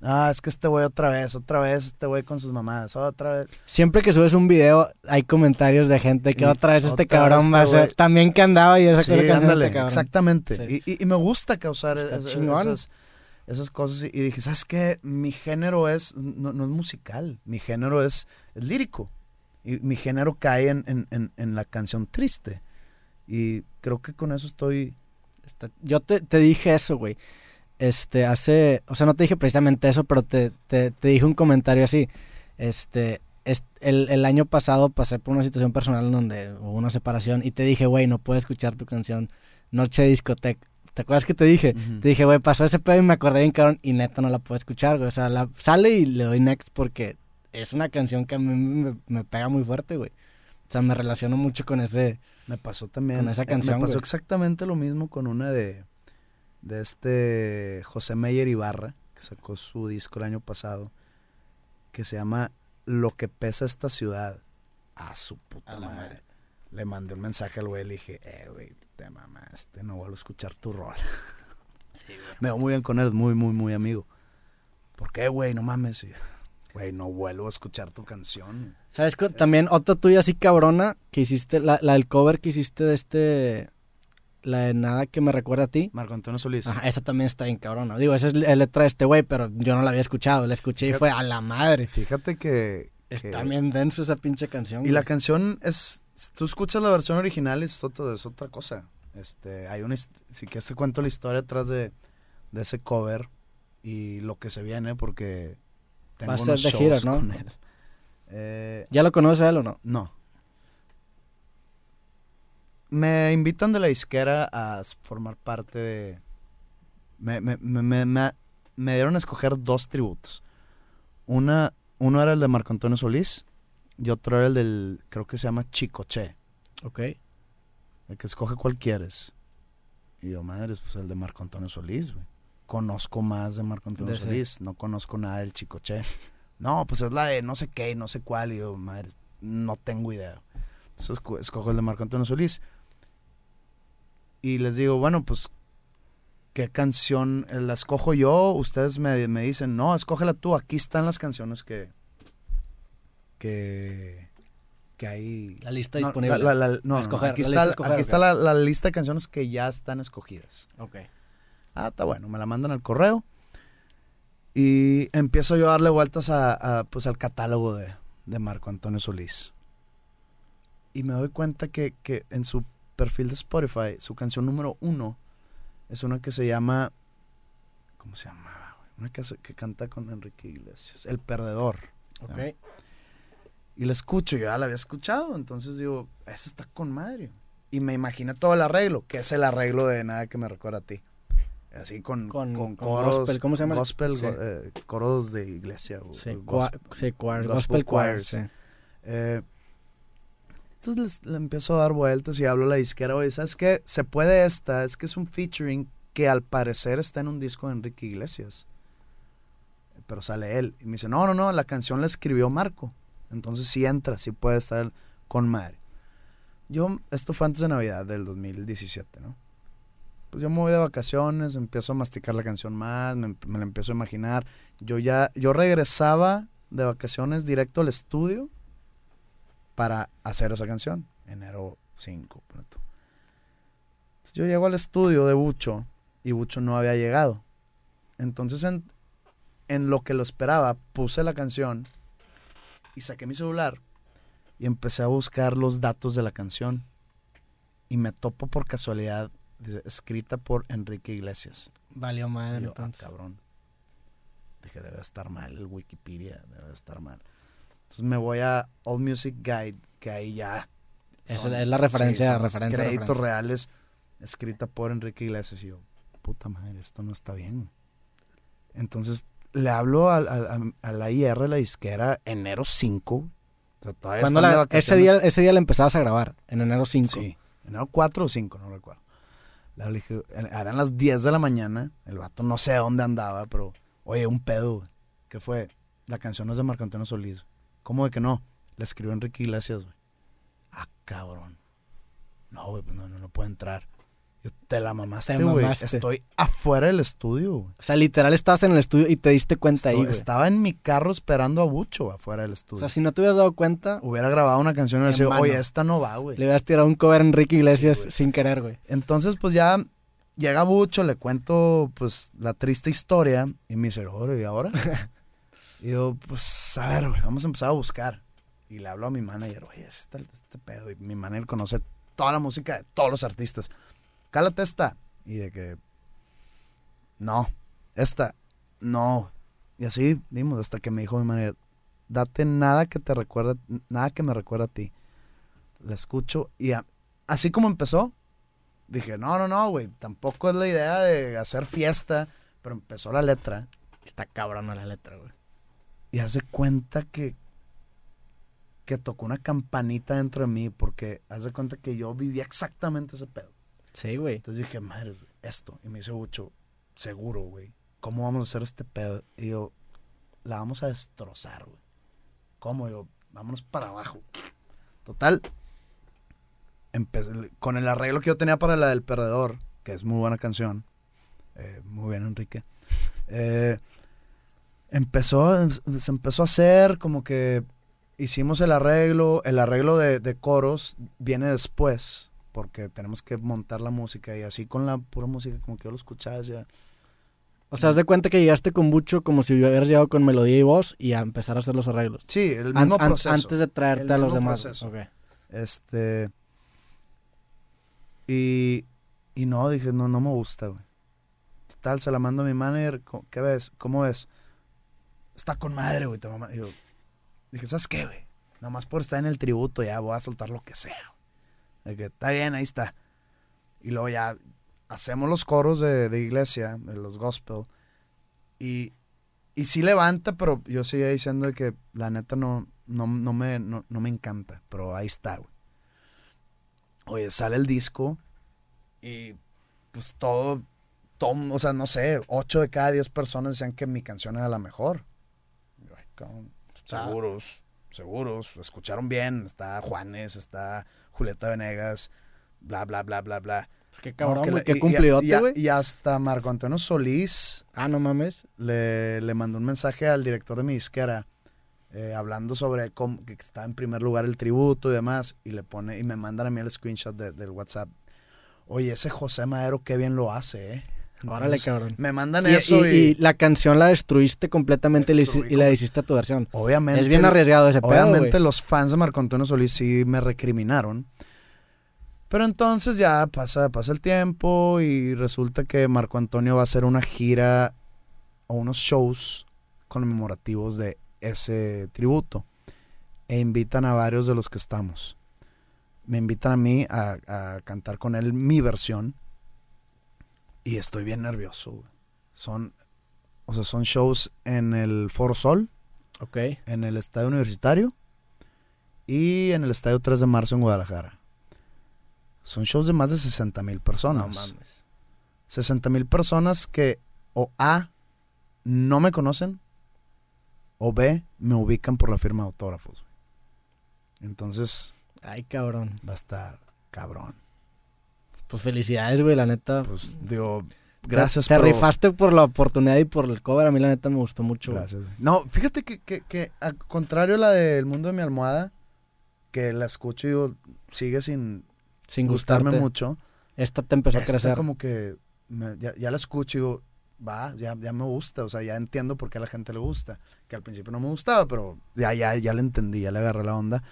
S2: Ah, es que este güey otra vez, otra vez, este güey con sus mamadas, otra vez.
S1: Siempre que subes un video, hay comentarios de gente que
S2: Y
S1: otra vez este
S2: otra
S1: cabrón
S2: vez
S1: va a
S2: este
S1: ser. También que andaba y esa
S2: Sí,
S1: cosa
S2: ándale,
S1: este cabrón.
S2: exactamente.
S1: Sí.
S2: Y, y- y me gusta causar es- esas, esas cosas. Y, y dije, ¿sabes qué? Mi género es, no, no es musical, mi género es, es lírico. Y mi género cae en, en- en- en la canción triste. Y creo que con eso estoy...
S1: Está- Yo te, te dije eso, güey. Este, hace, o sea, no te dije precisamente eso, pero te, te, te dije un comentario así. Este, es- el, el año pasado pasé por una situación personal donde hubo una separación y te dije, güey, no puedo escuchar tu canción Noche de Discoteca. ¿Te acuerdas que te dije?
S2: Ujú.
S1: Te dije, güey, pasó ese pedo y me acordé bien cabrón y neta no la puedo escuchar, güey. O sea, la, sale y le doy next porque es una canción que a mí me, me pega muy fuerte, güey. O sea, me relaciono mucho con ese...
S2: Me pasó también.
S1: Con esa
S2: eh,
S1: canción,
S2: Me pasó
S1: güey.
S2: exactamente lo mismo con una de, de este José Meyer Ibarra, que sacó su disco el año pasado, que se llama Lo que pesa esta ciudad. A su puta
S1: A
S2: madre.
S1: madre.
S2: Le mandé un mensaje al güey, le dije, eh, güey, te mamaste, no vuelvo a escuchar tu rol. Me veo muy bien con él, es muy, muy, muy amigo. ¿Por qué, güey? No mames. Y, Güey, no vuelvo a escuchar tu canción.
S1: ¿Sabes? También otra tuya así cabrona que hiciste, la, la del cover que hiciste de este... La de Nada que me recuerda a ti.
S2: Marco Antonio Solís.
S1: Ajá, esa también está bien cabrona. Digo, esa es la letra de este güey, pero yo no la había escuchado. La escuché y fue a la madre.
S2: Fíjate que...
S1: Está
S2: que-
S1: bien denso esa pinche canción.
S2: Y la canción es. Tú escuchas la versión original y es otra, es otra cosa. Este, hay una. Si quieres te cuento la historia atrás de, de ese cover y lo que se viene, porque tengo
S1: Va a ser
S2: unos
S1: de gira,
S2: shows
S1: ¿no?
S2: con él. Eh,
S1: ¿Ya lo conoces a él o no?
S2: no. me invitan de la disquera a formar parte de... Me, me, me, me, me dieron a escoger dos tributos. Una, uno era el de Marco Antonio Solís y otro era el del, creo que se llama Chicoche.
S1: Ok.
S2: El que escoge cuál quieres. Y yo, madres, pues el de Marco Antonio Solís, güey. Conozco más de Marco Antonio
S1: De.
S2: Solís, no conozco nada del Chicoche. No, pues es la de no sé qué, no sé cuál. Y yo, madre, no tengo idea. Entonces esco- escojo el de Marco Antonio Solís. Y les digo, bueno, pues, ¿qué canción eh, la escojo yo? Ustedes me, me dicen, no, escógela tú. Aquí están las canciones que. que. que hay.
S1: La lista
S2: No,
S1: disponible.
S2: la- la- la- no, aquí está,
S1: lista escoger,
S2: aquí está la, la lista de canciones que ya están escogidas.
S1: Ok.
S2: Ah, está bueno, me la mandan al correo. Y empiezo yo a darle vueltas a, a, pues, al catálogo de, de Marco Antonio Solís. Y me doy cuenta que, que en su perfil de Spotify, su canción número uno es una que se llama. ¿Cómo se llamaba? Una que, que canta con Enrique Iglesias. El Perdedor.
S1: Ok.
S2: Y la escucho, yo ya la había escuchado, entonces digo, esa está con madre. Y me imaginé todo el arreglo, que es el arreglo de Nada que me recuerda a ti. Así con,
S1: Con-
S2: con,
S1: con
S2: coros.
S1: gospel, ¿cómo se llama?
S2: Gospel,
S1: Sí.
S2: go- eh, coros de iglesia.
S1: Sí,
S2: gospel.
S1: sí, choir,
S2: gospel
S1: gospel choir,
S2: choirs.
S1: sí.
S2: Eh, entonces le empiezo a dar vueltas y hablo a la disquera, oye, ¿sabes qué? Se puede esta, es que es un featuring que al parecer está en un disco de Enrique Iglesias. Pero sale él. Y me dice, no, no, no, la canción la escribió Marco. Entonces sí entra, sí puede estar con madre. Yo, esto fue antes de Navidad del 2017, ¿no? Pues yo me voy de vacaciones, empiezo a masticar la canción más, me, la empiezo a imaginar. Yo ya, yo regresaba de vacaciones directo al estudio para hacer esa canción. Enero 5. ponle tú. Entonces, yo llego al estudio de Bucho y Bucho no había llegado. Entonces en, en lo que lo esperaba puse la canción y saqué mi celular y empecé a buscar los datos de la canción. Y me topo por casualidad, dice, escrita por Enrique Iglesias.
S1: Valió madre,
S2: yo, ah,
S1: entonces.
S2: cabrón. Dije, debe estar mal el Wikipedia, debe estar mal. Entonces me voy a All Music Guide, que ahí ya.
S1: Eso es la referencia,
S2: son
S1: referencia,
S2: Créditos
S1: referencia.
S2: reales, escrita por Enrique Iglesias. Y yo, puta madre, esto no está bien. Entonces le hablo a, a- a- a la IR, la disquera, enero 5. O sea,
S1: la- ese, día, ese día la empezabas a grabar, en enero 5.
S2: Sí, enero 4 o 5, no recuerdo. Eran las 10 de la mañana, el vato no sé dónde andaba, pero, oye, un pedo, güey. ¿Qué fue? La canción no es de Marco Antonio Solís. ¿Cómo de que no? La escribió Enrique Iglesias, güey. Ah, cabrón. No, güey, pues no, no, no puede entrar. Yo, te la mamaste,
S1: Te
S2: güey.
S1: mamaste.
S2: Estoy afuera del estudio, güey.
S1: O sea, literal estabas en el estudio y te diste cuenta ahí,
S2: Esto-
S1: güey.
S2: Estaba en mi carro esperando a Bucho afuera del
S1: O
S2: estudio.
S1: sea, si no te hubieras dado cuenta,
S2: Hubiera grabado una canción y hubiera sido, oye, esta no va, güey.
S1: le hubieras tirado un cover a Enrique Iglesias
S2: Sí,
S1: sin querer, güey.
S2: Entonces, pues ya llega Bucho, le cuento pues la triste historia y me dice, "Ore, ¿y ahora? y yo, pues a ver, güey, vamos a empezar a buscar. Y le hablo a mi manager, oye, está este pedo. Y mi manager conoce toda la música de todos los artistas. Cálate esta. Y de que, no, esta, no. Y así dimos hasta que me dijo mi manager, date nada que te recuerde, nada que me recuerde a ti. La escucho y a- así como empezó, Dije, no, no, no, güey, tampoco es la idea de hacer fiesta, pero empezó la letra
S1: Está cabrona la letra, güey.
S2: y hace cuenta que que tocó una campanita dentro de mí porque hace cuenta que yo vivía exactamente ese pedo.
S1: Sí, güey.
S2: Entonces dije, madre, esto. Y me dice mucho, seguro, güey. ¿Cómo vamos a hacer este pedo? Y yo, la vamos a destrozar, güey. ¿Cómo? Y yo, vámonos para abajo. Total, con el arreglo que yo tenía para la del perdedor, que es muy buena canción. eh, muy bien, Enrique. eh, empezó, se empezó a hacer como que hicimos el arreglo. El arreglo de, de coros viene después porque tenemos que montar la música y así con la pura música como que yo lo escuchaba ya
S1: O sea, haz de cuenta que llegaste con Bucho como si hubieras llegado con melodía y voz y a empezar a hacer los arreglos.
S2: sí el mismo
S1: an-
S2: proceso.
S1: Antes de traerte
S2: El
S1: a los demás.
S2: este y y no dije no no me gusta güey. Tal se la mando a mi manager qué ves cómo ves está con madre güey te mama-". Y yo, dije sabes qué güey Nada más por estar en el tributo ya voy a soltar lo que sea De que está bien, ahí está. Y luego ya hacemos los coros de, de iglesia, de los gospel. Y, y sí levanta, pero yo seguía diciendo que la neta no, no, no, me, no, no me encanta. Pero ahí está, güey. Oye, sale el disco y pues todo, todo, o sea, no sé, 8 de cada 10 personas decían que mi canción era la mejor. Seguros, seguros, escucharon bien, está Juanes, está Julieta Venegas, bla, bla, bla, bla, bla.
S1: Pues qué
S2: No,
S1: cabrón, güey,
S2: le-
S1: qué cumplidote,
S2: y,
S1: güey.
S2: y hasta Marco Antonio Solís
S1: Ah, no mames.
S2: le, le mandó un mensaje al director de mi disquera eh, hablando sobre cómo, que está en primer lugar el tributo y demás, y le pone, y me mandan a mí el screenshot de- del WhatsApp. Oye, ese José Madero qué bien lo hace, eh.
S1: Órale, cabrón.
S2: Me mandan
S1: Y,
S2: eso y,
S1: y- y la canción la destruiste completamente y
S2: Destruí
S1: la hiciste a tu versión.
S2: obviamente.
S1: Es bien arriesgado ese pedo,
S2: Obviamente los fans de Marco Antonio Solís sí me recriminaron. Pero entonces ya pasa, pasa el tiempo y resulta que Marco Antonio va a hacer una gira o unos shows conmemorativos de ese tributo. E invitan a varios de los que estamos. Me invitan a mí a, a cantar con él mi versión. Y estoy bien nervioso. güey. Son, o sea, son shows en el Foro Sol
S1: Ok.
S2: en el Estadio Universitario y en el Estadio 3 de Marzo en Guadalajara. Son shows de más de 60 mil personas.
S1: No mames.
S2: 60 mil personas que o A, no me conocen, o B, me ubican por la firma de autógrafos. güey. Entonces
S1: Ay, cabrón.
S2: va a estar cabrón.
S1: Pues felicidades, güey, la neta.
S2: Pues digo, gracias
S1: Te
S2: por...
S1: rifaste por la oportunidad y por el cover. A mí la neta me gustó mucho.
S2: Gracias. güey. No, fíjate que, que, que a contrario a la del mundo de mi almohada, que la escucho y digo, sigue sin,
S1: Sin
S2: gustarme mucho.
S1: Esta te empezó a crecer.
S2: como que me- ya, ya la escucho y digo, va, ya, ya me gusta, o sea, ya entiendo por qué a la gente le gusta. Que al principio no me gustaba, pero ya, ya, ya le entendí, ya le agarré la onda.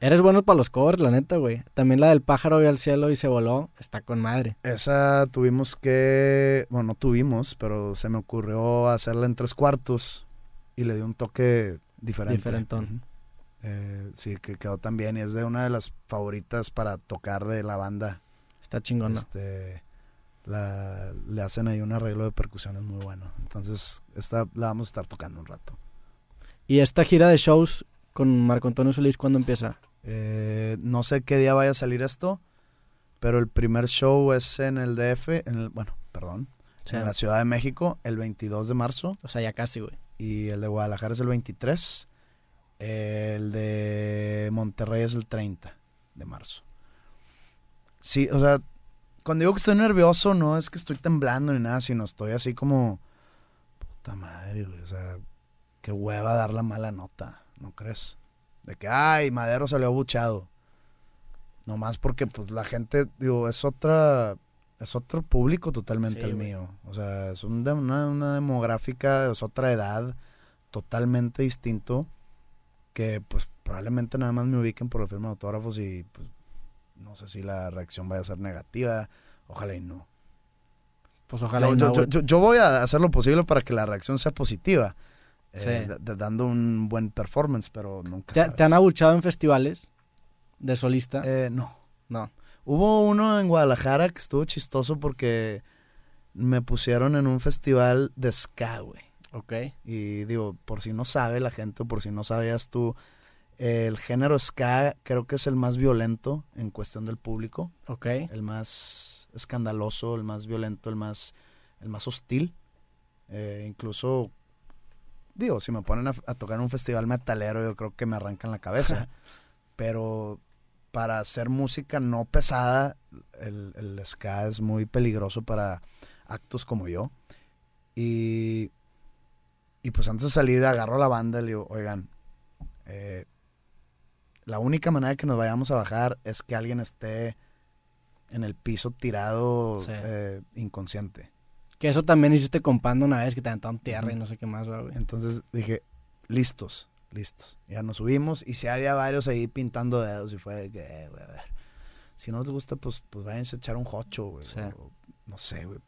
S1: Eres bueno para los covers, la neta, güey. También la del pájaro vio al cielo y se voló. Está con madre.
S2: Esa tuvimos que, bueno, no tuvimos, pero se me ocurrió hacerla en tres cuartos y le di un toque diferente.
S1: Diferentón.
S2: Eh, sí, que quedó tan bien y es de una de las favoritas para tocar de la banda.
S1: Está chingona.
S2: Este, la, le hacen ahí un arreglo de percusiones muy bueno. Entonces, esta la vamos a estar tocando un rato.
S1: ¿Y esta gira de shows con Marco Antonio Solís cuándo empieza?
S2: Eh, no sé qué día vaya a salir esto, pero el primer show es en el DF, en el, bueno, perdón, en la Ciudad de México, el 22 de marzo,
S1: o sea, ya casi, güey.
S2: y el de Guadalajara es el 23, el de Monterrey es el 30 de marzo. Sí, o sea, cuando digo que estoy nervioso, no es que estoy temblando ni nada, sino estoy así como, puta madre, güey, o sea, qué hueva dar la mala nota, ¿no crees? De que, ay, Madero salió abuchado. Nomás porque, pues, la gente, digo, es otra, es otro público totalmente
S1: Sí,
S2: el
S1: güey.
S2: mío. O sea, es un una, una demográfica, es otra edad, totalmente distinto, que, pues, probablemente nada más me ubiquen por la firma de autógrafos y, pues, no sé si la reacción vaya a ser negativa. Ojalá y no.
S1: Pues ojalá
S2: Yo,
S1: y no,
S2: yo- yo- yo voy a hacer lo posible para que la reacción sea positiva. Eh,
S1: Sí.
S2: dando un buen performance, pero nunca
S1: ¿Te,
S2: sabes.
S1: te han abuchado en festivales de solista?
S2: Eh, no.
S1: no.
S2: Hubo uno en Guadalajara que estuvo chistoso porque me pusieron en un festival de ska, güey.
S1: Ok.
S2: Y digo, por si no sabe la gente, o por si no sabías tú, el género ska creo que es el más violento en cuestión del público.
S1: Ok.
S2: el más escandaloso, el más violento, el más, el más hostil. Eh, incluso, digo, si me ponen a, a tocar en un festival metalero, yo creo que me arrancan la cabeza. Pero para hacer música no pesada, el, el ska es muy peligroso para actos como yo. Y, y pues antes de salir, agarro a la banda y le digo, oigan, eh, la única manera que nos vayamos a bajar es que alguien esté en el piso tirado
S1: Sí.
S2: eh, inconsciente.
S1: Que eso también hiciste con Panda una vez que te aventaron tierra y no sé qué más, güey.
S2: Entonces dije, listos, listos. Ya nos subimos y si había varios ahí pintando dedos y fue de que, eh, güey, a ver. Si no les gusta, pues, pues váyanse a echar un hocho, güey.
S1: Sí.
S2: o- no sé, güey.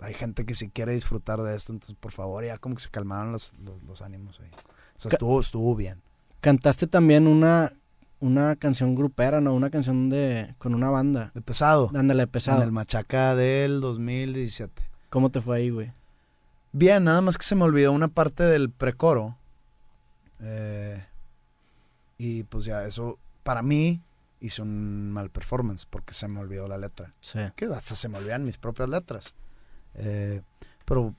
S2: Hay gente que sí quiere disfrutar de esto, entonces por favor, ya como que se calmaron los, los, los ánimos ahí. O sea,
S1: Ca-
S2: estuvo, estuvo bien.
S1: Cantaste también una, una canción grupera, ¿no? Una canción de con una banda.
S2: De pesado.
S1: Ándale, pesado.
S2: En el Machaca del 2017.
S1: ¿Cómo te fue ahí, güey?
S2: Bien, nada más que se me olvidó una parte del precoro. Eh, y pues ya, eso para mí hice un mal performance porque se me olvidó la letra.
S1: Sí.
S2: Que hasta se me olvidan mis propias letras. Eh, pero,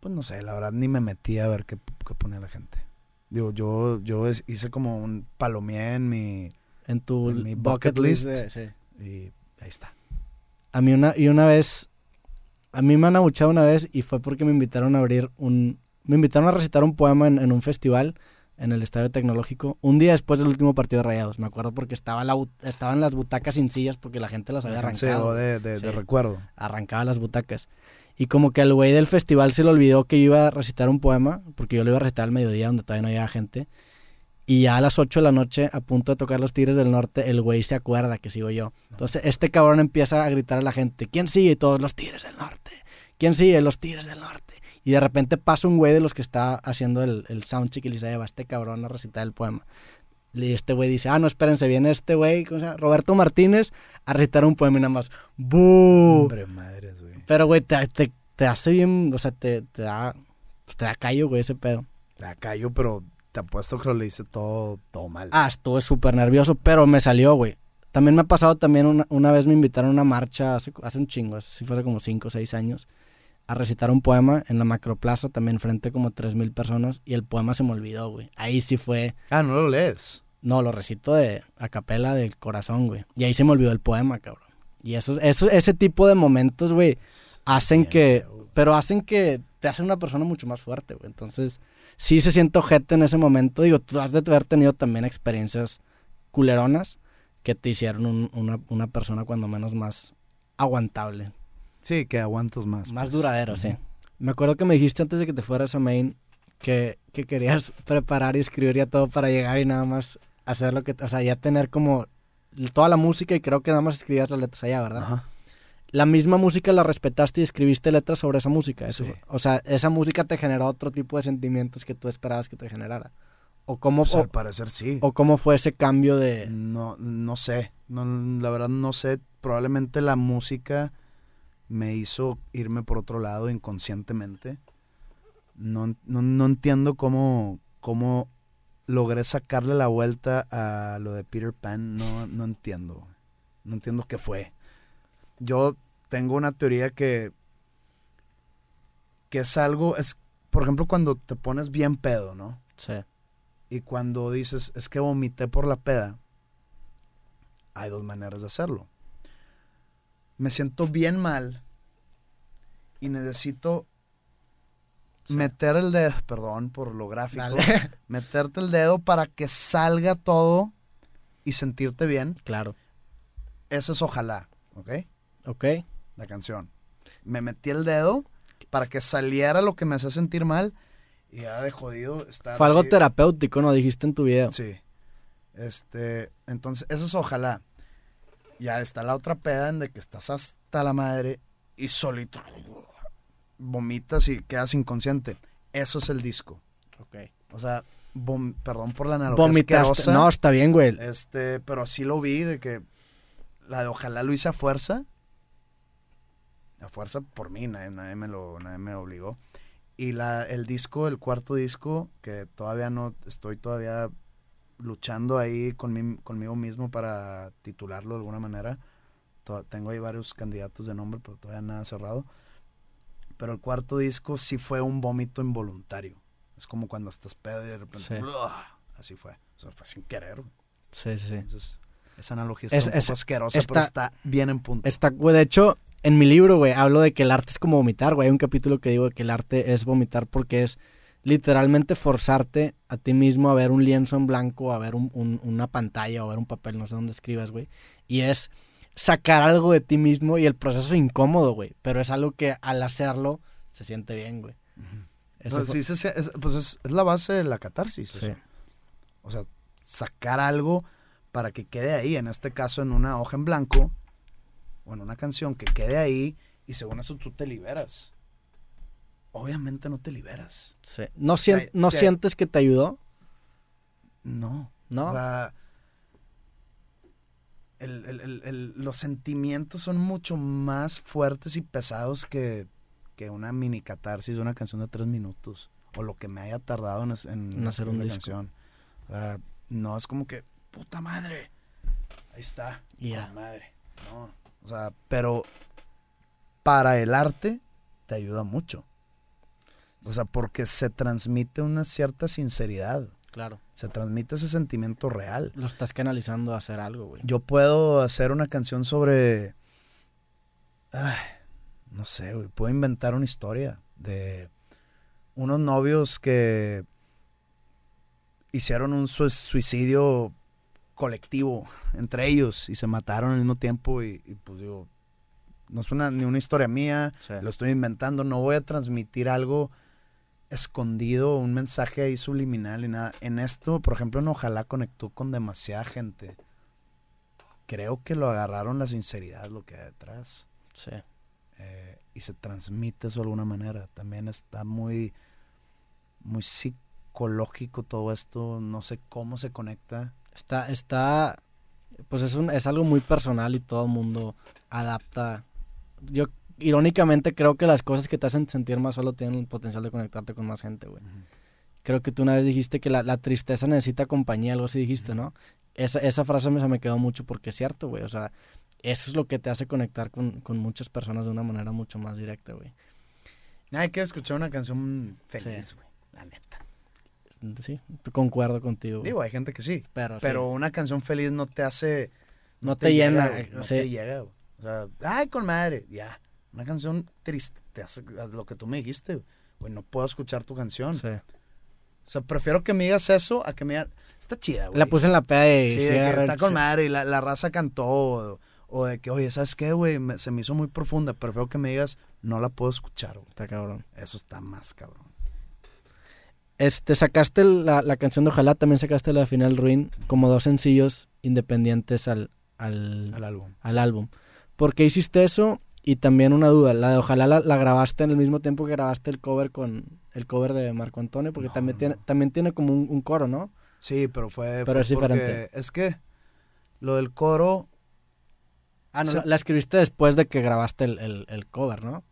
S2: pues no sé, la verdad ni me metí a ver qué, qué ponía la gente. Digo, yo, yo hice como un palomié en mi...
S1: En tu
S2: En mi
S1: bucket, list. de- sí.
S2: Y ahí está.
S1: A mí una, y una vez, a mí me han abuchado una vez y fue porque me invitaron a abrir un, me invitaron a recitar un poema en, en un festival en el Estadio Tecnológico, un día después del último partido de Rayados. Me acuerdo porque estaba la, estaban las butacas sin sillas porque la gente las había arrancado.
S2: de, recuerdo.
S1: arrancaba las butacas. Y como que al güey del festival se le olvidó que yo iba a recitar un poema, porque yo lo iba a recitar al mediodía donde todavía no había gente. Y ya a las 8 de la noche, a punto de tocar los Tigres del Norte, el güey se acuerda que sigo yo. Entonces este cabrón empieza a gritar a la gente, ¿quién sigue? Todos los Tigres del Norte. ¿Quién sigue? Los Tigres del Norte. Y de repente pasa un güey de los que está haciendo el, el soundcheck y le dice, "Ahí va este cabrón a recitar el poema. Y este güey dice, ah, no, espérense, viene este güey, ¿cómo se llama? Roberto Martínez, a recitar un poema y nada más, ¡bu!
S2: Hombre, madres, güey.
S1: Pero, güey, te, te, te hace bien, o sea, te, te da, te da callo, güey, ese pedo.
S2: La callo, pero te apuesto que lo hice todo, todo mal.
S1: Ah, estuve súper nervioso, pero me salió, güey. También me ha pasado también, una, una vez me invitaron a una marcha, hace, hace un chingo, así fue hace como 5 o 6 años, a recitar un poema en la macroplaza, también frente a como 3 mil personas, y el poema se me olvidó, güey. Ahí sí fue,
S2: Ah, no lo lees.
S1: no, lo recito de a capela del corazón, güey. Y ahí se me olvidó el poema, cabrón. Y eso, eso, ese tipo de momentos, güey, hacen
S2: Bien
S1: que, pero hacen que te hacen una persona mucho más fuerte, güey. Entonces, sí se siente ojete en ese momento. Digo, tú has de haber tenido también experiencias culeronas que te hicieron un- una, una persona cuando menos más aguantable,
S2: Sí, que aguantas más.
S1: más
S2: pues.
S1: duradero, sí. Me acuerdo que me dijiste antes de que te fueras a Maine que, que querías preparar y escribir ya todo para llegar y nada más hacer lo que, o sea, ya tener como toda la música y creo que nada más escribías las letras allá, ¿verdad?
S2: Ajá.
S1: La misma música la respetaste y escribiste letras sobre esa música. Eso
S2: Sí.
S1: O sea, esa música te generó otro tipo de sentimientos que tú esperabas que te generara. O cómo,
S2: Pues
S1: o,
S2: al parecer sí.
S1: o cómo fue ese cambio de...
S2: No, no sé. No, la verdad no sé. Probablemente la música me hizo irme por otro lado inconscientemente. No, no, no entiendo cómo, cómo logré sacarle la vuelta a lo de Peter Pan. No, no entiendo. No entiendo qué fue. Yo tengo una teoría que, que es algo, es, por ejemplo, cuando te pones bien pedo, ¿no?
S1: Sí.
S2: Y cuando dices, es que vomité por la peda, hay dos maneras de hacerlo. Me siento bien mal y necesito
S1: Sí.
S2: meter el dedo, perdón por lo gráfico,
S1: Dale.
S2: meterte el dedo para que salga todo y sentirte bien.
S1: claro.
S2: Eso es ojalá, ¿ok?
S1: Ok.
S2: La canción. Me metí el dedo para que saliera lo que me hacía sentir mal y ya de jodido estar
S1: Fue algo
S2: así-
S1: terapéutico, ¿no? Dijiste en tu video.
S2: Sí. Este, entonces, eso es ojalá. Ya está la otra peda en de que estás hasta la madre y solito vomitas y quedas inconsciente. Eso es el disco.
S1: Ok.
S2: O sea, vom- perdón por la analogía
S1: Vomitaste. No, está bien, güey.
S2: Este, pero así lo vi de que la de ojalá lo hice a fuerza. A fuerza por mí, nadie, nadie me lo, nadie me obligó. Y la, el disco, el cuarto disco, que todavía no, estoy todavía luchando ahí con mi- conmigo mismo para titularlo de alguna manera. To- tengo ahí varios candidatos de nombre, pero todavía nada cerrado. Pero el cuarto disco sí fue un vómito involuntario. Es como cuando estás pedo y de repente...
S1: Sí.
S2: Así fue. O sea, fue sin querer.
S1: Sí, sí, sí.
S2: Entonces, esa analogía está
S1: Es-
S2: un poco
S1: es-
S2: asquerosa,
S1: está-
S2: pero está bien en punto.
S1: Está, de hecho, en mi libro, güey, hablo de que el arte es como vomitar, güey. Hay un capítulo que digo que el arte es vomitar porque es literalmente forzarte a ti mismo a ver un lienzo en blanco, a ver un- un- una pantalla o a ver un papel, no sé dónde escribas, güey. Y es sacar algo de ti mismo y el proceso es incómodo, güey. Pero es algo que al hacerlo se siente bien, güey. Eso
S2: No,
S1: fue-
S2: sí, es, pues es, es la base de la catarsis.
S1: sí.
S2: O sea, sacar algo para que quede ahí, en este caso en una hoja en blanco o en una canción que quede ahí y según eso tú te liberas. Obviamente no te liberas.
S1: sí. ¿No, sien- ¿no sientes que te ayudó?
S2: No.
S1: ¿No?
S2: O sea, el- el- el- el- los sentimientos son mucho más fuertes y pesados que, que una mini catarsis de una canción de tres minutos. O lo que me haya tardado en, es- en
S1: En hacer un
S2: una
S1: disco.
S2: canción. Sea, no es como que, puta madre. Ahí está.
S1: Y ya.
S2: con madre. No. O sea, pero para el arte te ayuda mucho. O sea, porque se transmite una cierta sinceridad.
S1: Claro.
S2: Se transmite ese sentimiento real.
S1: Lo estás canalizando a hacer algo, güey.
S2: Yo puedo hacer una canción sobre. Ay, no sé, güey. Puedo inventar una historia de unos novios que hicieron un sui- suicidio colectivo entre ellos y se mataron al mismo tiempo. Y, y, pues digo, no es una, ni una historia mía,
S1: Sí.
S2: lo estoy inventando. No voy a transmitir algo escondido, un mensaje ahí subliminal y nada. En esto, por ejemplo, en Ojalá conectó con demasiada gente. Creo que lo agarraron la sinceridad, lo que hay detrás.
S1: Sí.
S2: eh, y se transmite eso de alguna manera. También está muy, muy psicológico todo esto. No sé cómo se conecta.
S1: Está, está, pues es, un, es algo muy personal y todo el mundo adapta. Yo, irónicamente, creo que las cosas que te hacen sentir más solo tienen el potencial de conectarte con más gente, güey. Creo que tú una vez dijiste que la, la tristeza necesita compañía, algo así dijiste, ¿no? Esa, esa frase me, se me quedó mucho porque es cierto, güey. O sea, eso es lo que te hace conectar con, con muchas personas de una manera mucho más directa, güey.
S2: Hay que escuchar una canción feliz,
S1: Sí.
S2: güey. La neta.
S1: Sí, concuerdo contigo.
S2: Digo, hay gente que sí.
S1: pero, sí,
S2: Pero una canción feliz no te hace.
S1: no te, llena.
S2: llega, güey, no
S1: sí.
S2: te llega, güey. O sea, ay, con madre. Ya. Una canción triste te hace lo que tú me dijiste, güey. Güey, no puedo escuchar tu canción.
S1: Sí.
S2: O sea, prefiero que me digas eso a que me digas. Está chida, güey.
S1: La puse en la peda
S2: Sí, de que está con madre y la, la raza cantó. O, o de que, oye, ¿sabes qué, güey? Me- se me hizo muy profunda. Prefiero que me digas, no la puedo escuchar, güey.
S1: Está cabrón.
S2: Eso está más cabrón.
S1: Este, sacaste la, la canción de Ojalá, también sacaste la de Final Ruin como dos sencillos independientes al, al,
S2: Al álbum.
S1: al álbum. ¿Por qué hiciste eso? Y también una duda, la de Ojalá la, la grabaste en el mismo tiempo que grabaste el cover con el cover de Marco Antonio, porque
S2: No,
S1: también,
S2: no,
S1: tiene, también tiene como un, un coro, ¿no?
S2: Sí, pero fue.
S1: Pero
S2: fue
S1: es diferente.
S2: Es que lo del coro,
S1: Ah, no, la, la escribiste después de que grabaste el, el- el cover, ¿no?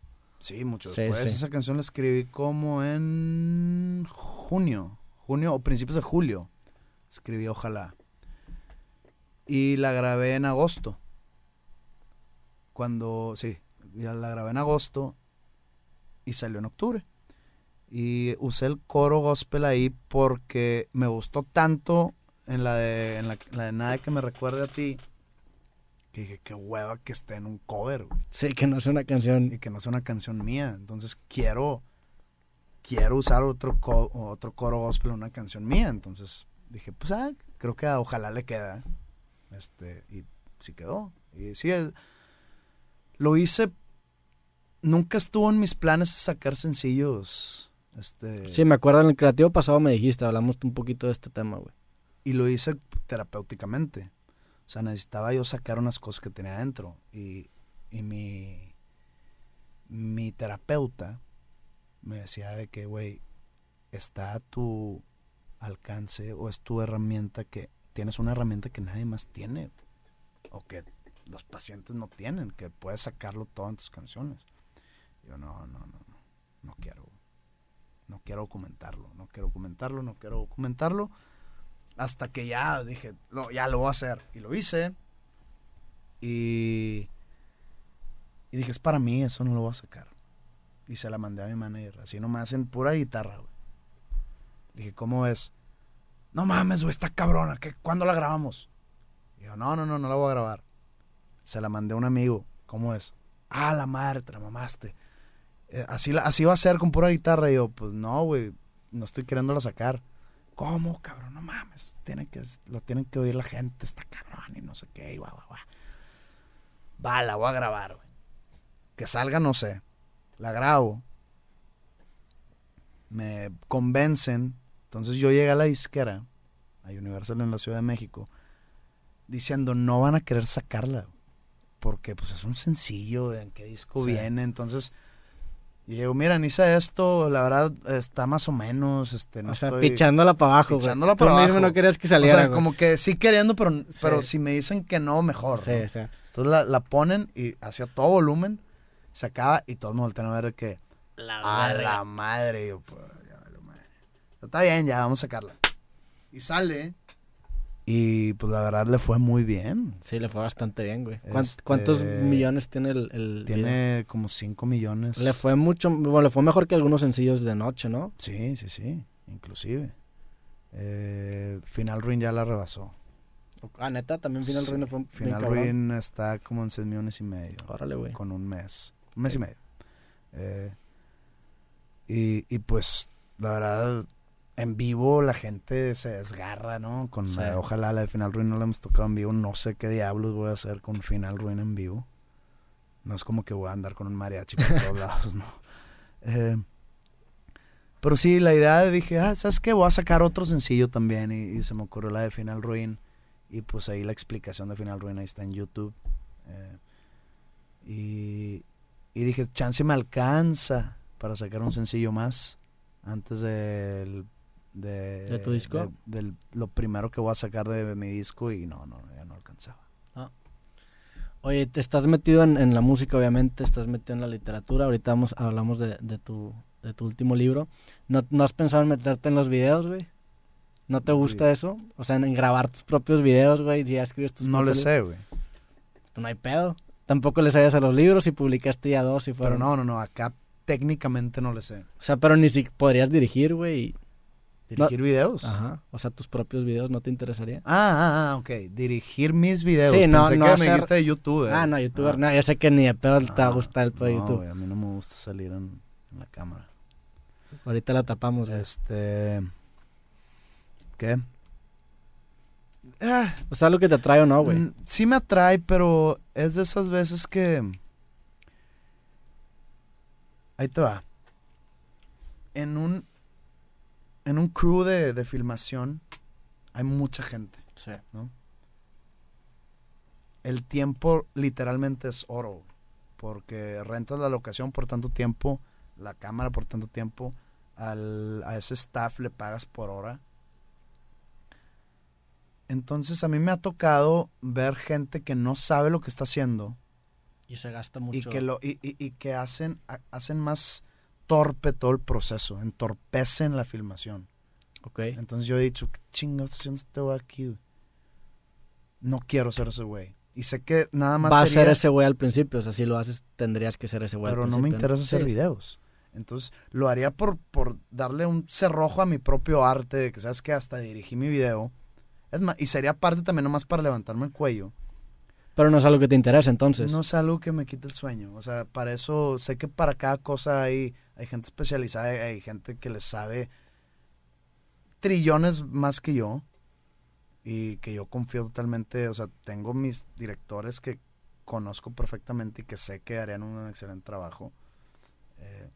S2: Sí, mucho
S1: Sí,
S2: después.
S1: sí.
S2: Esa canción la escribí como en junio. Junio o principios de julio. Escribí Ojalá. Y la grabé en agosto. Cuando, sí, ya la grabé en agosto y salió en octubre. Y usé el coro gospel ahí porque me gustó tanto en la de, en la, la de Nada que me recuerde a ti. Que dije, qué hueva que esté en un cover, güey,
S1: Sí, que no es una canción.
S2: Y que no sea una canción mía. Entonces quiero, quiero usar otro, co- otro coro gospel en una canción mía. Entonces dije, pues ah, creo que ojalá le queda. Este, y sí quedó. Y sí, es- lo hice. Nunca estuvo en mis planes sacar sencillos. Este,
S1: Sí, me acuerdo en el creativo pasado me dijiste, hablamos un poquito de este tema, güey.
S2: y lo hice terapéuticamente. O sea, necesitaba yo sacar unas cosas que tenía adentro. Y, y mi, mi terapeuta me decía de que, güey, está a tu alcance o es tu herramienta que tienes una herramienta que nadie más tiene o que los pacientes no tienen, que puedes sacarlo todo en tus canciones. Yo no, no, no, no, no quiero. No quiero documentarlo, no quiero documentarlo, no quiero documentarlo. Hasta que ya dije, no, ya lo voy a hacer. Y lo hice. Y, y dije, es para mí, eso no lo voy a sacar. Y se la mandé a mi manager, así nomás en pura guitarra, güey. Dije, ¿cómo es? No mames, güey, está cabrona. ¿qué, ¿Cuándo la grabamos? Y yo, no, no, no, no la voy a grabar. Se la mandé a un amigo. ¿Cómo es? Ah, la madre, te la mamaste. Eh, así, así va a ser con pura guitarra. Y yo, pues no, güey, no estoy queriéndola sacar. ¿Cómo, cabrón? No mames. Tiene que, lo tienen que oír la gente, está cabrón y no sé qué. Y guau, guau, guau. Va, la voy a grabar, güey. Que salga, no sé. La grabo. Me convencen. Entonces yo llegué a la disquera, a Universal en la Ciudad de México, diciendo, no van a querer sacarla. Porque pues es un sencillo, ¿en qué disco
S1: Sí.
S2: viene? Entonces Y digo, mira, hice esto, la verdad está más o menos, este, no
S1: o sea,
S2: estoy...
S1: pichándola para abajo.
S2: Pichándola para
S1: mismo
S2: abajo.
S1: no querías que
S2: O
S1: saliera,
S2: sea,
S1: güey.
S2: como que sí queriendo, pero, pero si me dicen que no, mejor.
S1: Sí,
S2: ¿no?
S1: sí.
S2: Entonces la, la ponen y hacía todo volumen, se acaba y todos me voltean a ver que a la madre. Y yo, pues, ya valió madre. Está bien, ya vamos a sacarla. Y sale. Y pues la verdad le fue muy bien.
S1: Sí, le fue bastante bien, güey. ¿Cuán-
S2: Este,
S1: ¿Cuántos millones tiene el, el video?
S2: Tiene como 5 millones.
S1: Le fue mucho, bueno, le fue mejor que algunos sencillos de noche, ¿no?
S2: Sí, sí, sí. Inclusive. Eh, Final Ruin ya la rebasó.
S1: Ah, neta, también Final
S2: Sí,
S1: Ruin le fue
S2: Final. Ruin está como en 6 millones y medio.
S1: Órale, güey.
S2: Con un mes. Un mes
S1: Sí.
S2: y medio. Eh, y, y pues, la verdad, en vivo la gente se desgarra, ¿no? Con
S1: Sí.
S2: la- ojalá la de Final Ruin no la hemos tocado en vivo. No sé qué diablos voy a hacer con Final Ruin en vivo. No es como que voy a andar con un mariachi por todos lados, ¿no? Eh, pero sí, la idea de dije, ah, ¿sabes qué? Voy a sacar otro sencillo también. Y, y se me ocurrió la de Final Ruin. Y pues ahí la explicación de Final Ruin ahí está en YouTube. Eh, y, y dije, chance me alcanza para sacar un sencillo más antes del, de,
S1: ¿De tu disco?
S2: de- del- lo primero que voy a sacar de mi disco y no, no, ya no alcanzaba.
S1: Oye, te estás metido en, en la música, obviamente, estás metido en la literatura. Ahorita vamos, hablamos de, de tu, de tu último libro. ¿No, ¿No has pensado en meterte en los videos, güey? ¿No te gusta
S2: Sí.
S1: eso? O sea, en, en grabar tus propios videos, güey, y ya escribes tus
S2: No le sé, güey.
S1: No hay pedo. Tampoco le sabías a los libros y publicaste ya dos y
S2: Pero
S1: fueron...
S2: no, no, no, acá técnicamente no le sé.
S1: O sea, pero ni si podrías dirigir, güey.
S2: ¿Dirigir videos?
S1: Ajá. O sea, tus propios videos no te interesaría.
S2: Ah, ah, ah, ok. Dirigir mis videos.
S1: Sí, no,
S2: Pensé
S1: no
S2: que me dijiste de YouTube.
S1: Ah, no, youtuber,
S2: Ah.
S1: no, yo sé que ni de pedo te va a
S2: Ah,
S1: gustar el pedo de
S2: no,
S1: YouTube.
S2: a mí no me gusta salir en, en la cámara.
S1: Ahorita la tapamos, güey.
S2: Este. ¿Qué? Ah,
S1: O sea, lo que te atrae o no, güey.
S2: mm, sí me atrae, pero es de esas veces que. Ahí te va. En un. En un crew de, de filmación hay mucha gente.
S1: Sí.
S2: el tiempo literalmente es oro. Porque rentas la locación por tanto tiempo, la cámara por tanto tiempo, al, a ese staff le pagas por hora. Entonces a mí me ha tocado ver gente que no sabe lo que está haciendo
S1: Y se gasta mucho.
S2: y que, lo, y, y- y que hacen, ha- hacen más torpe todo el proceso, entorpecen la filmación.
S1: Ok.
S2: Entonces yo he dicho, ¿qué chingados está haciendo este güey aquí? güey? No quiero ser ese güey. Y sé que nada más
S1: Va a
S2: sería,
S1: ser ese güey al principio. O sea, si lo haces, tendrías que ser ese güey al
S2: pero no me interesa hacer videos. Entonces lo haría por, por darle un cerrojo a mi propio arte, de que sabes que hasta dirigí mi video. Es más, y sería parte también nomás para levantarme el cuello.
S1: Pero no es algo que te interesa entonces.
S2: No es algo que me quite el sueño. O sea, para eso sé que para cada cosa hay, hay gente especializada, hay, gente que le sabe trillones más que yo. Y que yo confío totalmente. O sea, tengo mis directores que conozco perfectamente y que sé que harían un excelente trabajo. Eh,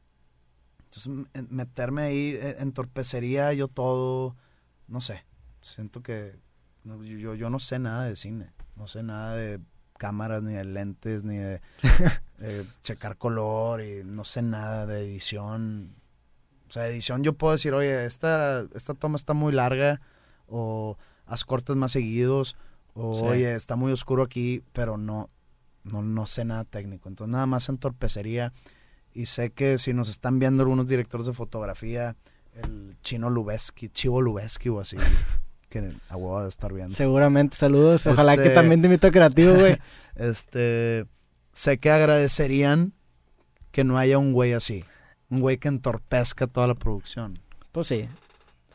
S2: entonces, meterme ahí eh, entorpecería yo todo. No sé. Siento que yo no sé nada de cine. No sé nada de cámaras, ni de lentes, ni de eh, checar color, y no sé nada de edición. O sea, edición yo puedo decir, oye, esta, esta toma está muy larga, o haz cortes más seguidos, o
S1: Sí.
S2: oye, está muy oscuro aquí, pero no, no, no sé nada técnico. Entonces nada más entorpecería. Y sé que si nos están viendo algunos directores de fotografía, el chino Lubeski, Chivo Lubeski o así, que a huevo de estar viendo.
S1: Seguramente, saludos. Ojalá que
S2: Este-
S1: también te invito a creativo, güey.
S2: Este, sé que agradecerían que no haya un güey así. Un güey que entorpezca toda la producción.
S1: pues sí.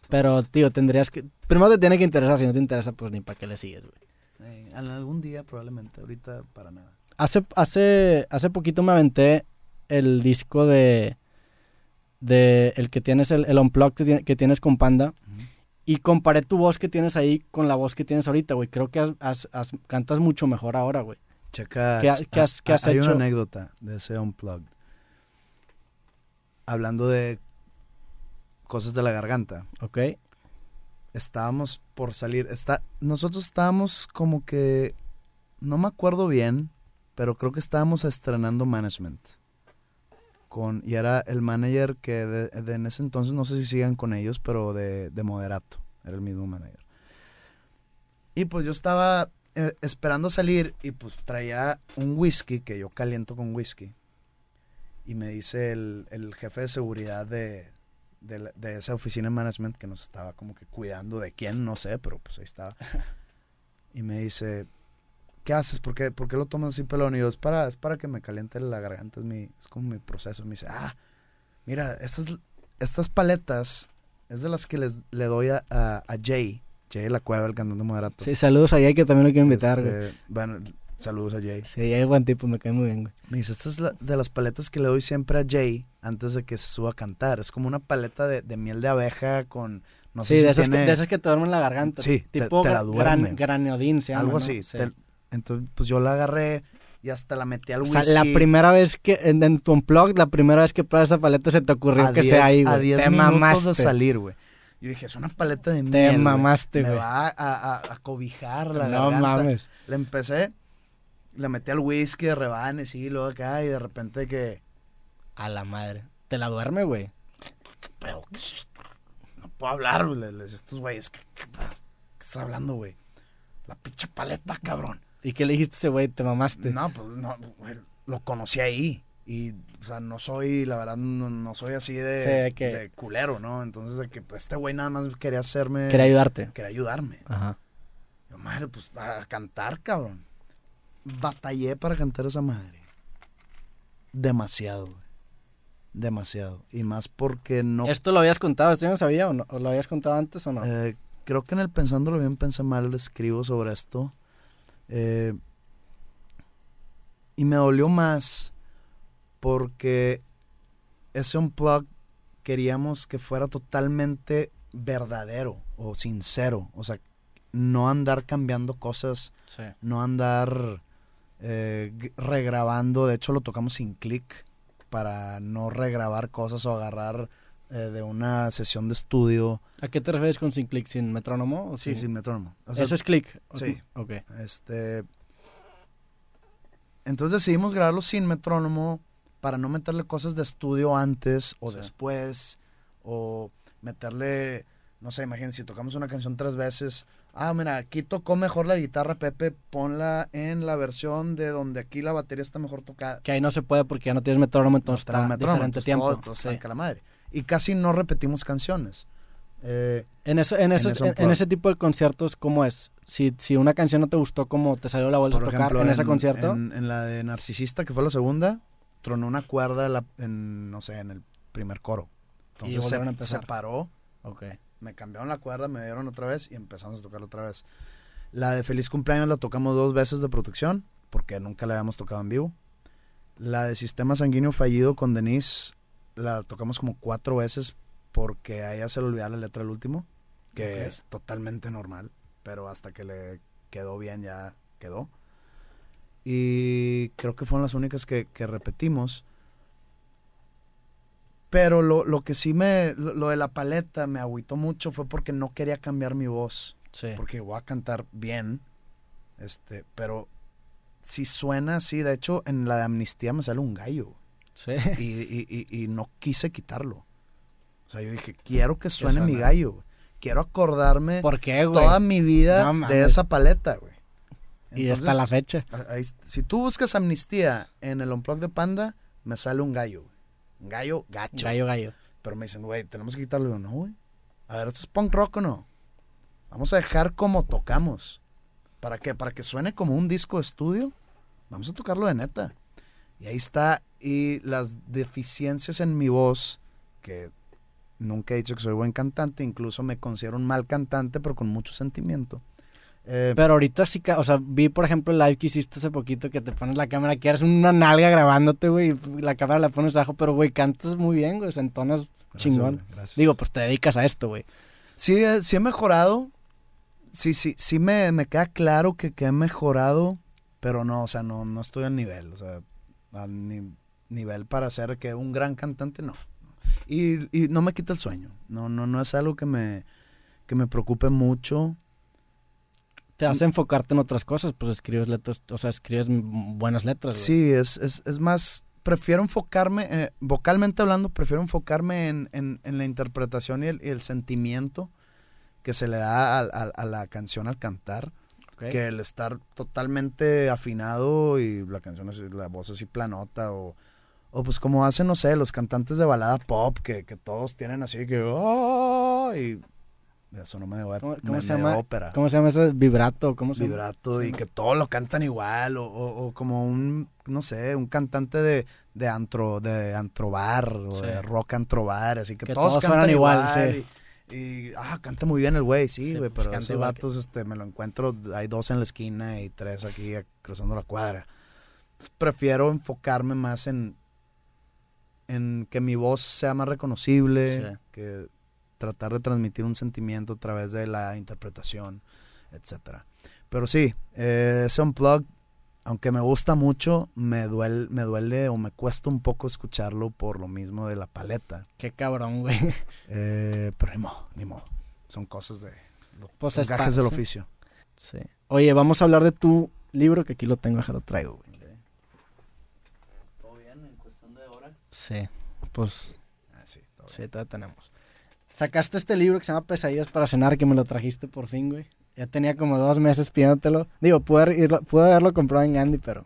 S1: Pero, tío, tendrías que. Primero te tiene que interesar. Si no te interesa, pues ni para qué le sigues, güey.
S2: Eh, algún día probablemente, ahorita para nada.
S1: Hace, hace, hace poquito me aventé el disco de. de el que tienes, el, el que, tiene- que tienes con Panda. Y comparé tu voz que tienes ahí con la voz que tienes ahorita, güey. Creo que has- has- has- cantas mucho mejor ahora, güey.
S2: Checa.
S1: ¿Qué ha- qué has- qué has
S2: hay
S1: hecho?
S2: una anécdota de ese Unplugged. Hablando de cosas de la garganta.
S1: ¿Ok?
S2: Estábamos por salir. Está, nosotros estábamos como que. No me acuerdo bien, pero creo que estábamos estrenando management. Con, y era el manager que de, de en ese entonces, no sé si sigan con ellos, pero de, de Moderato, era el mismo manager. Y pues yo estaba eh, esperando salir y pues traía un whisky que yo caliento con whisky. Y me dice el, el jefe de seguridad de, de, de esa oficina de management que nos estaba como que cuidando de quién, no sé, pero pues ahí estaba. Y me dice, ¿qué haces? ¿Por qué, por qué lo tomas así pelón? Y yo, es para, es para que me caliente la garganta, es, mi, es como mi proceso. Me dice, ah, mira, estas, estas paletas es de las que les, le doy a, a, a Jay, Jay La Cueva, el cantante moderato.
S1: Sí, saludos a Jay que también lo quiero invitar, güey.
S2: Este, bueno, saludos a Jay.
S1: Sí, Jay es buen tipo, me cae muy bien, güey.
S2: Me dice, esta es la- de las paletas que le doy siempre a Jay antes de que se suba a cantar. Es como una paleta de, de miel de abeja con, no sé
S1: sí,
S2: si
S1: de, esas que, de esas que te duermen la garganta.
S2: Sí,
S1: tipo
S2: te la duerme.
S1: gran, graniodín se llama,
S2: algo
S1: ¿no?
S2: así.
S1: Sí.
S2: Te- entonces, pues yo la agarré y hasta la metí al
S1: O
S2: whisky.
S1: sea, la primera vez que en, en tu unplug, la primera vez que pruebas esa paleta se te ocurrió
S2: a
S1: que
S2: 10
S1: sea ahí,
S2: A
S1: güey.
S2: 10
S1: Te
S2: minutos
S1: mamaste.
S2: de salir, güey. Yo dije, es una paleta de
S1: Te
S2: miel. güey.
S1: mamaste,
S2: Me
S1: güey.
S2: va a, a- a cobijar la
S1: No
S2: garganta.
S1: mames.
S2: Le empecé, le metí al whisky de rebanes y luego acá y de repente que...
S1: A la madre. Te la duerme, güey.
S2: ¿Qué pedo? ¿Qué? No puedo hablar, güey. Les- estos güeyes, ¿qué, qué, qué estás hablando, güey? La pinche paleta, cabrón.
S1: ¿Y qué le dijiste a ese güey? Te mamaste.
S2: No, pues no, güey, lo conocí ahí. Y, o sea, no soy, la verdad, no, no soy así de,
S1: Sí, de que-
S2: de culero, ¿no? Entonces, de que pues, este güey nada más quería hacerme.
S1: Quería ayudarte.
S2: Quería ayudarme.
S1: Ajá.
S2: Yo, madre, pues a cantar, cabrón. Batallé para cantar esa madre. Demasiado, güey. Demasiado. Y más porque no.
S1: ¿Esto lo habías contado? ¿Esto yo no sabía o, no? ¿O lo habías contado antes o no?
S2: Eh, creo que en el Pensándolo Bien, pensé mal, escribo sobre esto. Eh, y me dolió más porque ese unplug queríamos que fuera totalmente verdadero o sincero. O sea, no andar cambiando cosas,
S1: sí.
S2: no andar eh, regrabando. De hecho, lo tocamos sin clic para no regrabar cosas o agarrar eh, de una sesión de estudio.
S1: ¿A qué te refieres con sin clic? ¿Sin metrónomo? o
S2: Sí,
S1: sin-
S2: sin metrónomo. O sea,
S1: Eso es clic.
S2: sí.
S1: Ok.
S2: Este. Entonces decidimos grabarlo sin metrónomo para no meterle cosas de estudio antes o
S1: Sí.
S2: después. O meterle, no sé, imagínense, si tocamos una canción tres veces. Ah, mira, aquí tocó mejor la guitarra, Pepe, ponla en la versión de donde aquí la batería está mejor tocada.
S1: Que ahí no se puede porque ya no tienes metrónomo, entonces
S2: No
S1: está
S2: metrónomo,
S1: diferente
S2: entonces
S1: tiempo.
S2: Todo, está
S1: Sí.
S2: la madre. Y casi no repetimos canciones. Eh,
S1: En, eso, en, esos- en- ese tipo de conciertos, ¿cómo es? Si, si una canción no te gustó, ¿cómo te salió la vuelta a tocar
S2: ejemplo,
S1: en ese concierto?
S2: En, la de Narcisista, que fue la segunda, tronó una cuerda la- en, no sé, en el primer coro. Entonces se,
S1: volvieron a
S2: se paró,
S1: Ok.
S2: me cambiaron la cuerda, me dieron otra vez y empezamos a tocarla otra vez. La de Feliz Cumpleaños la tocamos dos veces de protección, porque nunca la habíamos tocado en vivo. La de Sistema Sanguíneo Fallido con Denise la tocamos como cuatro veces porque a ella se le olvidaba la letra del último, que es totalmente normal, pero hasta que le quedó bien ya quedó. Y creo que fueron las únicas que, que repetimos. Pero lo, lo que sí me, lo, lo de la paleta me agüitó mucho fue porque no quería cambiar mi voz.
S1: Sí.
S2: Porque voy a cantar bien. Este, pero si suena así, de hecho, en la de amnistía me sale un gallo.
S1: Sí.
S2: Y, y- y- y no quise quitarlo. O sea, yo dije, quiero que suene mi gallo. güey. Quiero acordarme toda mi vida
S1: No
S2: de esa paleta, güey.
S1: y hasta la fecha.
S2: ahí- si tú buscas amnistía en el unplug de Panda, me sale un gallo. güey. Un gallo gacho.
S1: Gallo, gallo.
S2: Pero me dicen, güey, tenemos que quitarlo. Y yo, no, güey. A ver, ¿esto es punk rock o no? Vamos a dejar como tocamos. ¿Para qué? Para que suene como un disco de estudio. Vamos a tocarlo de neta. Y ahí está. Y las deficiencias en mi voz, que nunca he dicho que soy buen cantante, incluso me considero un mal cantante, pero con mucho sentimiento. Eh,
S1: Pero ahorita sí, o sea, vi por ejemplo el live que hiciste hace poquito que te pones la cámara, que eres una nalga grabándote, güey, y la cámara la pones abajo, pero güey, cantas muy bien, güey, o sea, entonas
S2: gracias,
S1: chingón.
S2: gracias.
S1: Digo, pues te dedicas a esto, güey.
S2: Sí, eh, sí he mejorado. Sí, sí, sí me, me queda claro que, que he mejorado, pero no, o sea, no, no estoy al nivel, o sea, al ni- nivel para ser que un gran cantante, no. Y, y no me quita el sueño, no, no, no es algo que me, que me preocupe mucho.
S1: Te hace enfocarte en otras cosas, pues escribes letras, o sea, escribes buenas letras.
S2: Sí, es, es, es más prefiero enfocarme, eh, vocalmente hablando, prefiero enfocarme en, en- en la interpretación y el, y el sentimiento que se le da a, a- a la canción al cantar,
S1: Ok.
S2: que el estar totalmente afinado y la canción así, la voz así planota o, o pues como hacen, no sé, los cantantes de balada pop, que, que todos tienen así que... "Oh", y eso no me de,
S1: ¿Cómo- cómo se
S2: me
S1: llama?
S2: ópera
S1: ¿Cómo se llama eso? Vibrato, ¿cómo se
S2: vibrato y que todos lo cantan igual o, o- o como un no sé un cantante de, de antro de antrobar o
S1: Sí.
S2: de rock antrobar así que,
S1: Que
S2: todos,
S1: todos
S2: cantan
S1: igual,
S2: igual,
S1: sí.
S2: y, y, ah canta muy bien el güey sí güey
S1: pues,
S2: pero esos
S1: que-
S2: vatos este me lo encuentro hay dos en la esquina y tres aquí cruzando la cuadra Entonces, prefiero enfocarme más en en que mi voz sea más reconocible
S1: Sí.
S2: que tratar de transmitir un sentimiento a través de la interpretación, etcétera. Pero sí, eh, ese unplug, aunque me gusta mucho, me duele, me duele o me cuesta un poco escucharlo por lo mismo de la paleta.
S1: Qué cabrón, güey.
S2: Eh, pero ni modo, ni modo. Son cosas de lo-
S1: Pues
S2: los
S1: es
S2: gajes del oficio.
S1: Sí. Oye, vamos a hablar de tu libro, que aquí lo tengo, ya lo traigo, güey.
S2: ¿Todo bien en cuestión de hora?
S1: Sí. Pues
S2: Ah, sí,
S1: todavía tenemos. Sacaste este libro que se llama Pesadillas para cenar, que me lo trajiste por fin, güey. Ya tenía como dos meses pidiéndotelo. Digo, pude, irlo- pude haberlo comprado en Gandhi, pero...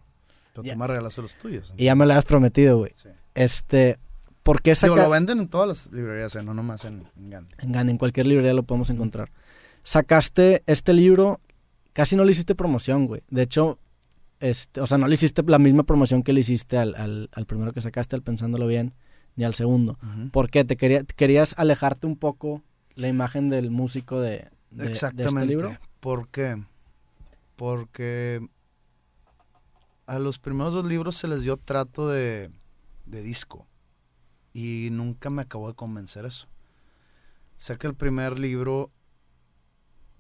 S2: Pero
S1: Ya.
S2: tú me regalaste los tuyos.
S1: Y ya me lo has prometido, güey.
S2: Sí.
S1: Este... ¿Por qué
S2: Digo,
S1: saca...
S2: lo venden en todas las librerías, eh, no nomás en, en Gandhi.
S1: En Gandhi, en cualquier librería lo podemos encontrar. Sacaste este libro, casi no le hiciste promoción, güey. De hecho, este, o sea, no le hiciste la misma promoción que le hiciste al, al, al primero que sacaste, al Pensándolo Bien, ni al segundo. ¿Por qué? ¿Te quería, querías alejarte un poco la imagen del músico de, de- de
S2: Exactamente.
S1: este libro?
S2: ¿Por qué? Porque a los primeros dos libros se les dio trato de, de disco. Y nunca me acabó de convencer eso. Sé que el primer libro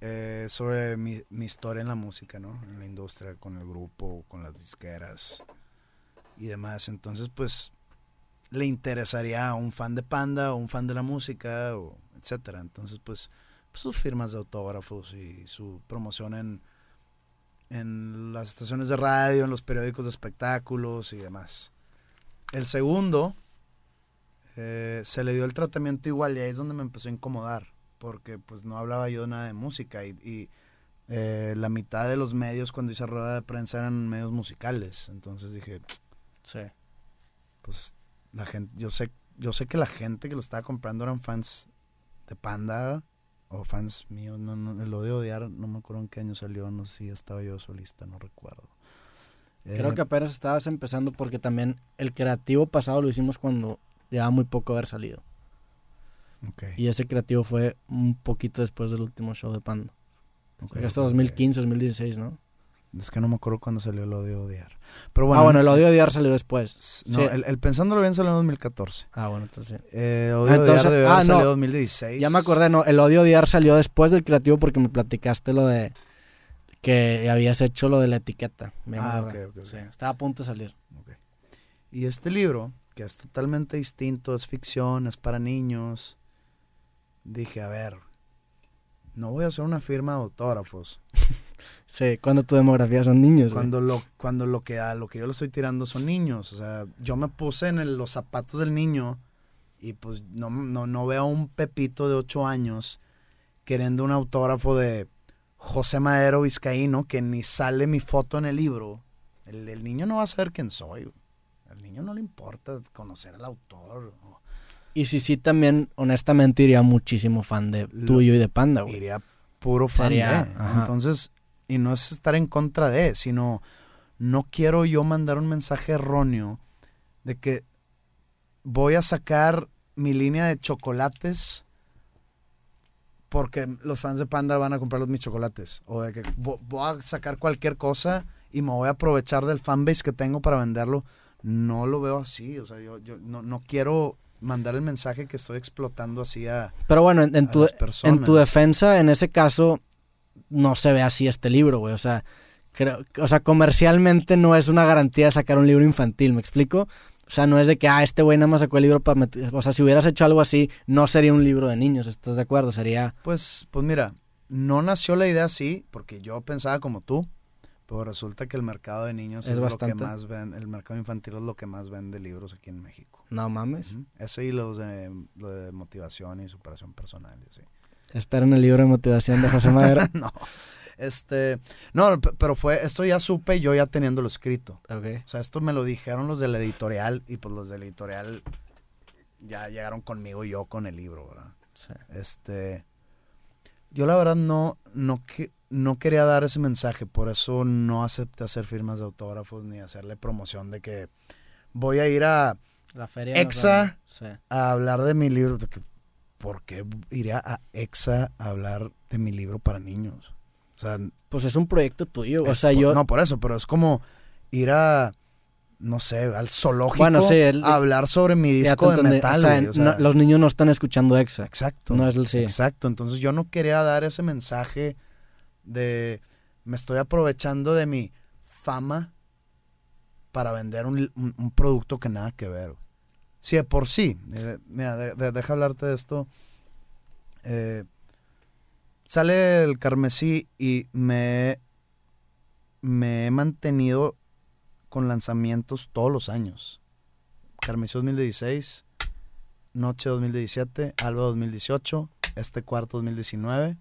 S2: eh, sobre mi, historia en la música, ¿no? En la industria, con el grupo, con las disqueras y demás. Entonces, pues, le interesaría a un fan de Panda o un fan de la música, o etcétera. Entonces, pues, pues, sus firmas de autógrafos y su promoción en, en las estaciones de radio, en los periódicos de espectáculos y demás. El segundo eh, se le dio el tratamiento igual y ahí es donde me empezó a incomodar, porque pues no hablaba yo nada de música y, y, eh, la mitad de los medios cuando hice rueda de prensa eran medios musicales, entonces dije,
S1: Sí.
S2: pues la gente, yo sé, yo sé que la gente que lo estaba comprando eran fans de Panda o fans míos, no, no, el odio odiar, no me acuerdo en qué año salió, no sé si estaba yo solista, no recuerdo.
S1: Creo
S2: Eh,
S1: que apenas estabas empezando porque también el creativo pasado lo hicimos cuando llevaba muy poco haber salido. Y ese creativo fue un poquito después del último show de Panda. hasta
S2: ok, ok.
S1: 2015, 2016, ¿no?
S2: Es que no me acuerdo cuándo salió el odio odiar. Pero bueno,
S1: ah, bueno, el odio odiar salió después.
S2: No,
S1: Sí.
S2: el, el Pensándolo Bien salió en 2014.
S1: Ah, bueno, entonces.
S2: Eh, odio
S1: Ah, entonces-
S2: odiar
S1: no.
S2: salido en 2016.
S1: Ya me acordé, no, el odio odiar salió después del creativo porque me platicaste lo de que habías hecho lo de la etiqueta. Me
S2: Ah,
S1: acordé.
S2: ok, ok, ok.
S1: Sí, estaba a punto de salir.
S2: Y este libro, que es totalmente distinto, es ficción, es para niños, dije, a ver, no voy a hacer una firma de autógrafos.
S1: Sí, cuando tu demografía son niños.
S2: Cuando lo, cuando lo que a lo que yo le estoy tirando son niños. O sea, yo me puse en el- los zapatos del niño y pues no, no, no veo a un pepito de 8 años queriendo un autógrafo de José Madero Vizcaíno que ni sale mi foto en el libro. El, el niño no va a saber quién soy. Al niño no le importa conocer al autor.
S1: Y sí, sí, también, honestamente, iría muchísimo fan de tuyo y de Panda, güey.
S2: Iría puro fan
S1: Sería,
S2: de.
S1: ajá.
S2: Entonces, y no es estar en contra de, sino no quiero yo mandar un mensaje erróneo de que voy a sacar mi línea de chocolates porque los fans de Panda van a comprar los mis chocolates. O de que vo- voy a sacar cualquier cosa y me voy a aprovechar del fanbase que tengo para venderlo. No lo veo así. O sea, yo, yo no, no quiero mandar el mensaje que estoy explotando así a,
S1: Pero bueno, en, tu defensa, en ese caso, no se ve así este libro, güey. O sea, creo, o sea, comercialmente no es una garantía de sacar un libro infantil, ¿me explico? O sea, no es de que, ah, este güey nada más sacó el libro para meter... O sea, si hubieras hecho algo así, no sería un libro de niños, ¿estás de acuerdo? Sería...
S2: Pues, pues mira, no nació la idea así, porque yo pensaba como tú, Pero resulta que el mercado de niños
S1: Es
S2: es, lo que más ven, el mercado infantil es lo que más vende libros aquí en México.
S1: No mames.
S2: Ese y los de, lo de motivación y superación personal y así.
S1: Esperen el libro de motivación de José Madero.
S2: no. Este, no, pero fue, esto ya supe yo ya teniéndolo escrito.
S1: ok.
S2: O sea, esto me lo dijeron los de la editorial y pues los de la editorial ya llegaron conmigo y yo con el libro, ¿verdad?
S1: Sí.
S2: Este, yo la verdad no, no, que, no quería dar ese mensaje, por eso no acepté hacer firmas de autógrafos ni hacerle promoción de que voy a ir a,
S1: La feria.
S2: Exa.
S1: Sí.
S2: a hablar de mi libro. ¿Por qué iría a EXA a hablar de mi libro para niños? O sea,
S1: Pues es un proyecto tuyo. O sea, yo.
S2: No, por eso, pero es como ir a, no sé, al zoológico
S1: Bueno, sí, el-
S2: a hablar sobre mi disco de metal,
S1: O sea,
S2: güey, o sea,
S1: no- los niños no están escuchando Exa.
S2: Exacto.
S1: No es el sí.
S2: Exacto. Entonces yo no quería dar ese mensaje de me estoy aprovechando de mi fama para vender un, un- un producto que nada que ver. güey. Sí, de por sí. eh, mira, de- de- deja hablarte de esto. Eh, sale el carmesí y me, me he mantenido con lanzamientos todos los años. Carmesí 2016, Noche 2017, Alba 2018, este cuarto 2019.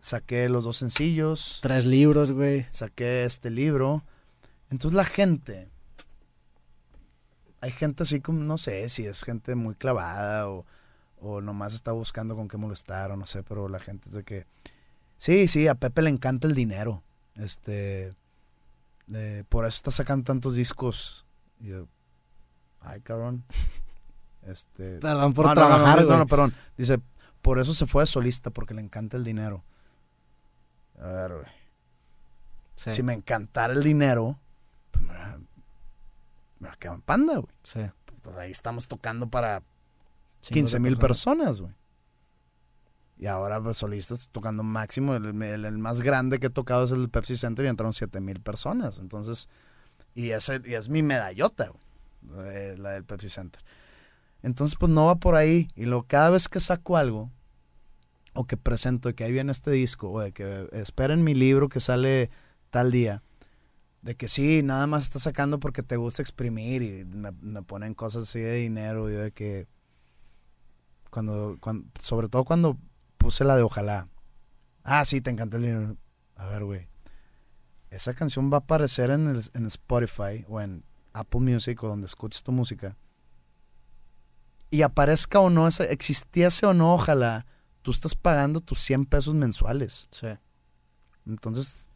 S2: Saqué los dos sencillos,
S1: Tres libros, güey.
S2: saqué este libro. Entonces la gente, hay gente así como, no sé si es gente muy clavada o, o nomás está buscando con qué molestar o no sé, pero la gente es de que, sí, sí, a Pepe le encanta el dinero. Este, eh, por eso está sacando tantos discos. Y yo, ay, cabrón. Este,
S1: Perdón por
S2: no, no, no,
S1: trabajar,
S2: no,
S1: güey.
S2: no, no, perdón. Dice, por eso se fue de solista, porque le encanta el dinero. A ver, güey.
S1: Sí,
S2: Si me encantara el dinero, pues me, va- me va a quedar en panda, güey.
S1: sí.
S2: Pues ahí estamos tocando para
S1: Chingos
S2: 15
S1: de
S2: mil personas, güey. Y ahora, pues, solista, estoy tocando máximo. El, el- el más grande que he tocado es el Pepsi Center y entraron 7 mil personas. Entonces, y, ese, y es mi medallota, güey, eh, la del Pepsi Center. Entonces, pues no va por ahí. Y luego, cada vez que saco algo, o que presento de que ahí viene este disco, o de que esperen mi libro que sale tal día, de que sí, nada más está sacando porque te gusta exprimir y me, me ponen cosas así de dinero y de que cuando, cuando, sobre todo cuando puse la de Ojalá. Ah, sí, te encanta el dinero. A ver, güey. Esa canción va a aparecer en, el- en Spotify o en Apple Music o donde escuches tu música. Y aparezca o no, esa- existiese o no, ojalá, tú estás pagando tus 100 pesos mensuales.
S1: Sí.
S2: Entonces,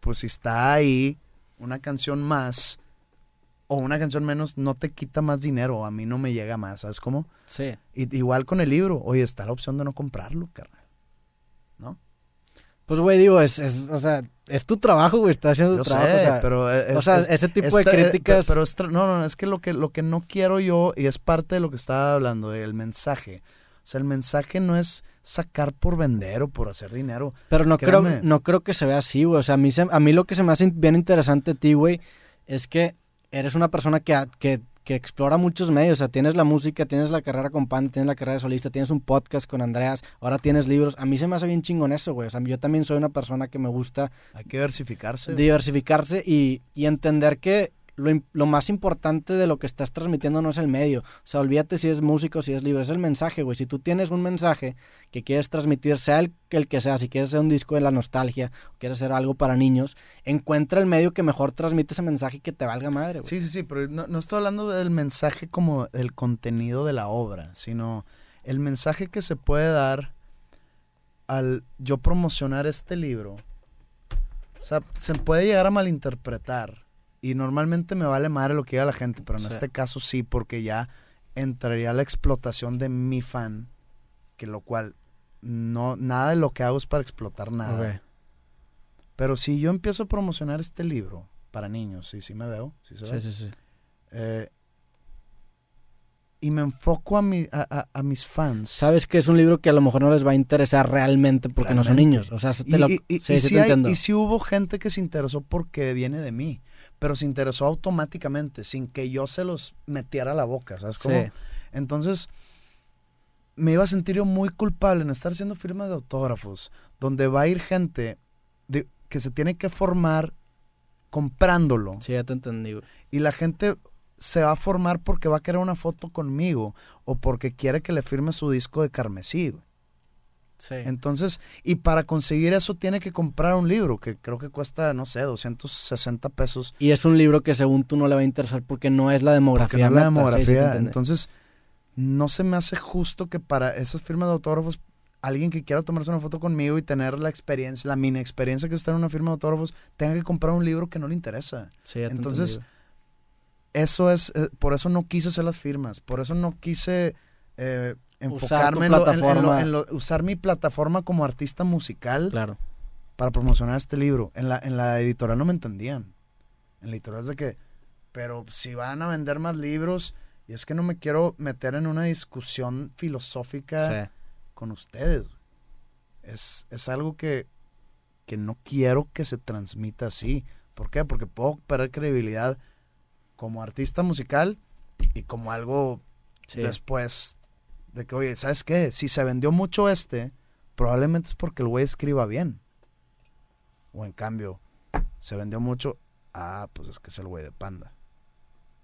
S2: pues si está ahí una canción más o una canción menos, no te quita más dinero. A mí no me llega más, ¿sabes cómo?
S1: Sí.
S2: Y- igual con el libro. Oye, está la opción de no comprarlo, carnal. ¿No?
S1: Pues, güey, digo, es, es, o sea, es tu trabajo, güey, estás haciendo tu
S2: sé,
S1: trabajo. o sea,
S2: pero... es-
S1: o sea,
S2: es-
S1: ese tipo
S2: esta-
S1: de
S2: eh,
S1: críticas.
S2: Pero, es tra- no, no, es que lo que lo que no quiero yo, y es parte de lo que estaba hablando, del mensaje. O sea, el mensaje no es sacar por vender o por hacer dinero.
S1: Pero no creo, no creo que se vea así, güey. O sea, a mí, se- a mí lo que se me hace bien interesante de ti, güey, es que eres una persona que, que, que explora muchos medios. O sea, tienes la música, tienes la carrera con Pan, tienes la carrera de solista, tienes un podcast con Andreas, ahora tienes libros. A mí se me hace bien chingón eso, güey. O sea, yo también soy una persona que me gusta
S2: Hay que diversificarse.
S1: diversificarse y, y entender que lo, lo más importante de lo que estás transmitiendo no es el medio. O sea, olvídate si es músico, si es libro, es el mensaje, güey. Si tú tienes un mensaje que quieres transmitir, sea el, el que sea, si quieres hacer un disco de la nostalgia, o quieres hacer algo para niños, encuentra el medio que mejor transmite ese mensaje y que te valga madre, güey.
S2: Sí, sí, sí, pero no, no estoy hablando del mensaje como el contenido de la obra, sino el mensaje que se puede dar al yo promocionar este libro. O sea, se puede llegar a malinterpretar. Y normalmente me vale madre lo que diga la gente, pero en
S1: Sí.
S2: este caso sí, porque ya entraría la explotación de mi fan, que lo cual no, nada de lo que hago es para explotar nada. Pero si yo empiezo a promocionar este libro para niños, sí, sí me veo, sí se ve.
S1: Sí, sí, sí.
S2: Eh, y me enfoco a, mi, a, a- a mis fans.
S1: Sabes que es un libro que a lo mejor no les va a interesar realmente porque no son niños. O sea,
S2: Y,
S1: te lo,
S2: y- y-
S1: sí,
S2: y
S1: sí
S2: sí
S1: te
S2: hay-
S1: entiendo.
S2: y sí hubo gente que se interesó porque viene de mí, pero se interesó automáticamente, sin que yo se los metiera a la boca, ¿sabes cómo?
S1: Sí.
S2: Entonces, me iba a sentir yo muy culpable en estar haciendo firmas de autógrafos, donde va a ir gente, de, que se tiene que formar comprándolo.
S1: Sí, ya te entendí, güey.
S2: Y la gente se va a formar porque va a querer una foto conmigo o porque quiere que le firme su disco de carmesí. güey.
S1: Sí.
S2: Entonces, y para conseguir eso tiene que comprar un libro que creo que cuesta, no sé, 260 pesos.
S1: Y es un libro que según tú no le va a interesar porque no es la
S2: Porque
S1: demografía.
S2: no es la
S1: sí,
S2: demografía. Entonces, no se me hace justo que para esas firmas de autógrafos, alguien que quiera tomarse una foto conmigo y tener la experiencia, la mini experiencia que está en una firma de autógrafos, tenga que comprar un libro que no le interesa.
S1: Sí, ya te
S2: entonces, Eso es, eh, por eso no quise hacer las firmas, por eso no quise eh, enfocarme en lo- en- en lo-
S1: plataforma.
S2: en lo- usar mi plataforma como artista musical.
S1: Claro.
S2: para promocionar este libro. En la, en la editorial no me entendían. En la editorial es de que, pero si van a vender más libros, y es que no me quiero meter en una discusión filosófica
S1: Sí.
S2: con ustedes. Es, es algo que, que no quiero que se transmita así. ¿Por qué? Porque puedo perder credibilidad como artista musical y como algo
S1: Sí.
S2: después de que, oye, ¿sabes qué? Si se vendió mucho este, probablemente es porque el güey escriba bien. O en cambio, se vendió mucho, ah, pues es que es el güey de Panda.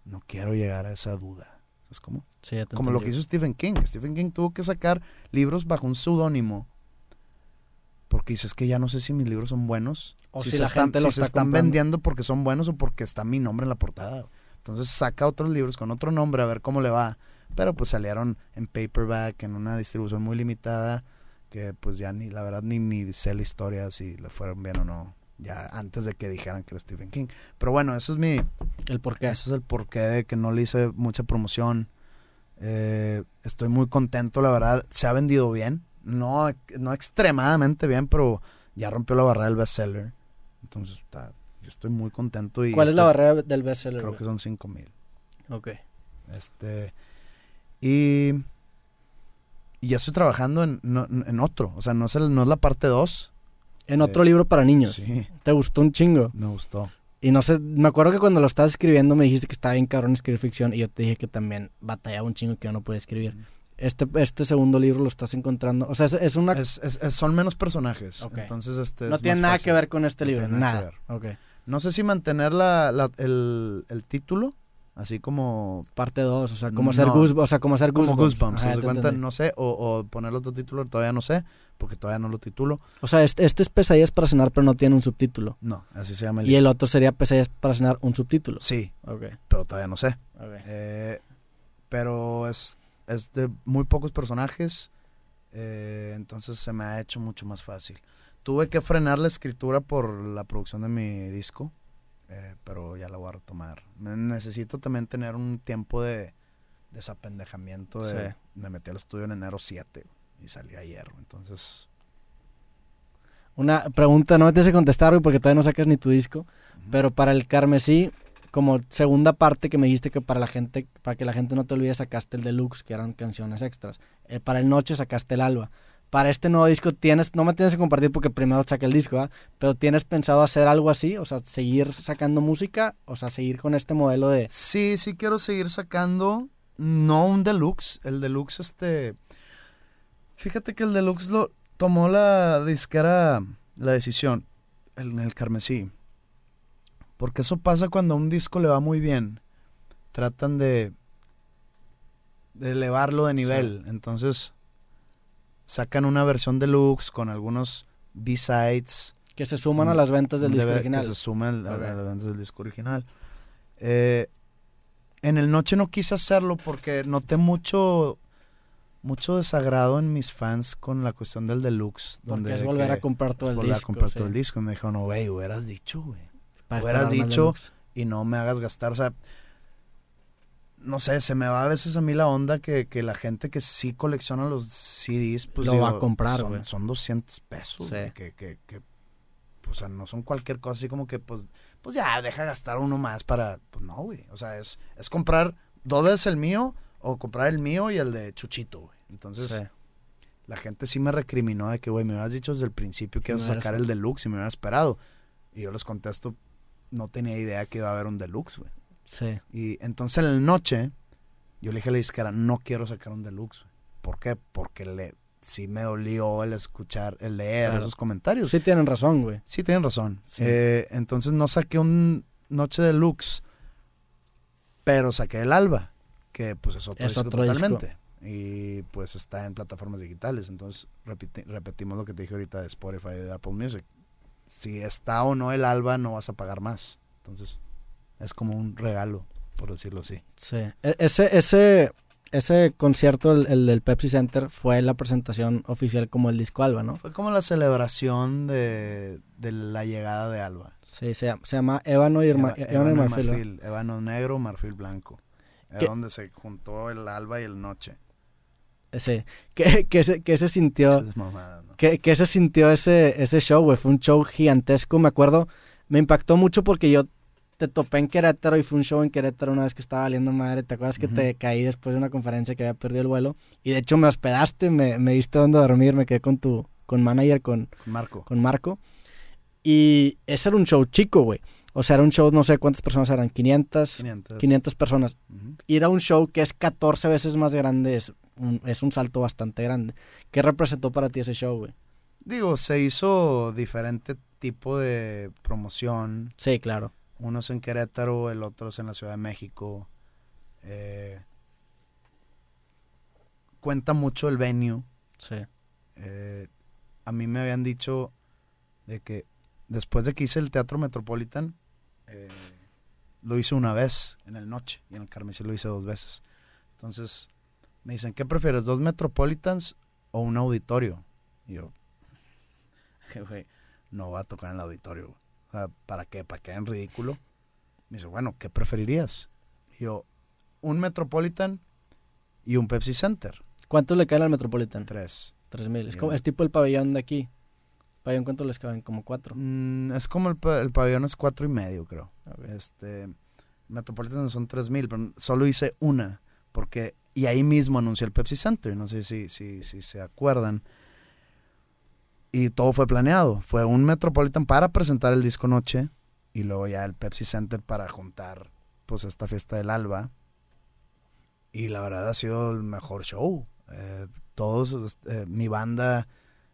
S2: No quiero llegar a esa duda. ¿Sabes cómo?
S1: Sí, ya te
S2: Como lo que hizo Stephen King. Stephen King tuvo que sacar libros bajo un seudónimo. Porque dices que ya no sé si mis libros son buenos.
S1: O
S2: si,
S1: si
S2: se
S1: la
S2: están,
S1: gente
S2: si
S1: lo
S2: se
S1: está
S2: están
S1: comprando.
S2: vendiendo porque son buenos o porque está mi nombre en la portada. Entonces saca otros libros con otro nombre a ver cómo le va. Pero pues salieron en paperback, en una distribución muy limitada. Que pues ya ni, la verdad, ni, ni sé la historia si le fueron bien o no. Ya antes de que dijeran que era Stephen King. Pero bueno, eso es mi,
S1: El por qué.
S2: eso es el porqué de que no le hice mucha promoción. Eh, estoy muy contento, la verdad. Se ha vendido bien. No, no extremadamente bien, pero ya rompió la barrera del bestseller. Entonces, está, yo estoy muy contento. Y
S1: ¿Cuál es la barrera del bestseller?
S2: Creo que son 5 mil.
S1: Ok.
S2: Este, y, y ya estoy trabajando en, no- en otro. O sea, no es, el- no es la parte 2.
S1: En otro libro para niños.
S2: Sí,
S1: ¿Te gustó un chingo?
S2: me gustó.
S1: Y no sé, me acuerdo que cuando lo estabas escribiendo me dijiste que estaba bien cabrón escribir ficción y yo te dije que también batallaba un chingo que yo no podía escribir. Este, este segundo libro lo estás encontrando. O sea, es, es una.
S2: Es- es- es- son menos personajes.
S1: Ok.
S2: Entonces, este
S1: no
S2: es
S1: tiene nada
S2: fácil.
S1: que ver con este
S2: No
S1: libro.
S2: tiene nada
S1: Nada.
S2: No sé si mantener la, la- el, el título, así como,
S1: Parte 2, o sea, como hacer
S2: No.
S1: Goosebumps. O sea, como hacer
S2: como
S1: Goosebumps.
S2: Goosebumps,
S1: Ajá,
S2: ¿se cuenta? No sé, o, o ponerle otro título, todavía no sé, porque todavía no lo titulo.
S1: O sea, este, este es Pesadillas para cenar, pero no tiene un subtítulo.
S2: No, así se llama el
S1: Y el otro sería Pesadillas para cenar, un subtítulo.
S2: Sí,
S1: Ok.
S2: pero todavía no sé.
S1: ok.
S2: Eh, pero es, es de muy pocos personajes, eh, entonces se me ha hecho mucho más fácil. Tuve que frenar la escritura por la producción de mi disco, eh, pero ya la voy a retomar. Necesito también tener un tiempo de desapendejamiento. De,
S1: Sí.
S2: Me metí al estudio en enero 7 y salí ayer, entonces...
S1: Una pregunta, no me tienes que contestar, güey, porque todavía no sacas ni tu disco. Pero para el Carmesí, como segunda parte que me dijiste que para la gente, para que la gente no te olvide, sacaste el deluxe, que eran canciones extras. Eh, para el noche sacaste el alba. Para este nuevo disco tienes, no me tienes que compartir porque primero saca el disco, ¿ah? Pero tienes pensado hacer algo así, o sea, seguir sacando música, o sea, seguir con este modelo de
S2: Sí, sí quiero seguir sacando. No un deluxe. El deluxe, este. Fíjate que el deluxe lo tomó la disquera la decisión. En el carmesí. Porque eso pasa cuando a un disco le va muy bien. Tratan de. de elevarlo de nivel. Entonces. Sacan una versión deluxe con algunos B-sides
S1: que se suman a las ventas del disco original.
S2: Que se sumen a, las ventas del disco original. Eh, en el noche no quise hacerlo porque noté mucho mucho desagrado en mis fans con la cuestión del deluxe.
S1: Porque
S2: donde
S1: es volver a comprar todo el
S2: volver
S1: disco.
S2: a comprar
S1: sí,
S2: todo el disco. Y me dijeron, no, güey, hubieras dicho, güey. hubieras dicho-
S1: deluxe.
S2: Y no me hagas gastar, o sea... No sé, se me va a veces a mí la onda que, que la gente que sí colecciona los CDs, pues
S1: Lo va a comprar,
S2: son,
S1: güey.
S2: son 200 pesos,
S1: Sí.
S2: que, que, que, pues, o sea, no son cualquier cosa así como que, pues, pues ya, deja gastar uno más para, pues no, güey, o sea, es, es comprar dos veces el mío o comprar el mío y el de Chuchito, güey. Entonces,
S1: Sí.
S2: la gente sí me recriminó de que, güey, me hubieras dicho desde el principio que ibas a sacar el deluxe y me hubieras esperado. Y yo les contesto, no tenía idea que iba a haber un deluxe, güey.
S1: Sí.
S2: Y entonces en la noche, yo le dije a la disquera, no quiero sacar un deluxe. ¿Por qué? Porque le sí me dolió el escuchar, el leer
S1: Claro.
S2: esos comentarios.
S1: Sí tienen razón, güey.
S2: Sí, tienen razón.
S1: Sí.
S2: Eh, entonces no saqué un Noche Deluxe, pero saqué el Alba, que pues es otro
S1: Es
S2: disco
S1: otro disco.
S2: totalmente. Y pues está en plataformas digitales. Entonces repetimos lo que te dije ahorita de Spotify y de Apple Music. Si está o no el Alba, no vas a pagar más. Entonces es como un regalo, por decirlo así.
S1: Sí. E- ese, ese, ese concierto, el, el del Pepsi Center, fue la presentación oficial como el disco Alba, ¿no?
S2: Fue como la celebración de, de la llegada de Alba.
S1: Sí, se, llama- se llama Ébano y,
S2: Eva-
S1: Ébano y
S2: ébano y
S1: Marfil. ¿no?
S2: marfil, ébano negro, marfil blanco. Era
S1: ¿Qué?
S2: donde se juntó el alba y el noche.
S1: Sí. ¿Qué, qué se, qué se sintió? ¿Qué, qué se sintió ese, ese show, güey? Fue un show gigantesco, me acuerdo. Me impactó mucho porque yo te topé en Querétaro y fue un show en Querétaro una vez que estaba valiendo madre. ¿Te acuerdas que te caí después de una conferencia que había perdido el vuelo? Y de hecho me hospedaste, me, me diste donde dormir, me quedé con tu con manager, con,
S2: Con Marco.
S1: con Marco. Y ese era un show chico, güey. O sea, era un show, no sé cuántas personas eran, 500,
S2: 500.
S1: 500 personas.
S2: Ujú.
S1: Ir a un show que es 14 veces más grande es un, es un salto bastante grande. ¿Qué representó para ti ese show, güey?
S2: Digo, se hizo diferente tipo de promoción.
S1: Sí, claro.
S2: Uno es en Querétaro, el otro es en la Ciudad de México. Eh, cuenta mucho el venue.
S1: Sí.
S2: Eh, a mí me habían dicho de que después de que hice el Teatro Metropolitan, eh, lo hice una vez en el noche y en el Carmesí lo hice dos veces. Entonces me dicen, ¿qué prefieres, dos Metropolitans o un auditorio? Y yo, güey, no va a tocar en el auditorio. Sea, ¿para qué? ¿Para qué en ridículo? Me dice, bueno, ¿qué preferirías? Y yo, un Metropolitan y un Pepsi Center.
S1: ¿Cuánto le caen al Metropolitan?
S2: Tres.
S1: 3000. Es,
S2: Bien.
S1: como, es tipo el pabellón de aquí. ¿Pabellón cuánto les caben? Como cuatro.
S2: Mm, es como el, pa- el pabellón es cuatro y medio, creo. Este, Metropolitan son tres mil, pero solo hice una, porque, y ahí mismo anuncié el Pepsi Center, no sé si, si, si se acuerdan. Y todo fue planeado. Fue un Metropolitan para presentar el disco Noche, y luego ya el Pepsi Center para juntar, pues, esta fiesta del alba. Y la verdad ha sido el mejor show. Eh, todos, eh, mi banda,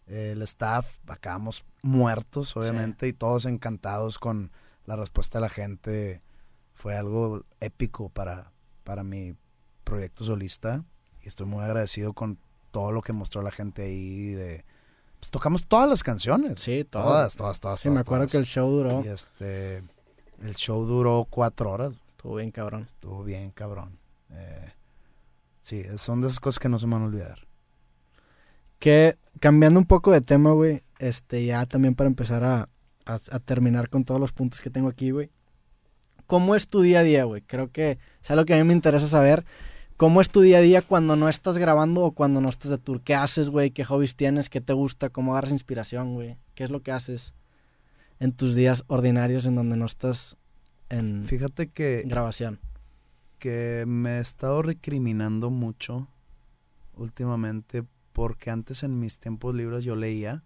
S2: eh, el staff, acabamos muertos, obviamente, y todos encantados con la respuesta de la gente. Fue algo épico para, para mi proyecto solista. Y estoy muy agradecido con todo lo que mostró la gente ahí. De, pues tocamos todas las canciones.
S1: Sí, todo.
S2: Todas, todas, todas.
S1: Sí, me
S2: todas,
S1: acuerdo
S2: todas.
S1: que el show duró.
S2: Y este, el show duró cuatro horas.
S1: Estuvo bien cabrón.
S2: Estuvo bien, cabrón. Eh, sí, son de esas cosas que no se me van a olvidar.
S1: Que cambiando un poco de tema, güey. Este, ya también para empezar a, a, a terminar con todos los puntos que tengo aquí, güey. ¿Cómo es tu día a día, güey? Creo que es algo que a mí me interesa saber. ¿Cómo es tu día a día cuando no estás grabando o cuando no estás de tour? ¿Qué haces, güey? ¿Qué hobbies tienes? ¿Qué te gusta? ¿Cómo agarras inspiración, güey? ¿Qué es lo que haces en tus días ordinarios en donde no estás en
S2: Fíjate que,
S1: grabación?
S2: que me he estado recriminando mucho últimamente porque antes en mis tiempos libres yo leía.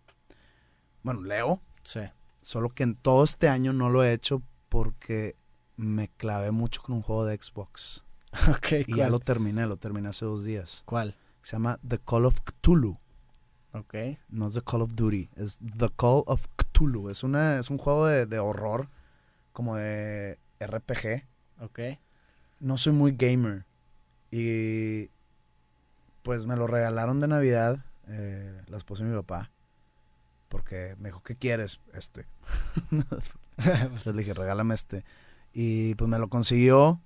S2: Bueno, leo,
S1: Sí.
S2: solo que en todo este año no lo he hecho porque me clavé mucho con un juego de Xbox.
S1: ok,
S2: Y ya lo terminé, lo terminé hace dos días.
S1: ¿Cuál?
S2: Se llama The Call of Cthulhu.
S1: Ok.
S2: No es The Call of Duty, es The Call of Cthulhu. Es, una, es un juego de, de horror, como de RPG.
S1: Ok.
S2: No soy muy gamer. Y pues me lo regalaron de Navidad, eh, la esposa de mi papá. Porque me dijo, ¿qué quieres? Este. Entonces le dije, regálame este. Y pues me lo consiguió.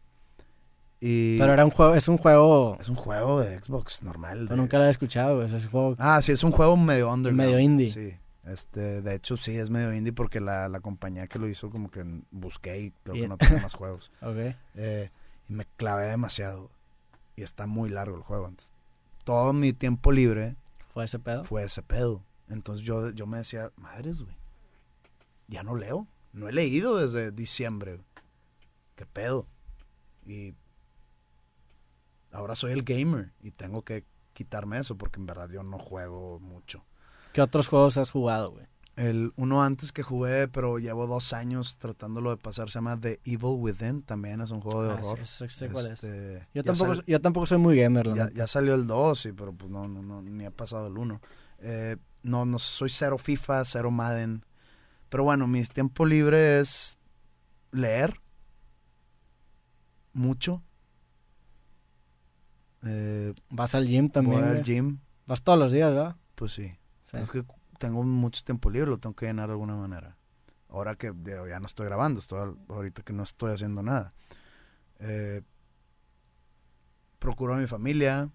S2: Y
S1: Pero era un juego, es un juego.
S2: es un juego de Xbox normal.
S1: Yo
S2: de-
S1: nunca lo había escuchado, güey. Ese juego.
S2: Ah, sí, es un juego medio underground.
S1: Medio indie.
S2: Sí. Este, de hecho, sí, es medio indie porque la, la compañía que lo hizo como que busqué y creo
S1: Y-
S2: que no tiene más juegos.
S1: Ok.
S2: Eh, y me clavé demasiado. Y está muy largo el juego. Entonces, todo mi tiempo libre
S1: ¿Fue ese pedo?
S2: fue ese pedo. Entonces yo, yo me decía, madres, güey. Ya no leo. No he leído desde diciembre. güey. ¿Qué pedo? Y ahora soy el gamer y tengo que quitarme eso porque en verdad yo no juego mucho.
S1: ¿Qué otros juegos has jugado, güey?
S2: El uno antes que jugué, pero llevo dos años tratándolo de pasar, se llama The Evil Within. También es un juego de
S1: Ah, sí,
S2: horror.
S1: sí, es.
S2: Este,
S1: Yo tampoco,
S2: sal-
S1: yo tampoco soy muy gamer, la
S2: ya salió el 2, sí, pero pues no, no, no, ni ha pasado el 1. Eh, no, no soy cero FIFA, cero Madden. Pero bueno, mi tiempo libre es leer mucho. Eh,
S1: Vas al gym también,
S2: voy al gym,
S1: Vas todos los días, ¿verdad?
S2: pues sí.
S1: Sí.
S2: Es que tengo mucho tiempo libre, lo tengo que llenar de alguna manera. Ahora que ya no estoy grabando, estoy ahorita que no estoy haciendo nada. Eh, procuro a mi familia.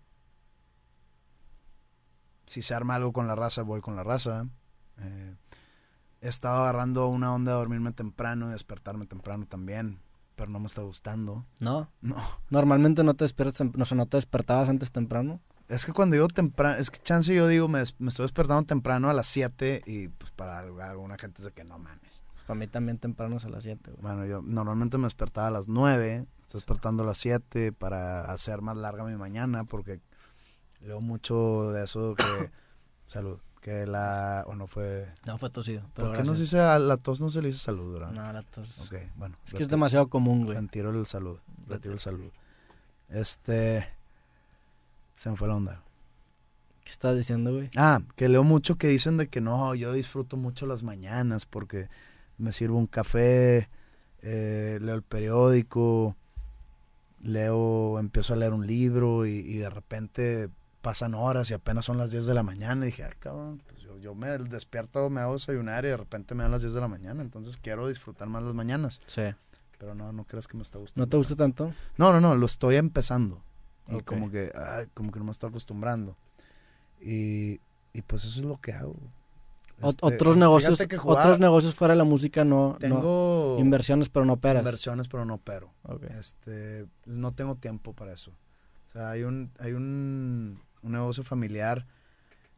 S2: Si se arma algo con la raza, voy con la raza. Eh, he estado agarrando una onda de dormirme temprano y despertarme temprano también, pero no me está gustando.
S1: No.
S2: No.
S1: Normalmente no te despiertas, no, o sea, no te despertabas antes temprano.
S2: Es que cuando digo temprano, es que chance yo digo, me, me estoy despertando temprano a las 7 y pues para alguna gente es de que no mames.
S1: Para mí también temprano es a las 7, güey.
S2: Bueno, yo normalmente me despertaba a las 9, estoy despertando a las 7 para hacer más larga mi mañana porque leo mucho de eso que, salud, que la, o no fue,
S1: No, fue tosido. Pero
S2: ¿por qué no se dice, a la tos no se le dice salud, verdad?
S1: No, la tos-
S2: Ok, bueno.
S1: Es que es demasiado común, güey.
S2: Retiro el salud, retiro el salud. Este, se me fue la onda.
S1: ¿Qué estás diciendo, güey?
S2: Ah, que leo mucho que dicen de que no, yo disfruto mucho las mañanas porque me sirvo un café, eh, leo el periódico, leo, empiezo a leer un libro y, y de repente pasan horas y apenas son las 10 de la mañana y dije, ay cabrón, pues yo, yo me despierto, me hago desayunar y de repente me dan las 10 de la mañana, entonces quiero disfrutar más las mañanas,
S1: Sí.
S2: pero no, no creas que me está gustando.
S1: ¿No te gusta tanto?
S2: No, no, no, lo estoy empezando. Y como que, ay, como que no me estoy acostumbrando. Y, y pues eso es lo que hago. Este,
S1: otros negocios,
S2: jugaba-
S1: otros negocios fuera de la música no, no
S2: tengo
S1: inversiones, pero no operas.
S2: inversiones, pero no opero. Este, no tengo tiempo para eso. O sea, hay un, hay un, un negocio familiar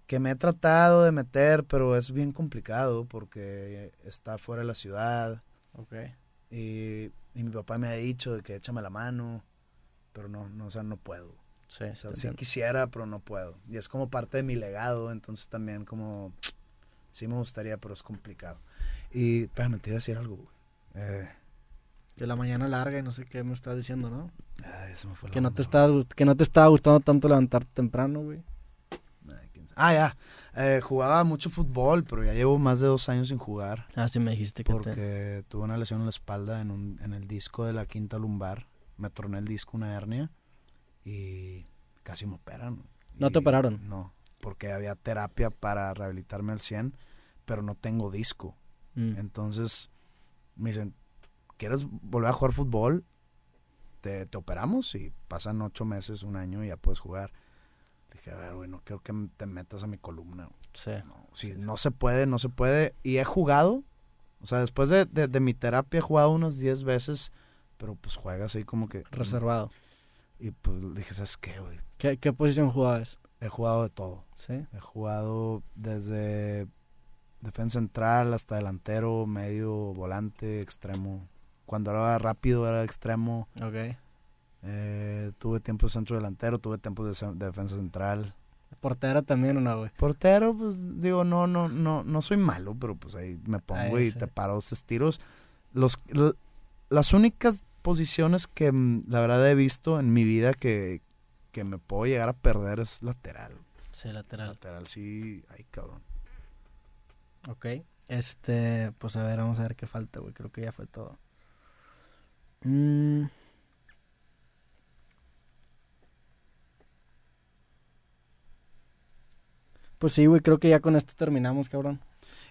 S2: que me he tratado de meter, pero es bien complicado porque está fuera de la ciudad.
S1: Ok.
S2: Y, y mi papá me ha dicho de que échame la mano, pero no, no, o sea, no puedo.
S1: Sí,
S2: O
S1: sí
S2: sea, sí quisiera, pero no puedo. Y es como parte de mi legado, entonces también como... Sí me gustaría, pero es complicado. Y, espérame, te iba a decir algo, güey. Eh,
S1: Que la mañana larga y no sé qué me estás diciendo, ¿no?
S2: ay, se me fue
S1: Que no
S2: onda,
S1: te
S2: güey.
S1: estaba gust- que no te estaba gustando tanto levantarte temprano, güey.
S2: Ah, ya. Eh, jugaba mucho fútbol, pero ya llevo más de dos años sin jugar.
S1: Ah, sí me dijiste que te...
S2: Porque tuve una lesión en la espalda en, un, en el disco de la quinta lumbar. Me troné el disco, una hernia. Y casi me operan.
S1: ¿No te operaron?
S2: No, porque había terapia para rehabilitarme al 100, pero no tengo disco.
S1: Mm.
S2: Entonces me dicen, ¿quieres volver a jugar fútbol? Te, te operamos y pasan ocho meses, un año y ya puedes jugar. Dije, a ver, güey, no quiero que te metas a mi columna.
S1: Sí.
S2: No, si no se puede, no se puede. Y he jugado, o sea, después de, de- de mi terapia he jugado unas 10 veces, pero pues juegas ahí como que...
S1: Reservado.
S2: Y pues dije, ¿sabes qué, güey?
S1: ¿Qué, qué posición jugabas?
S2: He jugado de todo.
S1: Sí.
S2: He jugado desde defensa central hasta delantero, medio, volante, extremo. Cuando era rápido era extremo.
S1: Ok.
S2: Eh, tuve tiempo de centro delantero, tuve tiempo de, defensa central.
S1: ¿Portera también o no, güey?
S2: Portero, pues digo, no, no, no, no soy malo, pero pues ahí me pongo
S1: Ahí
S2: y
S1: sí.
S2: te paro dos tiros. Los, las únicas posiciones que mm, la verdad he visto en mi vida que, que me puedo llegar a perder es lateral.
S1: Sí, lateral.
S2: Lateral sí, ay cabrón.
S1: Ok. Este, pues a ver, vamos a ver qué falta, güey. Creo que ya fue todo. Mm. Pues sí, güey, creo que ya con esto terminamos, cabrón.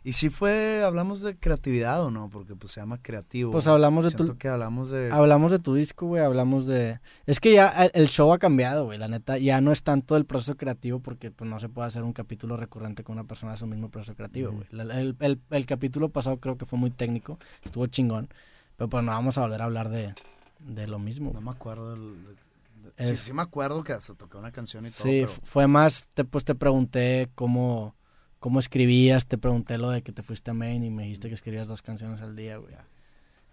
S2: Y si fue, hablamos de creatividad o no, porque pues se llama creativo.
S1: Pues hablamos de
S2: Siento
S1: tu,
S2: que hablamos de...
S1: hablamos de tu disco, güey, hablamos de... Es que ya el- show ha cambiado, güey, la neta. Ya no es tanto el proceso creativo porque pues no se puede hacer un capítulo recurrente con una persona de su mismo proceso creativo, güey. El, el- el capítulo pasado creo que fue muy técnico, estuvo chingón. Pero pues no vamos a volver a hablar de, de lo mismo,
S2: No me acuerdo del... de- sí, sí me acuerdo que hasta toqué una canción y todo,
S1: Sí,
S2: pero...
S1: fue más, te, pues te pregunté cómo, cómo escribías, te pregunté lo de que te fuiste a Maine y me dijiste que escribías dos canciones al día, güey.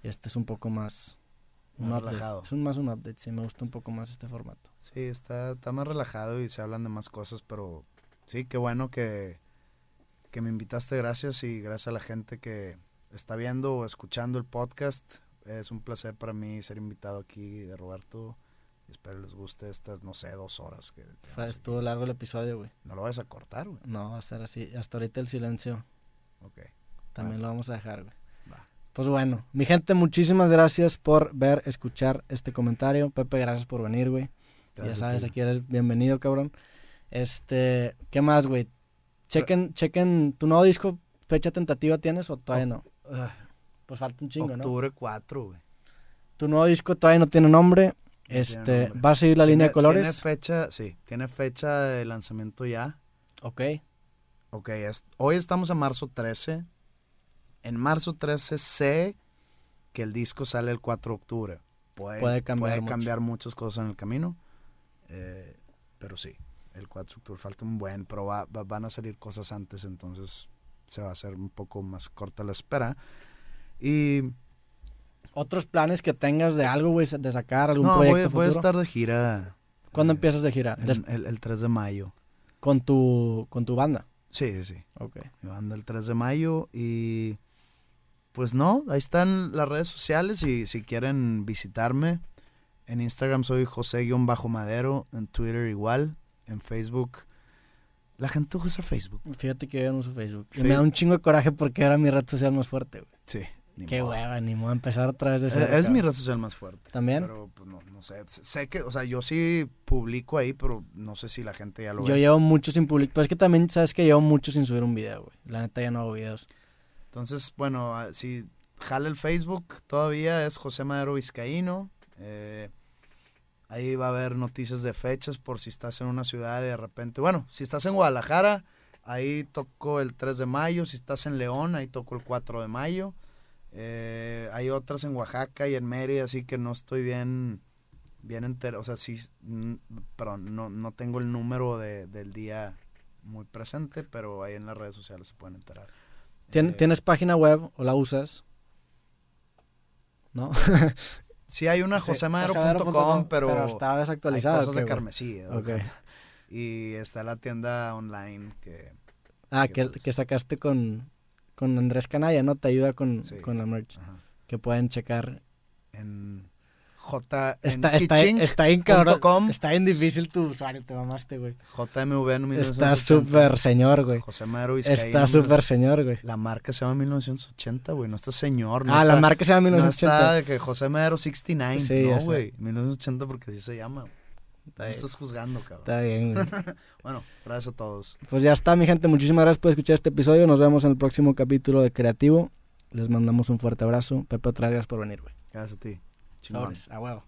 S1: Y este es un poco más... un
S2: Más
S1: update.
S2: relajado.
S1: Es un, más un update, sí, me gusta un poco más este formato.
S2: Sí, está, está más relajado y se hablan de más cosas, pero sí, qué bueno que, que me invitaste, gracias. Y gracias a la gente que está viendo o escuchando el podcast. Es un placer para mí ser invitado aquí de Roberto. Espero les guste estas, no sé, dos horas. que
S1: Fue, estuvo
S2: aquí.
S1: largo el episodio, güey.
S2: No lo vayas a cortar, güey.
S1: No, va a ser así. Hasta ahorita el silencio
S2: Ok.
S1: también
S2: Bueno.
S1: lo vamos a dejar, güey.
S2: Va.
S1: Pues bueno, mi gente, muchísimas gracias por ver, escuchar este comentario. Pepe, gracias por venir, güey.
S2: Gracias
S1: ya sabes, aquí eres bienvenido, cabrón. Este, ¿qué más, güey? Chequen, chequen, ¿tu nuevo disco, fecha tentativa tienes o todavía no?
S2: Ah,
S1: Pues falta un chingo, ¿no?
S2: octubre 4, güey.
S1: Tu nuevo disco todavía no tiene nombre.
S2: tiene
S1: Este,
S2: nombre.
S1: ¿va a seguir la línea de
S2: Tiene- Tiene
S1: colores?
S2: fecha, sí, tiene fecha de lanzamiento ya.
S1: Ok.
S2: Ok, es- hoy estamos a marzo 13. En marzo 13 sé que el disco sale el 4 de octubre. Puede,
S1: Puede cambiar
S2: puede cambiar muchas cosas en el camino. eh, pero sí, el 4 de octubre falta un buen, pero va- va- van a salir cosas antes, entonces se va a hacer un poco más corta la espera. Y
S1: ¿Otros planes que tengas de algo, güey, de sacar algún
S2: no, voy,
S1: proyecto
S2: voy a
S1: futuro?
S2: estar de gira.
S1: ¿Cuándo
S2: eh,
S1: empiezas de gira?
S2: El, el- el 3 de mayo.
S1: con tu con tu banda.
S2: Sí, sí, sí.
S1: Ok.
S2: Mi banda el 3 de mayo y pues no, ahí están las redes sociales y si quieren visitarme. En Instagram soy José-Madero, en Twitter igual, en Facebook. La gente usa Facebook.
S1: Fíjate que yo no uso Facebook. Y
S2: Fe-
S1: me da un chingo de coraje porque era mi red social más fuerte, güey.
S2: Sí. ni
S1: Qué
S2: modo.
S1: hueva, ni modo empezar otra vez de
S2: Es,
S1: cero,
S2: es mi red social más fuerte.
S1: ¿También?
S2: Pero pues no, no sé. Sé que, o sea, yo sí publico ahí, pero no sé si la gente ya lo
S1: Yo
S2: ve.
S1: llevo mucho sin publicar. Pero es que también sabes que llevo mucho sin subir un video, güey. La neta ya no hago videos.
S2: Entonces, bueno, ah, si jala el Facebook todavía es José Madero Vizcaíno. eh, ahí va a haber noticias de fechas por si estás en una ciudad y de repente. Bueno, si estás en Guadalajara, ahí toco el 3 de mayo. Si estás en León, ahí toco el 4 de mayo. Eh, hay otras en Oaxaca y en Mérida, así que no estoy bien, bien entero. O sea, sí, perdón, no, no tengo el número de- del día muy presente, pero ahí en las redes sociales se pueden enterar.
S1: ¿Tien-
S2: Eh,
S1: ¿Tienes página web o la usas? ¿No?
S2: Sí hay una josemadero.com, pero,
S1: Pero está
S2: hay
S1: desactualizada.
S2: cosas
S1: ¿o
S2: de
S1: qué, güey?
S2: carmesí. ¿no?
S1: Ok.
S2: Y está la tienda online que...
S1: Ah,
S2: que,
S1: que,
S2: pues-
S1: que sacaste con, con Andrés Canalla, ¿no? Te ayuda con,
S2: Sí.
S1: con la merch.
S2: ajá,
S1: Que pueden checar.
S2: en J... En
S1: Está, está, está bien cabrón.
S2: com.
S1: Está bien difícil tu usuario, te mamaste, güey.
S2: JMV en
S1: Está
S2: 1980.
S1: súper señor, güey.
S2: José Madero Vizcaíno.
S1: Está súper señor, güey.
S2: La marca se llama 1980, güey. No está señor. No
S1: ah,
S2: está,
S1: la marca se llama
S2: No
S1: 1980.
S2: está de que José Madero 69.
S1: Sí,
S2: no, güey. 1980 porque así se llama.
S1: Está bien.
S2: estás juzgando, cabrón.
S1: Está bien, güey.
S2: Bueno, gracias a todos.
S1: Pues ya está, mi gente. Muchísimas gracias por escuchar este episodio. Nos vemos en el próximo capítulo de Creativo. Les mandamos un fuerte abrazo. Pepe, otra gracias por venir, güey.
S2: Gracias a ti. Chingón.
S1: Huevo.